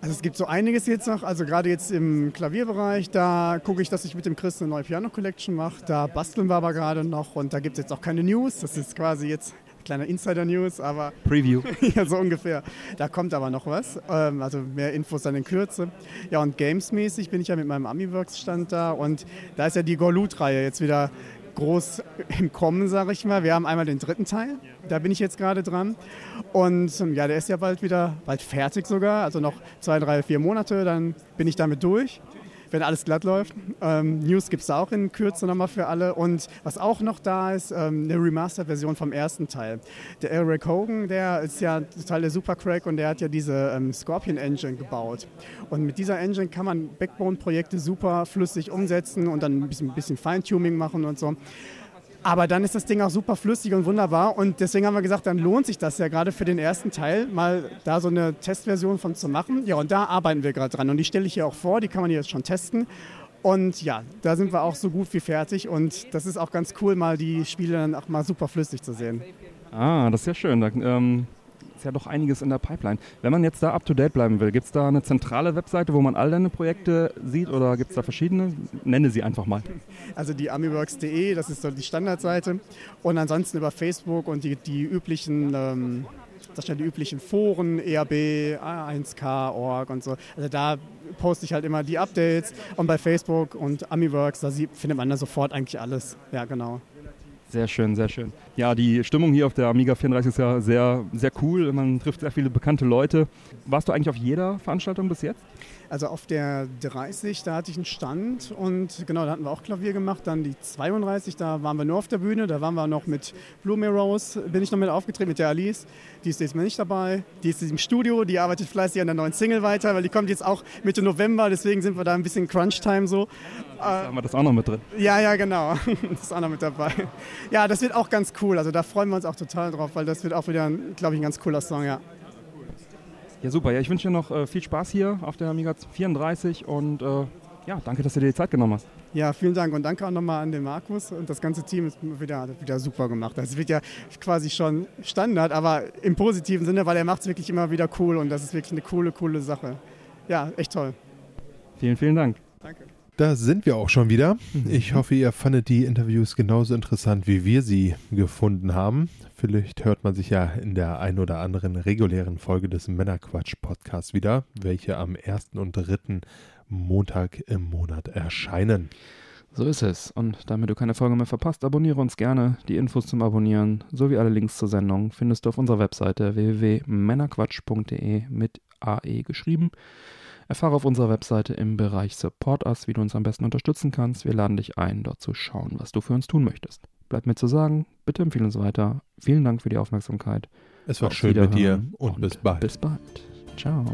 Also es gibt so einiges jetzt noch, also gerade jetzt im Klavierbereich, da gucke ich, dass ich mit dem Chris eine neue Piano-Collection mache. Da basteln wir aber gerade noch und da gibt es jetzt auch keine News. Das ist quasi jetzt ein kleiner Insider-News, aber Preview. ja, so ungefähr. Da kommt aber noch was, ähm, also mehr Infos dann in Kürze. Ja, und Games-mäßig bin ich ja mit meinem Amiworks-Stand da und da ist ja die Gorlut-Reihe jetzt wieder groß im Kommen, sage ich mal. Wir haben einmal den dritten Teil, da bin ich jetzt gerade dran. Und ähm, ja, der ist ja bald wieder, bald fertig sogar, also noch zwei, drei, vier Monate, dann bin ich damit durch. Wenn alles glatt läuft. Ähm, News gibt es auch in Kürze nochmal für alle. Und was auch noch da ist, ähm, eine Remastered-Version vom ersten Teil. Der Eric Hogan, der ist ja total der Supercrack und der hat ja diese ähm, Scorpion Engine gebaut. Und mit dieser Engine kann man Backbone-Projekte super flüssig umsetzen und dann ein bisschen, bisschen Feintuning machen und so. Aber dann ist das Ding auch super flüssig und wunderbar. Und deswegen haben wir gesagt, dann lohnt sich das ja gerade für den ersten Teil, mal da so eine Testversion von zu machen. Ja, und da arbeiten wir gerade dran. Und die stelle ich hier auch vor, die kann man jetzt schon testen. Und ja, da sind wir auch so gut wie fertig. Und das ist auch ganz cool, mal die Spiele dann auch mal super flüssig zu sehen. Ah, das ist ja schön. Da ähm, ist ja doch einiges in der Pipeline. Wenn man jetzt da up to date bleiben will, gibt es da eine zentrale Webseite, wo man all deine Projekte sieht oder gibt es da verschiedene? Nenne sie einfach mal. Also die amiworks.de, das ist so die Standardseite. Und ansonsten über Facebook und die, die üblichen. Ähm, da stehen die üblichen Foren, E EAB, A1K, Org und so. Also da poste ich halt immer die Updates und bei Facebook und Amiworks, da findet man da sofort eigentlich alles. Ja, genau. Sehr schön, sehr schön. Ja, die Stimmung hier auf der Amiga 34 ist ja sehr, sehr cool. Man trifft sehr viele bekannte Leute. Warst du eigentlich auf jeder Veranstaltung bis jetzt? Also auf der 30, da hatte ich einen Stand und genau, da hatten wir auch Klavier gemacht. Dann die 32, da waren wir nur auf der Bühne. Da waren wir noch mit Blue Rose, bin ich noch mit aufgetreten, mit der Alice. Die ist diesmal nicht dabei. Die ist im Studio, die arbeitet fleißig an der neuen Single weiter, weil die kommt jetzt auch Mitte November. Deswegen sind wir da ein bisschen Crunch-Time so. Da haben wir das auch noch mit drin. Ja, ja, genau. Das ist auch noch mit dabei. Ja, das wird auch ganz cool. Also da freuen wir uns auch total drauf, weil das wird auch wieder, glaube ich, ein ganz cooler Song, ja. Ja, super. Ja, ich wünsche dir noch äh, viel Spaß hier auf der Amiga 34 und äh, ja, danke, dass du dir die Zeit genommen hast. Ja, vielen Dank und danke auch nochmal an den Markus und das ganze Team ist wieder, wieder super gemacht. Das wird ja quasi schon Standard, aber im positiven Sinne, weil er macht es wirklich immer wieder cool und das ist wirklich eine coole, coole Sache. Ja, echt toll. Vielen, vielen Dank. Danke. Da sind wir auch schon wieder. Mhm. Ich hoffe, ihr fandet die Interviews genauso interessant, wie wir sie gefunden haben. Vielleicht hört man sich ja in der ein oder anderen regulären Folge des Männerquatsch-Podcasts wieder, welche am 1. und 3. Montag im Monat erscheinen. So ist es. Und damit du keine Folge mehr verpasst, abonniere uns gerne. Die Infos zum Abonnieren sowie alle Links zur Sendung findest du auf unserer Webseite www.männerquatsch.de mit AE geschrieben. Erfahre auf unserer Webseite im Bereich Support Us, wie du uns am besten unterstützen kannst. Wir laden dich ein, dort zu schauen, was du für uns tun möchtest. Bleibt mir zu sagen, bitte empfehle uns weiter. Vielen Dank für die Aufmerksamkeit. Es war auf schön mit dir und, und bis bald. Bis bald. Ciao.